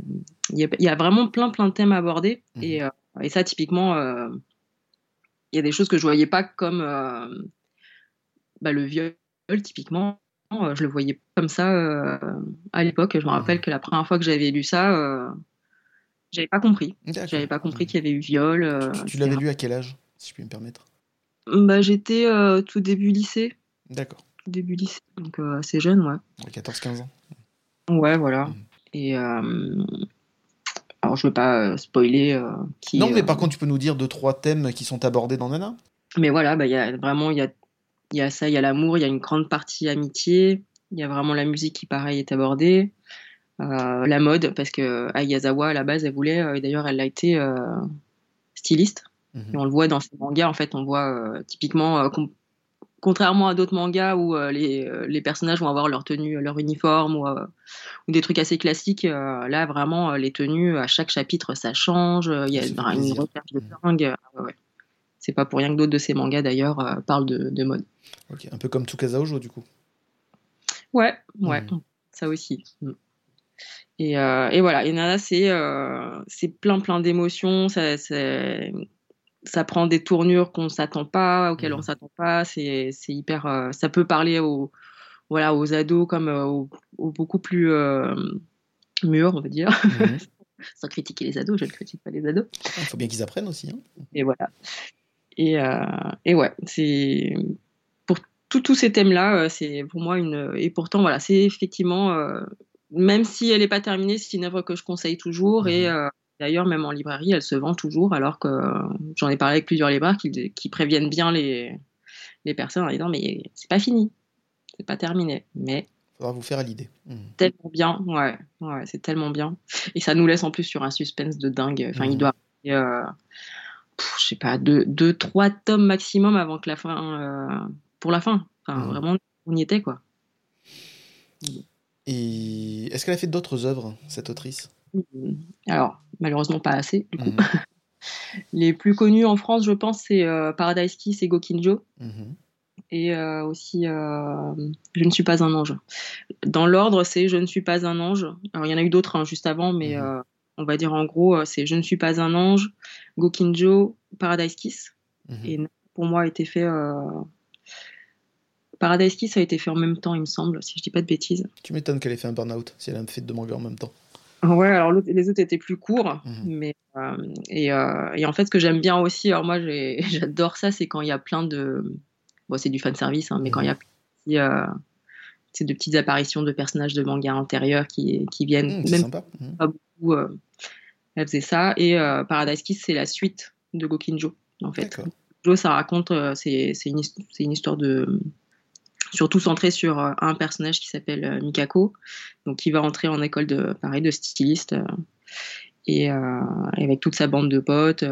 Speaker 8: il y a, il y a vraiment plein plein de thèmes à aborder
Speaker 1: Mhm.
Speaker 8: et, euh, et ça typiquement, euh, il y a des choses que je voyais pas comme euh, bah, le viol typiquement, euh, je le voyais comme ça euh, à l'époque. Je me rappelle que la première fois que j'avais lu ça, euh, j'avais pas compris, j'avais pas compris qu'il y avait eu viol. euh,
Speaker 1: Tu, l'avais lu à quel âge, si je puis me permettre?
Speaker 8: Bah, j'étais euh, tout début lycée,
Speaker 1: D'accord.
Speaker 8: tout début lycée, donc euh, assez jeune, ouais.
Speaker 1: Ouais, 14-15 ans.
Speaker 8: Ouais, voilà.
Speaker 1: Mhm.
Speaker 8: Et euh, alors, je veux pas euh, spoiler euh, qui.
Speaker 1: non, mais
Speaker 8: euh,
Speaker 1: par contre, tu peux nous dire deux, trois thèmes qui sont abordés dans Nana?
Speaker 8: Mais voilà, bah, il y a vraiment, il y a, il y a ça, il y a l'amour, il y a une grande partie amitié, il y a vraiment la musique qui, pareil, est abordée. euh, la mode, parce que Ayazawa, à la base, elle voulait, euh, et d'ailleurs, elle a été euh, styliste.
Speaker 1: Mhm.
Speaker 8: Et on le voit dans ses mangas, en fait, on voit typiquement, contrairement à d'autres mangas où les, les personnages vont avoir leur tenue, leur uniforme ou, ou des trucs assez classiques, là, vraiment, les tenues, à chaque chapitre, ça change. Il y a une, une recherche de dingue. ouais. C'est pas pour rien que d'autres de ces mangas, d'ailleurs, euh, parlent de, de mode.
Speaker 1: Ok, un peu comme Tsukasa Ojo, du coup.
Speaker 8: Ouais, ouais,
Speaker 1: Mhm.
Speaker 8: ça aussi. Mm. Et, euh, et voilà, et Nana, c'est euh, c'est plein plein d'émotions, ça, ça prend des tournures qu'on s'attend pas, auxquelles on s'attend pas. C'est hyper, euh, ça peut parler aux voilà aux ados comme aux, aux beaucoup plus mûrs, on va dire. Sans critiquer les ados, je ne critique pas les ados.
Speaker 1: Il faut bien qu'ils apprennent aussi. hein.
Speaker 8: Et voilà. Et, euh, et ouais, c'est pour tous ces thèmes-là, euh, c'est pour moi une. Et pourtant, voilà, c'est effectivement, euh, même si elle n'est pas terminée, c'est une œuvre que je conseille toujours. Et
Speaker 1: Mhm.
Speaker 8: d'ailleurs, même en librairie, elle se vend toujours, alors que j'en ai parlé avec plusieurs libraires qui, qui préviennent bien les, les personnes en disant Mais c'est pas fini, c'est pas terminé. Mais
Speaker 1: Faudra vous faire à l'idée. Mhm.
Speaker 8: tellement bien, ouais, ouais, c'est tellement bien. Et ça nous laisse en plus sur un suspense de dingue. Enfin, il
Speaker 1: Mhm.
Speaker 8: doit euh, pff, je sais pas, deux, deux, trois tomes maximum avant que la fin, euh, pour la fin. Enfin,
Speaker 1: Mhm.
Speaker 8: vraiment, on y était, quoi.
Speaker 1: Et est-ce qu'elle a fait d'autres œuvres, cette autrice?
Speaker 8: Alors, malheureusement, pas assez, du coup.
Speaker 1: Mhm.
Speaker 8: Les plus connus en France, je pense, c'est euh, Paradise Kiss et Gokinjo.
Speaker 1: Mhm.
Speaker 8: Et euh, aussi euh, Je ne suis pas un ange. Dans l'ordre, c'est Je ne suis pas un ange. Alors, il y en a eu d'autres hein, juste avant, mais
Speaker 1: Mhm.
Speaker 8: On va dire en gros, euh, c'est Je ne suis pas un ange, Gokinjo, Paradise Kiss.
Speaker 1: Mhm.
Speaker 8: Et pour moi, a été fait. euh, Paradise Kiss a été fait en même temps, il me semble, si je dis pas de bêtises.
Speaker 1: Tu m'étonnes qu'elle ait fait un burn-out si elle a fait deux mangas en même temps.
Speaker 8: Ouais, alors les autres étaient plus courts,
Speaker 1: Mhm.
Speaker 8: mais euh, et, euh, et en fait, ce que j'aime bien aussi, alors moi j'adore ça, c'est quand il y a plein de, bon c'est du fan service, hein, mais quand il y a de, euh, sais, de petites apparitions de personnages de manga antérieurs qui, qui viennent,
Speaker 1: Mhm, c'est
Speaker 8: même
Speaker 1: sympa. Mhm.
Speaker 8: pas beaucoup, elle faisait ça. Et euh, Paradise Kiss, c'est la suite de Gokinjo, en fait. Gokinjo, ça raconte, euh, c'est c'est une, une histoire de. Surtout centrée sur euh, un personnage qui s'appelle Mikako, donc qui va entrer en école de, pareil, de styliste, et, et avec toute sa bande de potes,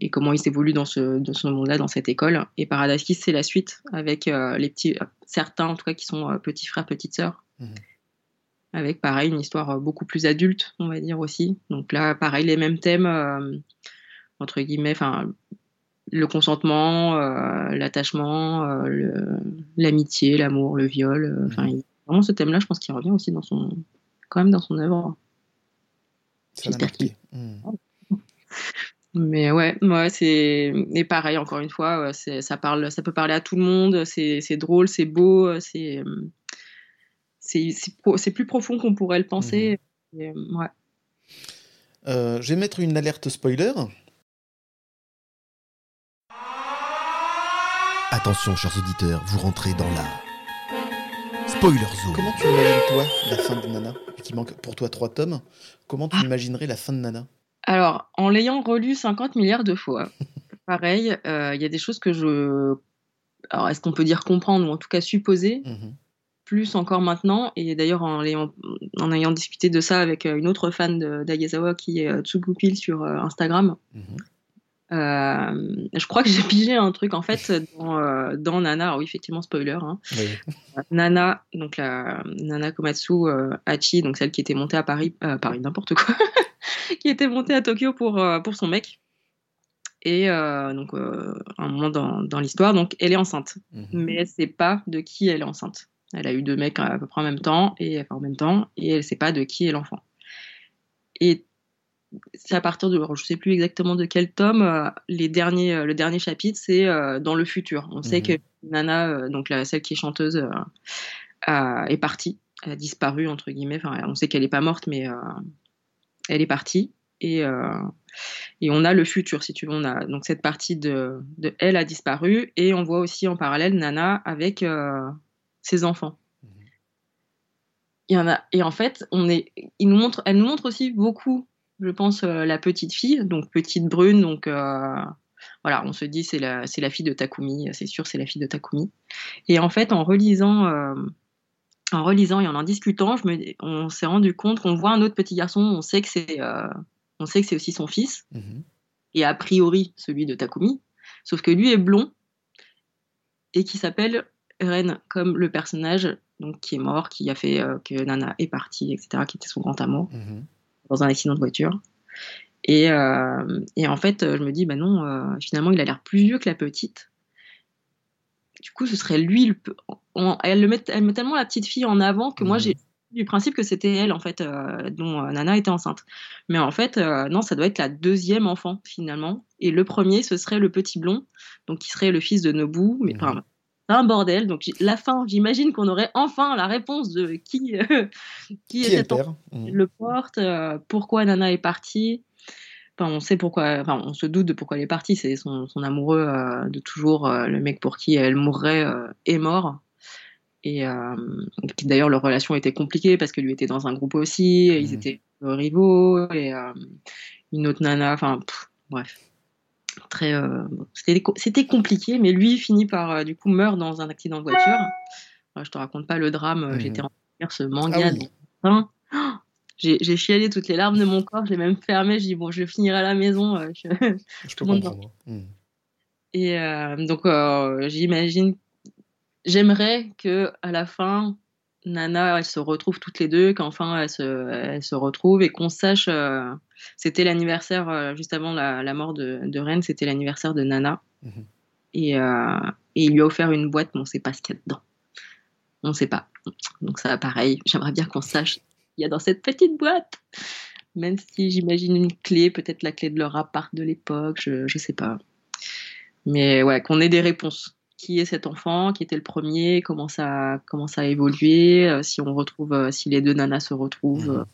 Speaker 8: et comment il s'évolue dans ce, dans ce monde-là, dans cette école. Et Paradise Kiss, c'est la suite, avec euh, les petits, certains en tout cas qui sont euh, petits frères, petites sœurs
Speaker 1: Mhm.
Speaker 8: Avec pareil une histoire euh, beaucoup plus adulte, on va dire aussi. Donc là, pareil, les mêmes thèmes, euh, entre guillemets, enfin, le consentement, euh, l'attachement, euh, l'amitié, l'amour, le viol. Enfin, vraiment ce thème-là, je pense qu'il revient aussi dans son, quand même dans son œuvre. J'espère
Speaker 1: marqué. Mhm.
Speaker 8: Mais ouais, ouais, c'est et pareil encore une fois, c'est ça parle, ça peut parler à tout le monde. C'est c'est drôle, c'est beau, c'est c'est plus profond qu'on pourrait le penser. Et, euh, ouais.
Speaker 1: Euh, je vais mettre une alerte spoiler.
Speaker 9: Attention, chers auditeurs, vous rentrez dans la spoiler zone.
Speaker 1: Comment tu imagines, toi, la fin de Nana? Vu qu'il manque pour toi trois tomes, comment tu imaginerais la fin de Nana?
Speaker 8: Alors, en l'ayant relu 50 milliards de fois, pareil, euh, il y a des choses que je. Alors, est-ce qu'on peut dire comprendre ou en tout cas supposer,
Speaker 1: Mhm.
Speaker 8: Plus encore maintenant Et d'ailleurs, en, ayant discuté de ça avec euh, une autre fan d'Agasawa qui est euh, Tsugupil sur euh, Instagram,
Speaker 1: Mhm.
Speaker 8: je crois que j'ai pigé un truc en fait dans, dans Nana. Alors, oui, effectivement, spoiler. hein.
Speaker 1: Oui.
Speaker 8: Nana, donc la Nana Komatsu Hachi, donc celle qui était montée à Paris, Paris n'importe quoi, qui était montée à Tokyo pour, pour son mec. Et euh, donc, euh, un moment dans, dans l'histoire, donc elle est enceinte,
Speaker 1: Mhm.
Speaker 8: mais elle sait pas de qui elle est enceinte. Elle a eu deux mecs à peu près en même temps, et enfin, en même temps, et elle sait pas de qui est l'enfant. Et c'est à partir de, je sais plus exactement de quel tome, euh, les derniers, euh, le dernier chapitre, c'est euh, dans le futur. On sait
Speaker 1: Mhm.
Speaker 8: que Nana, donc la, celle qui est chanteuse, a- est partie, elle a disparu entre guillemets. Enfin, on sait qu'elle est pas morte, mais euh, elle est partie. Et, euh, et on a le futur, si tu veux. On a donc cette partie de, de elle a disparu, et on voit aussi en parallèle Nana avec euh, ses enfants. Il y en a, et en fait, on est, il nous montre, elle nous montre aussi beaucoup, je pense, euh, la petite fille, donc petite brune, donc euh, voilà, on se dit c'est la, c'est la fille de Takumi, c'est sûr, c'est la fille de Takumi. Et en fait, en relisant, euh, en relisant et en en discutant, je me, on s'est rendu compte qu'on voit un autre petit garçon, on sait que c'est, on sait que c'est aussi son fils,
Speaker 1: Mhm.
Speaker 8: et a priori celui de Takumi, sauf que lui est blond et qui s'appelle Ren, comme le personnage donc qui est mort, qui a fait euh, que Nana est partie, etc., qui était son grand amour
Speaker 1: Mhm.
Speaker 8: dans un accident de voiture. Et, euh, et en fait, je me dis, bah non, euh, finalement, il a l'air plus vieux que la petite. Du coup, ce serait lui. Le, elle, le met, elle met tellement la petite fille en avant que moi,
Speaker 1: Mhm.
Speaker 8: j'ai du principe que c'était elle, en fait, euh, dont Nana était enceinte. Mais en fait, non, ça doit être la deuxième enfant, finalement. Et le premier, ce serait le petit blond, donc qui serait le fils de Nobu. Mais
Speaker 1: Mhm.
Speaker 8: enfin, un bordel. Donc, la fin, j'imagine qu'on aurait enfin la réponse de qui, euh, qui,
Speaker 1: Qui
Speaker 8: est
Speaker 1: est le père Mhm.
Speaker 8: le porte, euh, pourquoi Nana est partie. Enfin, on sait pourquoi, enfin, on se doute de pourquoi elle est partie. C'est son, son amoureux euh, de toujours, le mec pour qui elle mourrait est mort. Et d'ailleurs, leur relation était compliquée parce que lui était dans un groupe aussi, et ils
Speaker 1: Mhm.
Speaker 8: étaient rivaux, et une autre nana, enfin, bref. Très, euh, c'était compliqué, mais lui finit par, euh, du coup, meurt dans un accident de voiture. Euh, je te raconte pas le drame, j'étais en train de lire ce manga
Speaker 1: Ah oui.
Speaker 8: de fin. J'ai j'ai chialé toutes les larmes de mon corps, je l'ai même fermé, j'ai dit bon, je finirai à la maison. je-
Speaker 1: Je peux comprendre. Mhm.
Speaker 8: Et euh, donc, euh, j'imagine, j'aimerais que à la fin, Nana, elle se retrouve toutes les deux, qu'enfin elles se, elles se retrouvent et qu'on sache. euh, c'était l'anniversaire, euh, juste avant la, la mort de, de Ren, c'était l'anniversaire de Nana.
Speaker 1: Mhm.
Speaker 8: Et, euh, et il lui a offert une boîte, mais on ne sait pas ce qu'il y a dedans. On ne sait pas. Donc, ça, pareil, j'aimerais bien qu'on sache ce qu'il y a dans cette petite boîte. Même si j'imagine une clé, peut-être la clé de leur appart de l'époque, je ne sais pas. Mais ouais, qu'on ait des réponses. Qui est cet enfant Qui était le premier Comment ça, comment ça a évolué euh, Si on retrouve, euh, si les deux nanas se retrouvent.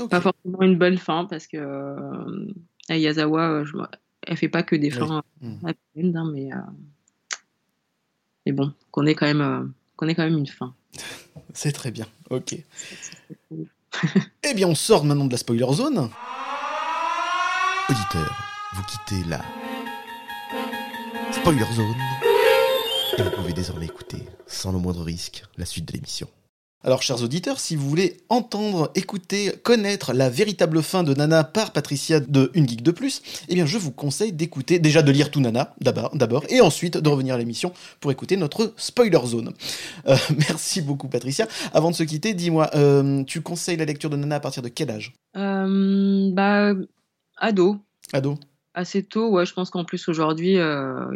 Speaker 1: Ok.
Speaker 8: Pas forcément une bonne fin parce que euh, Ayazawa, je, elle fait pas que des
Speaker 1: Oui.
Speaker 8: fins
Speaker 1: Mhm.
Speaker 8: hein, mais, euh, mais bon, qu'on ait quand même, euh, qu'on ait quand même une fin.
Speaker 1: C'est très bien. Ok. Eh bien, on sort maintenant de la spoiler zone.
Speaker 9: Auditeur, vous quittez la spoiler zone et vous pouvez désormais écouter, sans le moindre risque, la suite de l'émission.
Speaker 1: Alors, chers auditeurs, si vous voulez entendre, écouter, connaître la véritable fin de Nana par Patricia de Une Geek de Plus, eh bien, je vous conseille d'écouter, déjà de lire tout Nana, d'abord, et ensuite de revenir à l'émission pour écouter notre spoiler zone. Euh, merci beaucoup, Patricia. Avant de se quitter, dis-moi, euh, tu conseilles la lecture de Nana à partir de quel âge?
Speaker 8: Euh, bah, ado,
Speaker 1: Ado?
Speaker 8: Assez tôt, ouais, je pense qu'en plus aujourd'hui, euh,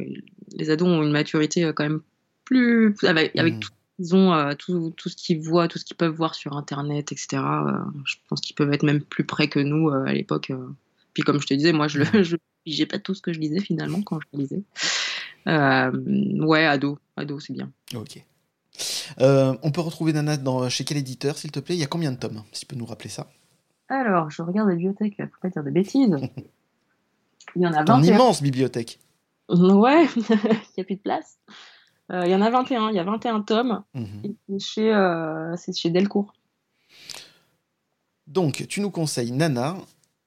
Speaker 8: les ados ont une maturité euh, quand même plus. avec, avec
Speaker 1: Mhm.
Speaker 8: tout, ils ont, euh, tout, tout ce qu'ils voient, tout ce qu'ils peuvent voir sur Internet, etc. euh, je pense qu'ils peuvent être même plus près que nous euh, à l'époque. euh. Puis comme je te disais, moi, je le, je j'ai pas tout ce que je lisais finalement quand je lisais. Euh, ouais, ado, ado, c'est bien.
Speaker 1: Ok. Euh, on peut retrouver Nana dans, chez quel éditeur, s'il te plaît? Il y a combien de tomes Si tu peux nous rappeler ça?
Speaker 8: Alors, je regarde la bibliothèque, faut pas dire de bêtises. Il y en a
Speaker 1: Ton
Speaker 8: 21.
Speaker 1: immense bibliothèque.
Speaker 8: Ouais, il n'y a plus de place. Euh, il y en a 21, il y a 21 tomes.
Speaker 1: Mhm.
Speaker 8: C'est chez, euh, chez Delcourt.
Speaker 1: Donc, tu nous conseilles Nana,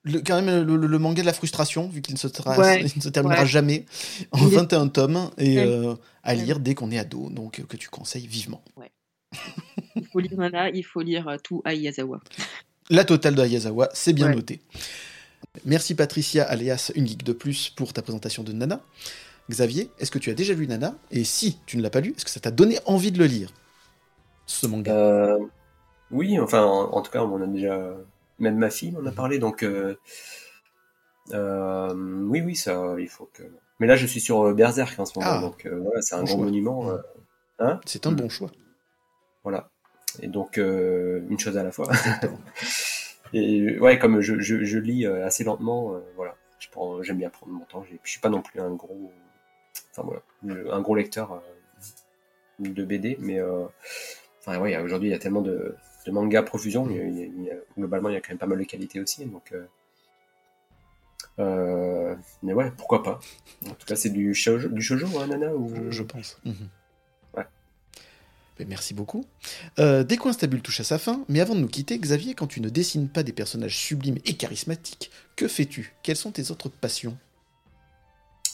Speaker 1: le, quand même le, le- le manga de la frustration, vu qu'il ne se, tra-
Speaker 8: Ouais,
Speaker 1: il ne se terminera
Speaker 8: ouais.
Speaker 1: jamais, en
Speaker 8: Il est-
Speaker 1: 21 tomes, et
Speaker 8: Ouais.
Speaker 1: euh, à lire dès qu'on est ado, donc euh, que tu conseilles vivement.
Speaker 8: Il faut lire Nana, il faut lire euh, tout Ayazawa.
Speaker 1: La totale de Ayazawa, c'est bien noté. Merci Patricia, alias Une Geek de Plus, pour ta présentation de Nana. Xavier, est-ce que tu as déjà lu Nana? Et si tu ne l'as pas lu, est-ce que ça t'a donné envie de le lire Ce manga?
Speaker 3: Euh, oui, enfin, en, en tout cas, on en a déjà. Même ma fille m'en a parlé, donc. euh, euh, oui, oui, ça, il faut que. Mais là, je suis sur Berserk en ce moment,
Speaker 1: Ah.
Speaker 3: donc voilà, c'est un
Speaker 1: Bon choix.
Speaker 3: monument. hein?
Speaker 1: C'est un bon choix.
Speaker 3: Voilà. Et donc, une chose à la fois. Et ouais, comme je, je, lis euh, assez lentement, euh, voilà, je prends, j'aime bien prendre mon temps. Je suis pas non plus un gros, enfin voilà, un gros lecteur euh, de BD, mais enfin ouais, aujourd'hui il y a tellement de, de mangas profusion, a- globalement il y a quand même pas mal de qualité aussi, donc. euh, mais ouais, pourquoi pas. En tout cas, c'est du shoujo, hein, Nana ou...
Speaker 1: Je, pense. Mhm. Merci beaucoup. Euh, Décoinstabule touche à sa fin, mais avant de nous quitter, Xavier, quand tu ne dessines pas des personnages sublimes et charismatiques, que fais-tu? Quelles sont tes autres passions?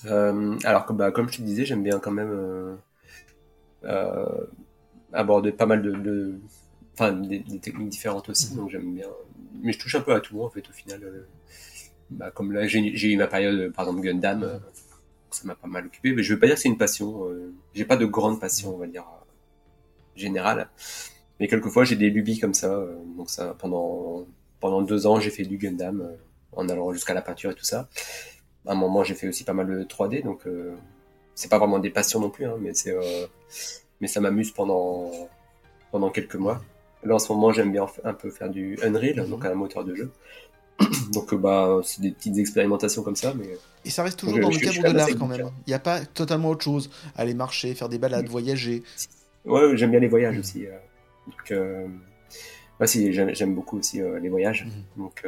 Speaker 3: Euh, alors, comme, bah, comme je te disais, j'aime bien quand même euh, euh, aborder pas mal de, enfin des, techniques différentes aussi, donc j'aime bien. Mais je touche un peu à tout en fait au final. bah, comme là, j'ai eu ma période, par exemple Gundam, ça m'a pas mal occupé. Mais je veux pas dire que c'est une passion. j'ai pas de grande passion, on va dire générale. Mais quelquefois j'ai des lubies comme ça. euh, donc ça, pendant pendant deux ans, j'ai fait du Gundam euh, en allant jusqu'à la peinture et tout ça. À un moment, j'ai fait aussi pas mal de 3D, donc euh, c'est pas vraiment des passions non plus, hein, mais c'est euh, mais ça m'amuse pendant pendant quelques mois. Là en ce moment, j'aime bien un peu faire du Unreal, donc un moteur de jeu. donc bah c'est des petites expérimentations comme ça, mais
Speaker 1: Et ça reste toujours dans le
Speaker 3: je-
Speaker 1: cadre de l'art quand même.
Speaker 3: hein.
Speaker 1: Il n'y a pas totalement autre chose. Aller marcher, faire des balades, voyager.
Speaker 3: Ouais, j'aime bien les voyages aussi. euh. Donc, ouais, si, j'aime, beaucoup aussi euh, les voyages.
Speaker 1: Mhm.
Speaker 3: Donc,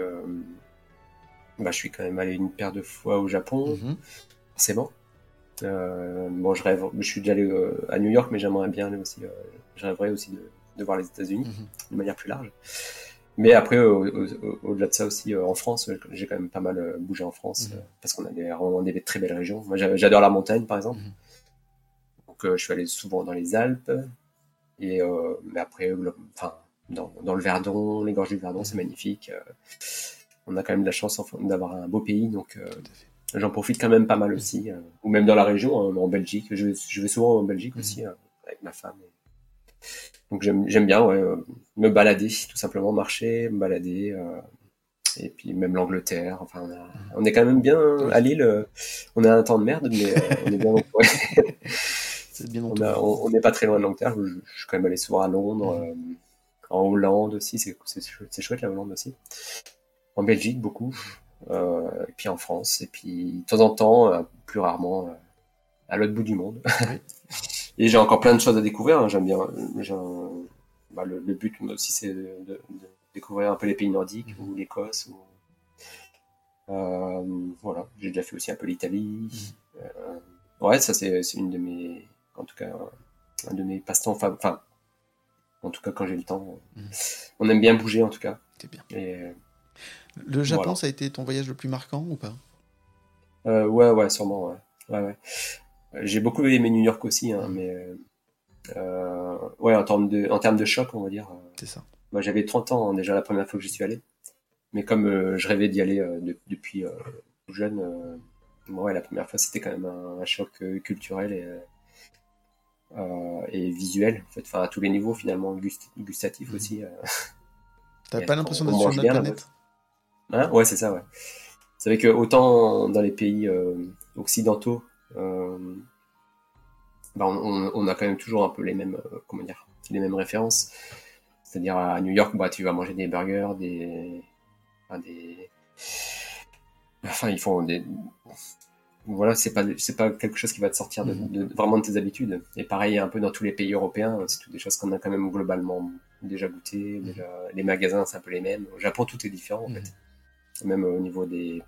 Speaker 3: bah, je suis quand même allé une paire de fois au Japon,
Speaker 1: Mhm.
Speaker 3: forcément. Euh, bon, je rêve, je suis déjà allé euh, à New York, mais j'aimerais bien aller aussi. euh, je rêverais aussi de, de voir les États-Unis
Speaker 1: Mhm.
Speaker 3: de manière plus large. Mais après, au- au- au-delà de ça aussi, en France, j'ai quand même pas mal bougé en France
Speaker 1: Mhm.
Speaker 3: parce qu'on a des, vraiment des très belles régions. Moi, j'a- j'adore la montagne, par exemple. Donc, euh, je suis allé souvent dans les Alpes. Et euh, mais après, enfin, dans, dans le Verdon, les gorges du Verdon, c'est magnifique. euh, on a quand même de la chance d'avoir un beau pays, donc j'en profite quand même pas mal aussi. ou même dans la région, hein, en Belgique. Je vais, je vais souvent en Belgique aussi euh, avec ma femme. Donc j'aime bien ouais, me balader, tout simplement marcher, me balader. euh, et puis même l'Angleterre. Enfin, on, a- on est quand même bien à Lille. on a un temps de merde, mais euh, on est bien.
Speaker 1: C'est bien
Speaker 3: On n'est pas très loin de l'Angleterre. Je, je suis quand même allé souvent à Londres, euh, en Hollande aussi. C'est c'est chouette, la Hollande aussi. En Belgique beaucoup. Euh, et puis en France. Et puis de temps en temps, euh, plus rarement, à l'autre bout du monde. et j'ai encore plein de choses à découvrir. hein. J'aime bien. un- bah, le, le but moi aussi, c'est de, de- de découvrir un peu les pays nordiques ou l'Écosse. Ou... Euh, voilà. J'ai déjà fait aussi un peu l'Italie. Euh, ouais, ça c'est c'est une de mes, en tout cas, un de mes passe-temps. Enfin, enfin, en tout cas quand j'ai le temps,
Speaker 1: Mhm.
Speaker 3: on aime bien bouger en tout cas.
Speaker 1: C'est bien.
Speaker 3: Et
Speaker 1: Le Japon,
Speaker 3: Voilà.
Speaker 1: ça a été ton voyage le plus marquant ou pas?
Speaker 3: Euh, ouais, ouais, sûrement. Ouais, ouais, ouais. J'ai beaucoup aimé New York aussi, hein, mais euh, ouais, en termes de, en termes de choc, on va dire. euh,
Speaker 1: C'est ça.
Speaker 3: Moi, j'avais 30 ans hein, déjà la première fois que j'y suis allé. Mais comme euh, je rêvais d'y aller euh, de- depuis euh, jeune, euh, ouais, la première fois, c'était quand même un, un choc euh, culturel et, euh, euh, et visuel, en fait, enfin, à tous les niveaux, finalement, gust- gustatif aussi. euh.
Speaker 1: T'as pas
Speaker 3: on-
Speaker 1: l'impression
Speaker 3: on
Speaker 1: d'être sur notre
Speaker 3: bien,
Speaker 1: planète
Speaker 3: Hein? Ouais, c'est ça, ouais. C'est vrai que autant dans les pays euh, occidentaux, euh, bah, on, on- on a quand même toujours un peu les mêmes, euh, comment dire, les mêmes références. C'est-à-dire à New York, bah, tu vas manger des burgers, des, enfin, des, enfin, ils font des, voilà, c'est pas, c'est pas quelque chose qui va te sortir de, de- vraiment de tes habitudes. Et pareil, un peu dans tous les pays européens, c'est toutes des choses qu'on a quand même globalement déjà goûté. Déjà, les magasins, c'est un peu les mêmes. Au Japon, tout est différent, en fait. Même au niveau des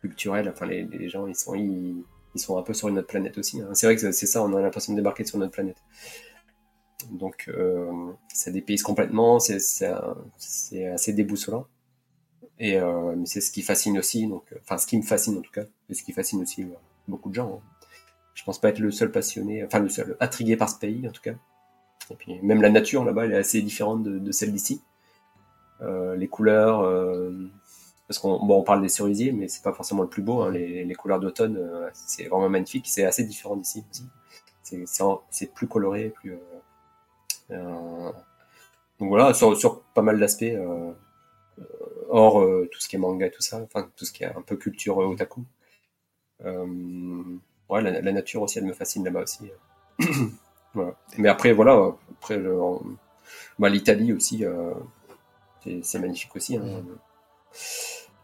Speaker 3: culturels, enfin, les, les gens, ils sont, ils, ils sont un peu sur une autre planète aussi. hein. C'est vrai que c'est ça, on a l'impression de débarquer sur notre planète. Donc, euh, ça dépayse complètement, c'est assez déboussolant. Et euh, c'est ce qui fascine aussi, donc, euh, enfin, ce qui me fascine en tout cas, et ce qui fascine aussi euh, beaucoup de gens. hein. Je pense pas être le seul passionné, enfin, le seul intrigué par ce pays en tout cas. Et puis, même la nature là-bas, elle est assez différente de, celle d'ici. Euh, les couleurs, euh, parce qu'on bon, on parle des cerisiers, mais c'est pas forcément le plus beau. hein. Les, les couleurs d'automne, c'est vraiment magnifique. C'est assez différent d'ici aussi. C'est- plus coloré, plus. donc voilà, sur, sur pas mal d'aspects, hors euh, tout ce qui est manga et tout ça, enfin tout ce qui est un peu culture euh, otaku. Euh, ouais, la, la nature aussi, elle me fascine là-bas aussi. voilà. Mais après, voilà, après, le- bah, l'Italie aussi, c'est c'est magnifique aussi. hein.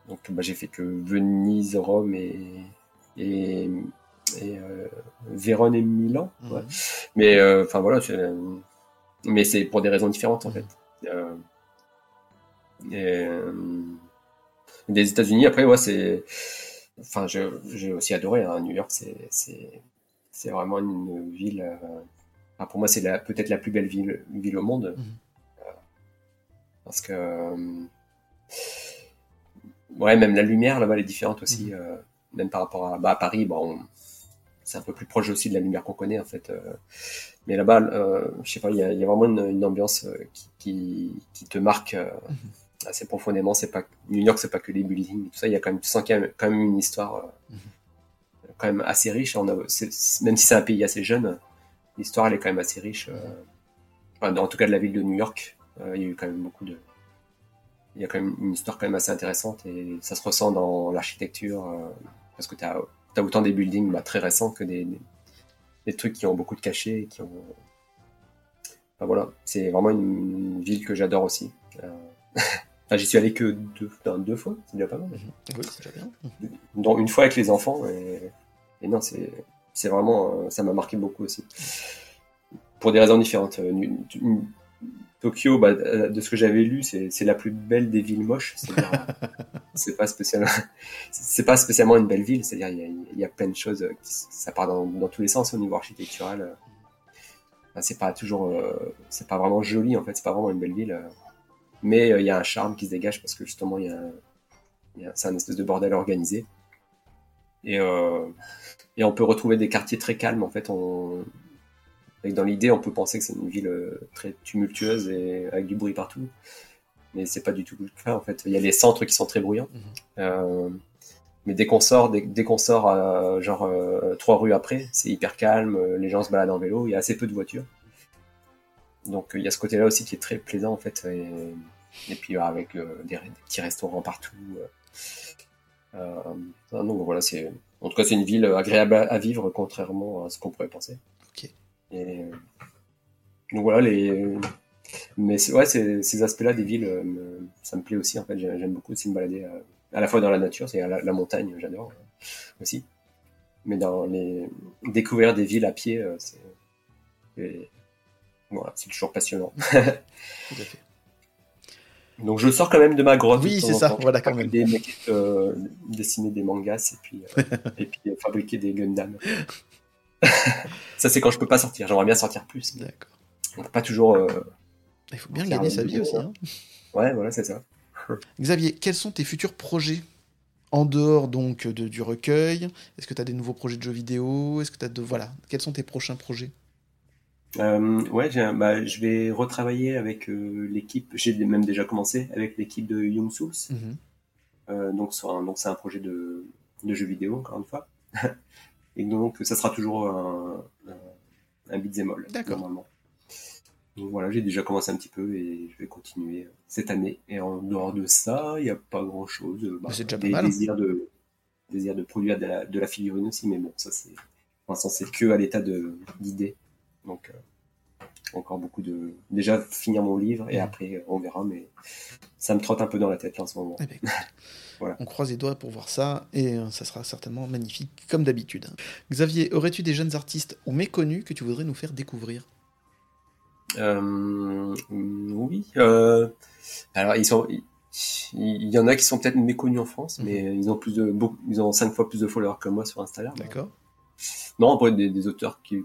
Speaker 3: Donc bah, j'ai fait que Venise, Rome et, et, et euh, Vérone et Milan. ouais. Mais euh, enfin voilà, c'est- mais c'est pour des raisons différentes en fait. Euh, et, euh, des États-Unis, après, ouais, c'est. Enfin, j'ai aussi adoré. hein, New York, c'est vraiment une ville. euh, enfin, pour moi, c'est peut-être la plus belle ville, ville au monde. Euh, parce que. euh, ouais, même la lumière là-bas, elle est différente aussi. euh, même par rapport à, bah, à Paris, bon, on- c'est un peu plus proche aussi de la lumière qu'on connaît en fait. mais là-bas, je sais pas, il y a, y a, vraiment une, une ambiance qui, qui, qui, te marque mm-hmm. Assez profondément. C'est pas New York, c'est pas que les buildings, tout ça. Il y a quand même, tu sens qu'il y a quand même une histoire mm-hmm. quand même assez riche. On a, même si c'est un pays assez jeune, l'histoire elle est quand même assez riche. Enfin, en tout cas de la ville de New York, il y a eu quand même beaucoup de il y a quand même une histoire quand même assez intéressante et ça se ressent dans l'architecture euh, parce que tu as, as, autant des buildings bah, très récents que des, des, trucs qui ont beaucoup de cachets qui ont enfin, voilà c'est vraiment une, ville que j'adore aussi euh... enfin, j'y suis allé que deux, deux fois c'est déjà pas mal
Speaker 1: mhm. oui, c'est déjà bien
Speaker 3: dont une fois avec les enfants et, et non c'est vraiment euh, ça m'a marqué beaucoup aussi pour des raisons différentes une, une, Tokyo, bah, euh, de ce que j'avais lu, c'est la plus belle des villes moches. C'est pas spécialement, c'est pas spécialement une belle ville. C'est-à-dire, il y, a plein de choses, euh, ça part dans, tous les sens au niveau architectural. c'est pas toujours, euh, c'est pas vraiment joli en fait. C'est pas vraiment une belle ville, mais il y a un charme qui se dégage parce que justement, il y a, c'est un espèce de bordel organisé. Et, et on peut retrouver des quartiers très calmes. En fait, on, dans l'idée, on peut penser que c'est une ville euh, très tumultueuse et avec du bruit partout. Mais c'est pas du tout le cas, en fait. Il y a les centres qui sont très bruyants. Mhm. Euh, mais dès qu'on sort, dès, qu'on sort, euh, genre trois rues après, c'est hyper calme, les gens se baladent en vélo, il y a assez peu de voitures. Donc il y a ce côté-là aussi qui est très plaisant, en fait. Et, puis avec des, petits restaurants partout. donc voilà, c'est en tout cas c'est une ville agréable à vivre, contrairement à ce qu'on pourrait penser. Et, donc voilà, les. Mais ouais, ces, aspects-là des villes, euh, ça me plaît aussi. En fait, j'aime beaucoup aussi me balader euh, à, la fois dans la nature, c'est la, la, montagne, j'adore euh, aussi. Mais dans les découvrir des villes à pied, c'est voilà, c'est toujours passionnant. Donc je sors quand même de ma grotte.
Speaker 1: Oui, c'est ça, voilà quand même.
Speaker 3: Des dessiner des mangas et puis, et puis fabriquer des Gundam. ça, c'est quand je peux pas sortir. J'aimerais bien sortir plus. D'accord. Pas toujours. Euh,
Speaker 1: Il faut bien gagner sa vie aussi. Hein.
Speaker 3: Ouais, voilà, c'est ça.
Speaker 1: Xavier, quels sont tes futurs projets? En dehors donc de, du recueil Est-ce que tu as des nouveaux projets de jeux vidéo? Est-ce que tu as de voilà Quels sont tes prochains projets?
Speaker 3: Euh, ouais, bah, je vais retravailler avec euh, l'équipe. J'ai même déjà commencé avec l'équipe de Young Souls. Mhm. euh, donc, c'est un projet de, de jeu vidéo encore une fois. Et donc, ça sera toujours un, un, un beat'em all, normalement. Donc voilà, j'ai déjà commencé un petit peu et je vais continuer cette année. Et en dehors de ça, il n'y a pas grand chose.
Speaker 1: Bah, c'est déjà pas mal.
Speaker 3: Désir de, désir de produire de la, de la figurine aussi, mais bon, ça c'est, pour l'instant, c'est que à l'état d'idée. Donc, euh, encore beaucoup de, déjà finir mon livre et après on verra, mais ça me trotte un peu dans la tête là, en ce moment.
Speaker 1: Eh ben, On croise les doigts pour voir ça, et euh, ça sera certainement magnifique, comme d'habitude. Xavier, aurais-tu des jeunes artistes ou méconnus que tu voudrais nous faire découvrir?
Speaker 3: Euh, Oui. Euh, alors, ils sont... Il y en a qui sont peut-être méconnus en France, mais mhm. ils ont plus de, ils ont cinq fois plus de followers que moi sur Instagram.
Speaker 1: D'accord.
Speaker 3: Non, après des, des auteurs qui,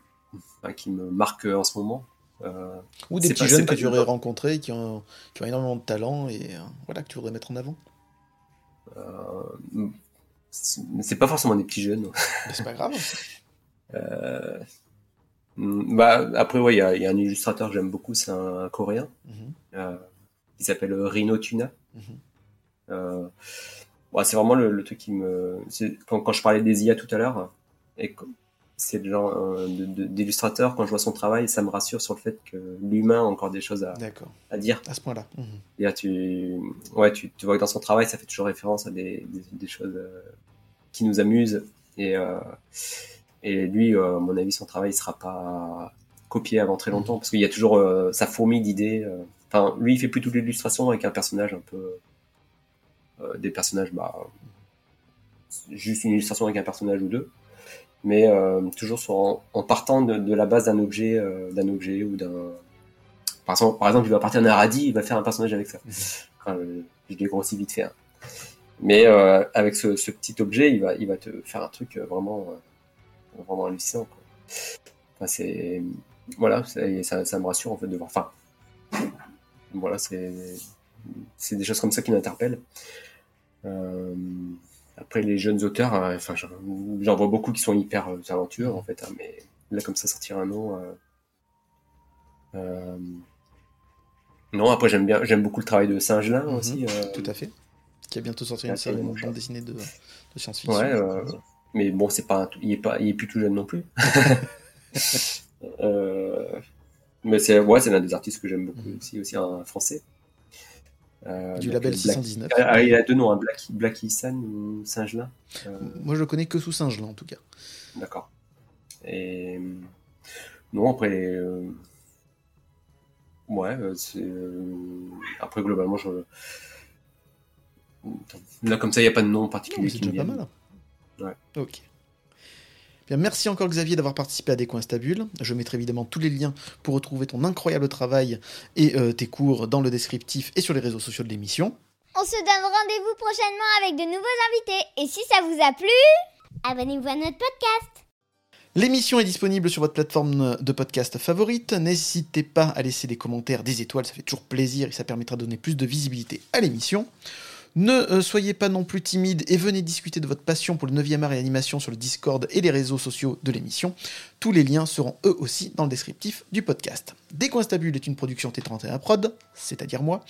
Speaker 3: qui me marquent en ce moment. Euh,
Speaker 1: Ou des petits jeunes que tu aurais rencontrés qui ont, qui ont énormément de talent et voilà que tu voudrais mettre en avant.
Speaker 3: Euh, c'est pas forcément des petits jeunes.
Speaker 1: C'est pas grave.
Speaker 3: euh, bah, après, ouais, il y a, y a, un illustrateur que j'aime beaucoup, c'est un, coréen, mm -hmm. euh, qui s'appelle Rino Tuna. Mm -hmm. euh, c'est vraiment le, le, truc qui me. Quand, quand je parlais des IA tout à l'heure, et c'est le genre euh, d'illustrateur, quand je vois son travail, ça me rassure sur le fait que l'humain a encore des choses à, à dire.
Speaker 1: À ce point-là.
Speaker 3: Mmh. Tu, ouais, tu, tu, vois que dans son travail, ça fait toujours référence à des, des, des choses euh, qui nous amusent. Et, euh, et lui, euh, à mon avis, son travail ne sera pas copié avant très longtemps, mmh. parce qu'il y a toujours sa fourmi d'idées. Enfin, lui, il fait plutôt de l'illustration avec un personnage un peu... Des personnages, bah... Juste une illustration avec un personnage ou deux mais euh, toujours sur, en, en, partant de, de la base d'un objet, euh, d'un objet ou d'un. Par exemple, par exemple, il va partir d'un radis, il va faire un personnage avec ça. Enfin, je l'ai grossi vite fait. Hein. Mais euh, avec ce, ce, petit objet, il va, il va te faire un truc vraiment, euh, vraiment hallucinant. Quoi. Enfin, c'est voilà, ça, ça me rassure en fait de voir. Enfin, voilà, c'est c'est des choses comme ça qui m'interpellent. Euh, après les jeunes auteurs, euh, enfin, j'en vois beaucoup qui sont hyper euh, talentueux en fait, hein, mais là comme ça sortir un nom. euh, euh, Non, après j'aime bien, j'aime beaucoup le travail de Singelin
Speaker 1: Mhm,
Speaker 3: aussi. euh,
Speaker 1: Tout à fait. Qui a bientôt sorti une série de bande dessinée de, de science-fiction.
Speaker 3: Ouais, euh, mais bon, c'est pas, il est pas, il est plus tout jeune non plus. Mais c'est, ouais, c'est l'un des artistes que j'aime beaucoup aussi, aussi un français. Euh,
Speaker 1: Du label
Speaker 3: Black-
Speaker 1: 619.
Speaker 3: Ah, il a deux noms, hein, Black, Black Isan ou Singelin. Euh,
Speaker 1: Moi, je le connais que sous Singelin, en tout cas.
Speaker 3: D'accord. Et euh, non, après, ouais, c'est après globalement, je là comme ça, il n'y a pas de nom particulier.
Speaker 1: c'est déjà pas mal.
Speaker 3: Ouais.
Speaker 1: Ok. Bien, merci encore Xavier d'avoir participé à Des Coins Stables. Je mettrai évidemment tous les liens pour retrouver ton incroyable travail et euh, tes cours dans le descriptif et sur les réseaux sociaux de l'émission.
Speaker 10: On se donne rendez-vous prochainement avec de nouveaux invités. Et si ça vous a plu, abonnez-vous à notre podcast.
Speaker 1: L'émission est disponible sur votre plateforme de podcast favorite. N'hésitez pas à laisser des commentaires, des étoiles, ça fait toujours plaisir et ça permettra de donner plus de visibilité à l'émission. Ne euh, soyez pas non plus timide et venez discuter de votre passion pour le 9e art et l'animation sur le Discord et les réseaux sociaux de l'émission. Tous les liens seront eux aussi dans le descriptif du podcast. Décoinstabule est une production T31 Prod, c'est-à-dire moi.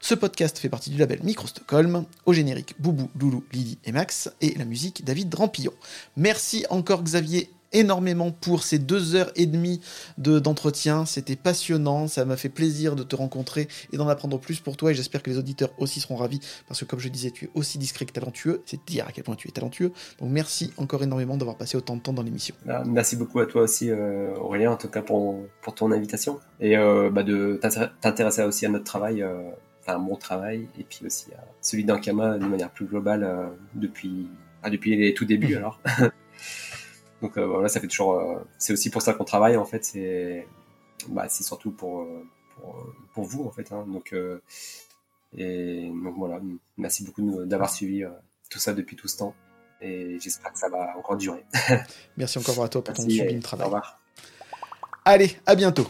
Speaker 1: Ce podcast fait partie du label Micro Stockholm. Au générique, Boubou, Loulou, Lily et Max. Et la musique, David Rampillon. Merci encore Xavier énormément pour ces deux heures et demie de- d'entretien. C'était passionnant, ça m'a fait plaisir de te rencontrer et d'en apprendre plus pour toi et j'espère que les auditeurs aussi seront ravis parce que comme je disais, tu es aussi discret que talentueux. C'est dire à quel point tu es talentueux. Donc merci encore énormément d'avoir passé autant de temps dans l'émission.
Speaker 3: Ah, Merci beaucoup à toi aussi, euh, Aurélien, en tout cas pour, pour ton invitation et euh, bah, de t'intér- t'intéresser aussi à notre travail, euh, enfin mon travail, et puis aussi à celui d'Ankama de manière plus globale euh, depuis, ah, depuis les tout débuts alors. Donc euh, voilà, ça fait toujours. euh, c'est aussi pour ça qu'on travaille en fait. C'est, bah, c'est surtout pour, euh, pour, pour vous en fait. hein. Donc et donc voilà, merci beaucoup d'avoir suivi tout ça depuis tout ce temps et j'espère que ça va encore durer.
Speaker 1: Merci encore à toi pour ton
Speaker 3: Merci et
Speaker 1: sublime
Speaker 3: Au
Speaker 1: travail.
Speaker 3: revoir.
Speaker 1: Allez, à bientôt